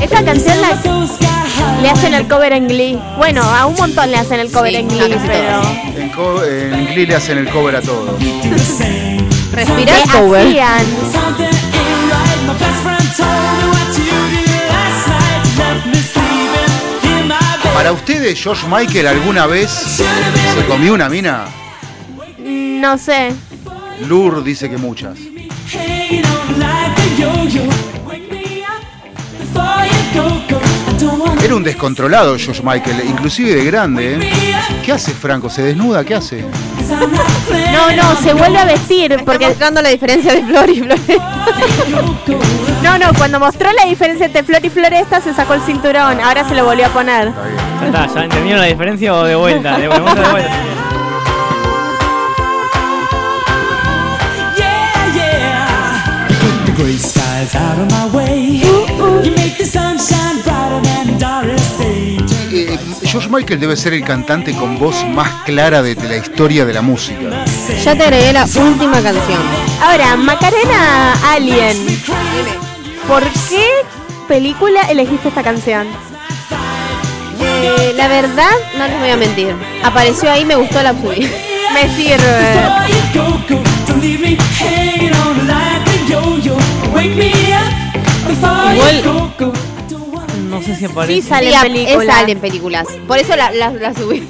Esa canción la, le hacen el cover en Glee. Bueno, a un montón le hacen el cover Sí, en Glee, pero. En, co- en Glee le hacen el cover a todo. Respirás ¿Qué cover. hacían? Para ustedes, George Michael alguna vez se comió una mina? No sé. Lur dice que muchas. Era un descontrolado George Michael, inclusive de grande. ¿eh? ¿Qué hace Franco? ¿Se desnuda? ¿Qué hace? No, no, se vuelve a vestir porque. Mostrando la diferencia de Flor y Floresta. No, no, cuando mostró la diferencia entre Flor y Floresta se sacó el cinturón. Ahora se lo volvió a poner. Ya está, ¿ya entendieron la diferencia o de vuelta? De vuelta, de vuelta. Gray eyes out of my way. You make the sunshine brighter than Doris Day. Eh, George Michael debe ser el cantante con voz más clara de la historia de la música. Ya te agregué la última canción. Ahora, Macarena Alien. ¿Por qué película elegiste esta canción? Eh, la verdad, no les voy a mentir. Apareció ahí, me gustó la subí. *laughs* Me sirve. Igual-. No sé si aparece. Sí, sale Sí, en a- película. sale en películas. Por eso la, la, la subí.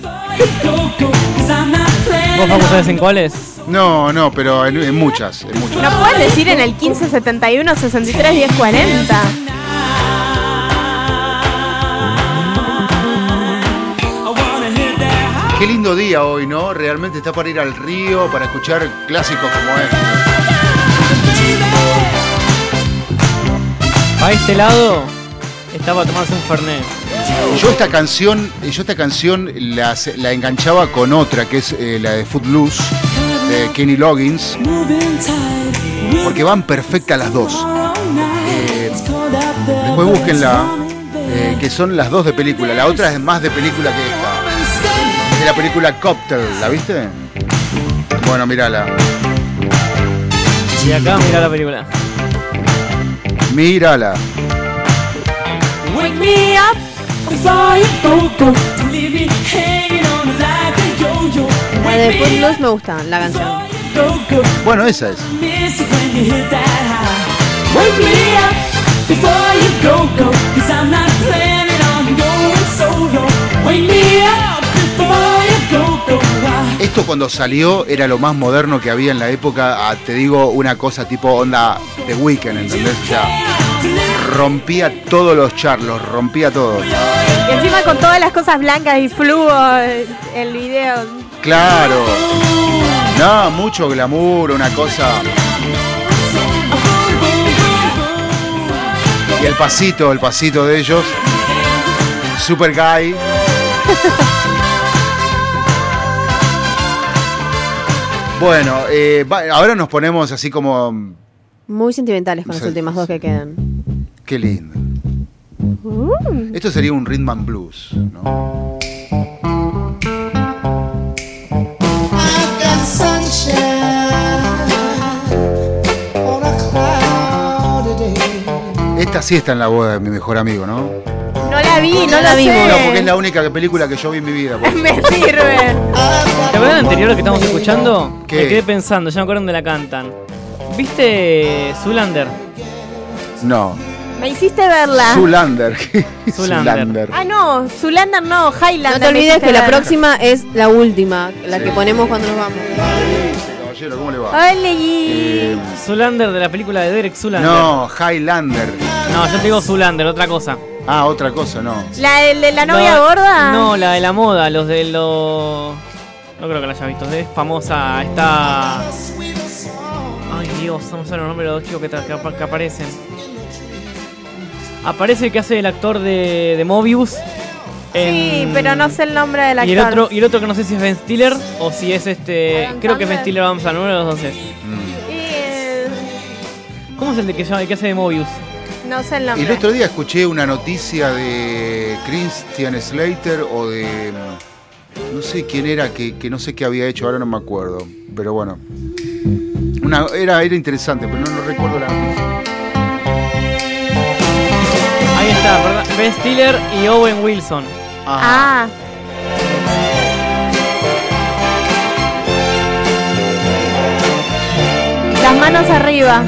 ¿Vos Facu, sabes en cuáles? No, no, pero en, en muchas, en muchas. ¿No puedes decir en el 1571 63 10 40? Qué lindo día hoy, ¿no? Realmente está para ir al río, para escuchar clásicos como este. Para este lado está para tomarse un Fernet. Yo esta canción, yo esta canción la, la enganchaba con otra, que es eh, la de Footloose, de Kenny Loggins, porque van perfectas las dos. Eh, después búsquenla, eh, que son las dos de película. La otra es más de película que esta. Es de la película Cocktail, ¿la viste? Bueno, mírala. Y acá mira la película. Mírala. Wake me up before you go, go. Don't leave me hanging on like a yo-yo. La de Footloose me gusta, la canción. Go, go. Bueno, esa es. Miss it when you hit that high. Wake me up before you go, go. Cause I'm not planning on going solo. Wake me up before you go, go. I Esto cuando salió era lo más moderno que había en la época. Ah, te digo una cosa tipo onda de Weekend, ¿entendés? O sea, rompía todos los charlos, rompía todo. Y encima con todas las cosas blancas y fluo el video. Claro. No, mucho glamour, una cosa. Y el pasito, el pasito de ellos. Super Guy. Bueno, eh, ahora nos ponemos así como. Muy sentimentales con las Sí, últimas dos que quedan. Qué lindo. Esto sería un rhythm and blues, ¿no? Esta sí está en la boda de mi mejor amigo, ¿no? No la vi, no, la vi. No, porque es la única película que yo vi en mi vida. *laughs* Me sirve. ¿Te acuerdas del anterior que estamos escuchando? ¿Qué? Me quedé pensando, ya me acuerdo dónde la cantan. ¿Viste Zulander? No. Me hiciste verla. *laughs* Zulander. Zulander. Ah, no, Zulander no, Highlander. No te me olvides hiciste que la ver. próxima es la última, la que ponemos cuando nos vamos. Caballero, ¿cómo le va? Y- Eh, Zulander de la película de Derek Zulander. no, Highlander. No, yo te digo Zulander, otra cosa. Ah, otra cosa, no. ¿La de, de la novia No, gorda? No, la de la moda, los de los. No creo que la haya visto. Es famosa, está. Ay Dios, vamos a ver los nombres de los dos chicos que, tra- que apa- que aparecen. Aparece el que hace el actor de, de Mobius. Sí, pero no sé el nombre del actor. Y el otro, y el otro que no sé si es Ben Stiller o si es este. Adam creo que es Ben. Stiller, vamos a uno de los dos es. ¿Cómo es el de que, llama- el que hace de Mobius? no sé el Y nombre. el otro día escuché una noticia de Christian Slater o de. No sé quién era, que, que no sé qué había hecho, ahora no me acuerdo. Pero bueno. Una, era, era interesante, pero no, no recuerdo la noticia. Está, Stiller y Owen Wilson. Ah. Las manos arriba.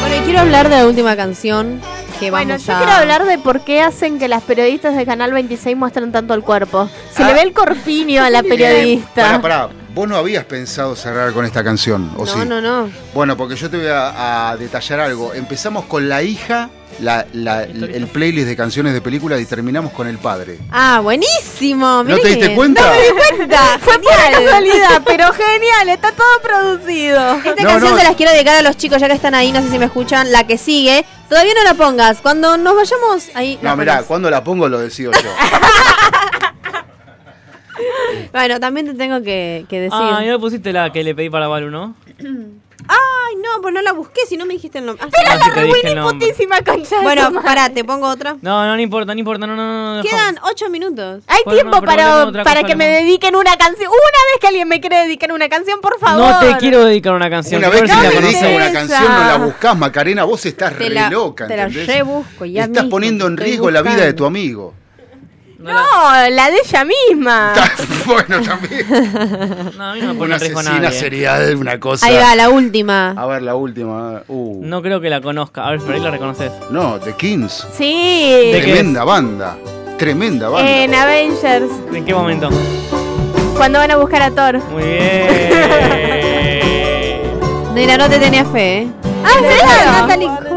Bueno, y quiero hablar de la última canción que Bueno, vamos yo quiero hablar de por qué hacen que las periodistas de Canal 26 muestran tanto el cuerpo. Se le ve el corpiño a la periodista. Pará, pará. Vos no habías pensado cerrar con esta canción, ¿o No, sí? no, no. Bueno, porque yo te voy a, a detallar algo. Empezamos con la hija, la- la- el playlist de canciones de películas y terminamos con el padre. Ah, buenísimo. ¿No te diste que- cuenta? No me di cuenta. *laughs* Fue por casualidad, pero genial, está todo producido. Esta No, canción no. se las quiero dedicar a los chicos ya que están ahí, no sé si me escuchan. La que sigue, Todavía no la pongas. Cuando nos vayamos, ahí. la No, mirá, pones. cuando la pongo lo decido yo. *laughs* Bueno, también te tengo que, que decir. Ah, ya pusiste la que le pedí para Balu, ¿no? *clears throat* Ay, no, pues no la busqué si no me dijiste el nombre. Ah, Pero la re buena y putísima concha Bueno, pará, te pongo otra. No, no, no importa, no importa, no, no, no. no, Quedan ocho minutos. Hay Bueno, tiempo pero para, poneme otra para cosa, que me ¿no? dediquen una canción. Una vez que alguien me quiere dedicar una canción, por favor. No te quiero dedicar una canción. Una vez que ver si te la dedica conoces. una canción, no la buscás, Macarena. Vos estás Te re la- loca, te la ¿entendés? rebusco ya Estás mismo, poniendo en estoy riesgo la vida de buscando. tu amigo. No, la de ella misma. *laughs* bueno, también. *laughs* No, a mí no me pone Una asesina nadie. serial, una cosa. Ahí va, la última. A ver, la última. Uh. No creo que la conozca. A ver, pero ahí la reconoces. No, The Kings. Sí. ¿De qué Tremenda banda. Tremenda banda. En Avengers, ¿En qué momento? cuando van a buscar a Thor. Muy bien. *laughs* Nena, no te tenía fe, ¿eh? Ah, ¿en serio? Natalie trip,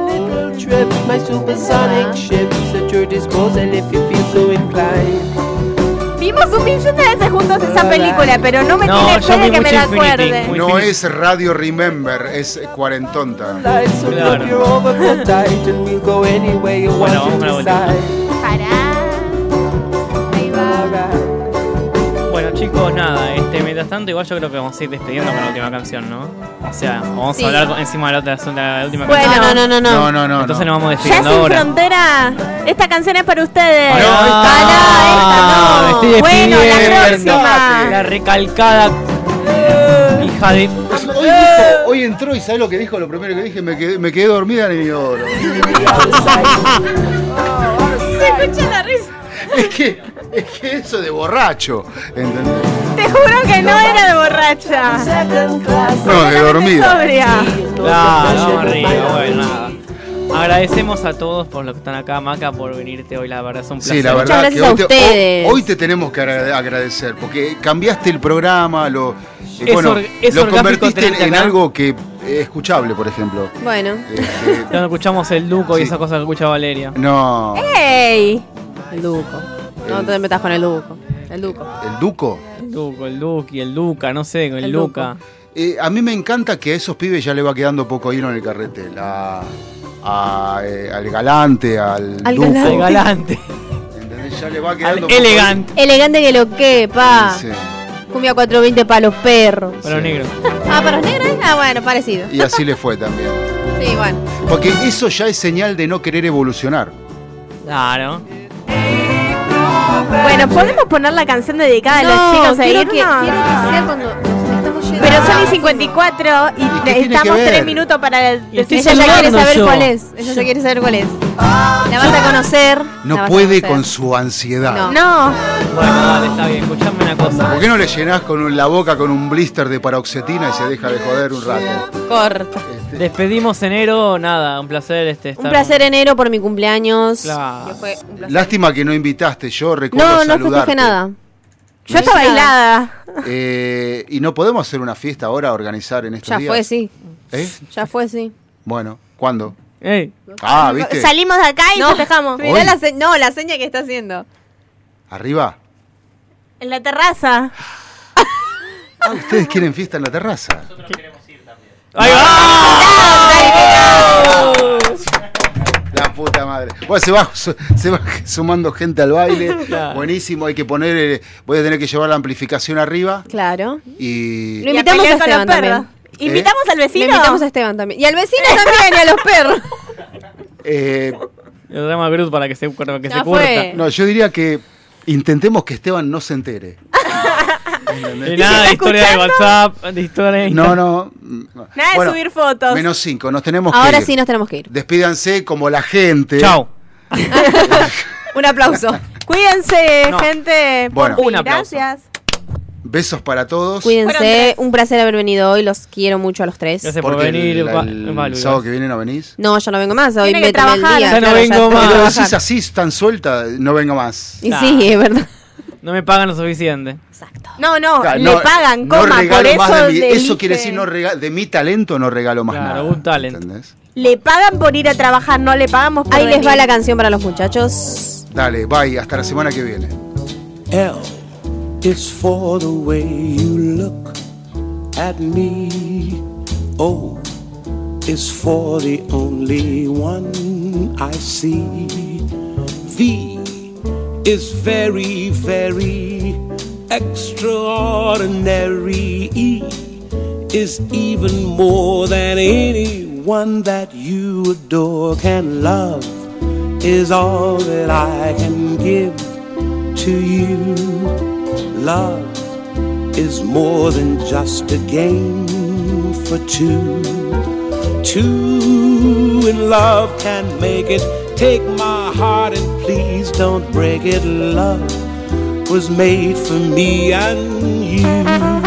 so inclined. Vimos un millón de veces juntos esa película, pero no me No, tiene fe de que me la Infinity, acuerde. No es Radio Remember, es cuarentonta. Claro. Bueno, want vamos la. Pará. Chicos, nada. Este, mientras tanto, igual yo creo que vamos a ir despidiendo con la última canción, ¿no? O sea, vamos Sí. a hablar con- encima de la, otra, de la última Bueno. canción. No, no, no, no. No, no, no. Entonces no. nos vamos Ya despidiendo sin ahora. frontera. Esta canción es para ustedes. No, Ah, me no, estoy esta no. Bueno, la próxima. La recalcada hija de. Hoy, dijo- hoy entró y ¿sabes lo que dijo? Lo primero que dije, me quedé, me quedé dormida en el inodoro. *laughs* Se escucha la risa. Es que, es que eso de borracho, ¿entendés? Te juro que no era de borracha. No, de dormida. Sobria. Claro, vamos arriba, bueno, nada. Agradecemos a todos por lo que están acá, Maca, por venirte hoy, la verdad es un placer. Sí, la Muchas verdad gracias que a hoy te, ustedes. hoy- te tenemos que agra- agradecer porque cambiaste el programa, lo, eh, Es bueno, or- es lo orgánico convertiste en, tenerte en acá. algo que es escuchable, por ejemplo. Bueno. Este, Ya no escuchamos el Duco y Sí. esa cosa que escucha Valeria. no, ¡Ey! El Duco. No te metas con el Duco. El Duco. el Duco. El Duco, el Duki, el Luca, no sé, el, El Luca. Eh, a mí me encanta que a esos pibes ya le va quedando poco hilo en el carretel. A, a, eh, al galante, al, Al Duco. galante. El galante, ¿entendés? Ya le va al quedando poco elegante. Elegante que lo que, pa. Sí. Cumbia 420 para los perros. Para los Sí. negros. Ah, para los negros. Ah, bueno, parecido. Y así le fue también. Sí, bueno. Porque eso ya es señal de no querer evolucionar. Claro. Bueno, ¿podemos poner la canción dedicada a No, los chicos quiero irnos? que, quiero que sea cuando nos estamos yendo. Pero son y 54 y, ¿Y estamos que ver? tres minutos para el Ella ya quiere saber yo. cuál es. Ella ya quiere saber cuál es. La vas a conocer. No a puede conocer. con su ansiedad. No. No, Bueno, dale, está bien. Escuchame una cosa. ¿Por qué no le llenás con un- la boca con un blister de paroxetina y se deja de joder un rato? Corta. Despedimos enero, nada, un placer este estar. Un placer enero por mi cumpleaños. Claro. Que fue un placer. Lástima que no invitaste, yo recuerdo No, no saludarte. festejé nada. yo estaba nada. aislada. Eh, y no podemos hacer una fiesta ahora, organizar en estos Ya días. fue, sí. ¿Eh? Ya fue, sí. Bueno, ¿cuándo? Ey, Ah, ¿viste? Salimos de acá y No. festejamos. Mirá Hoy. la se- no, la seña que está haciendo. ¿Arriba? En la terraza. Ah, ustedes quieren fiesta en la terraza. ¡Ahí La puta madre. Bueno, se va, se va sumando gente al baile. *laughs* Claro. Buenísimo, hay que poner. eh, voy a tener que llevar la amplificación arriba. Claro. Y. Lo Y a invitamos a, Esteban perros. también. ¿Invitamos al Lo vecino? invitamos a Esteban también. Y al vecino *laughs* también, y a los perros. eh, Lo tenemos a Cruz para que se, para que se fue. no, yo diría que intentemos que Esteban no se entere. *laughs* ¿Entendés? Y nada de historia de WhatsApp, de historia de No, no. Nada de subir fotos. Menos cinco, nos tenemos que Ahora ir. sí nos tenemos que ir. Despídanse como la gente. Chao. Un aplauso. Cuídense, No. gente. Bueno. Por Un aplauso. Gracias. Besos para todos. Cuídense. Un placer haber venido hoy. Los quiero mucho a los tres. Gracias por venir. el, sábado que viene no venís. No, yo no vengo más. Hoy Tiene que me el trabajar. día. Ya no claro, vengo que más. Pero decís así tan suelta, no vengo más. Y Nah. sí, es verdad. No me pagan lo suficiente. No, no, Claro, le no- pagan, no coma, por regalo eso más de mi- le eso quiere decir no rega- de mi talento no regalo más Claro, nada. un talent. ¿entendés? Le pagan por ir a trabajar, no le pagamos por Ahí les va la canción para los muchachos. Dale, bye, hasta la semana que viene. L is for the way you look at me. O is for the only one I see. V is very, very extraordinary. Is even more than anyone that you adore can love. Is all that I can give to you. Love is more than just a game for two. Two in love can make it. Take my heart and please don't break it. Love was made for me and you.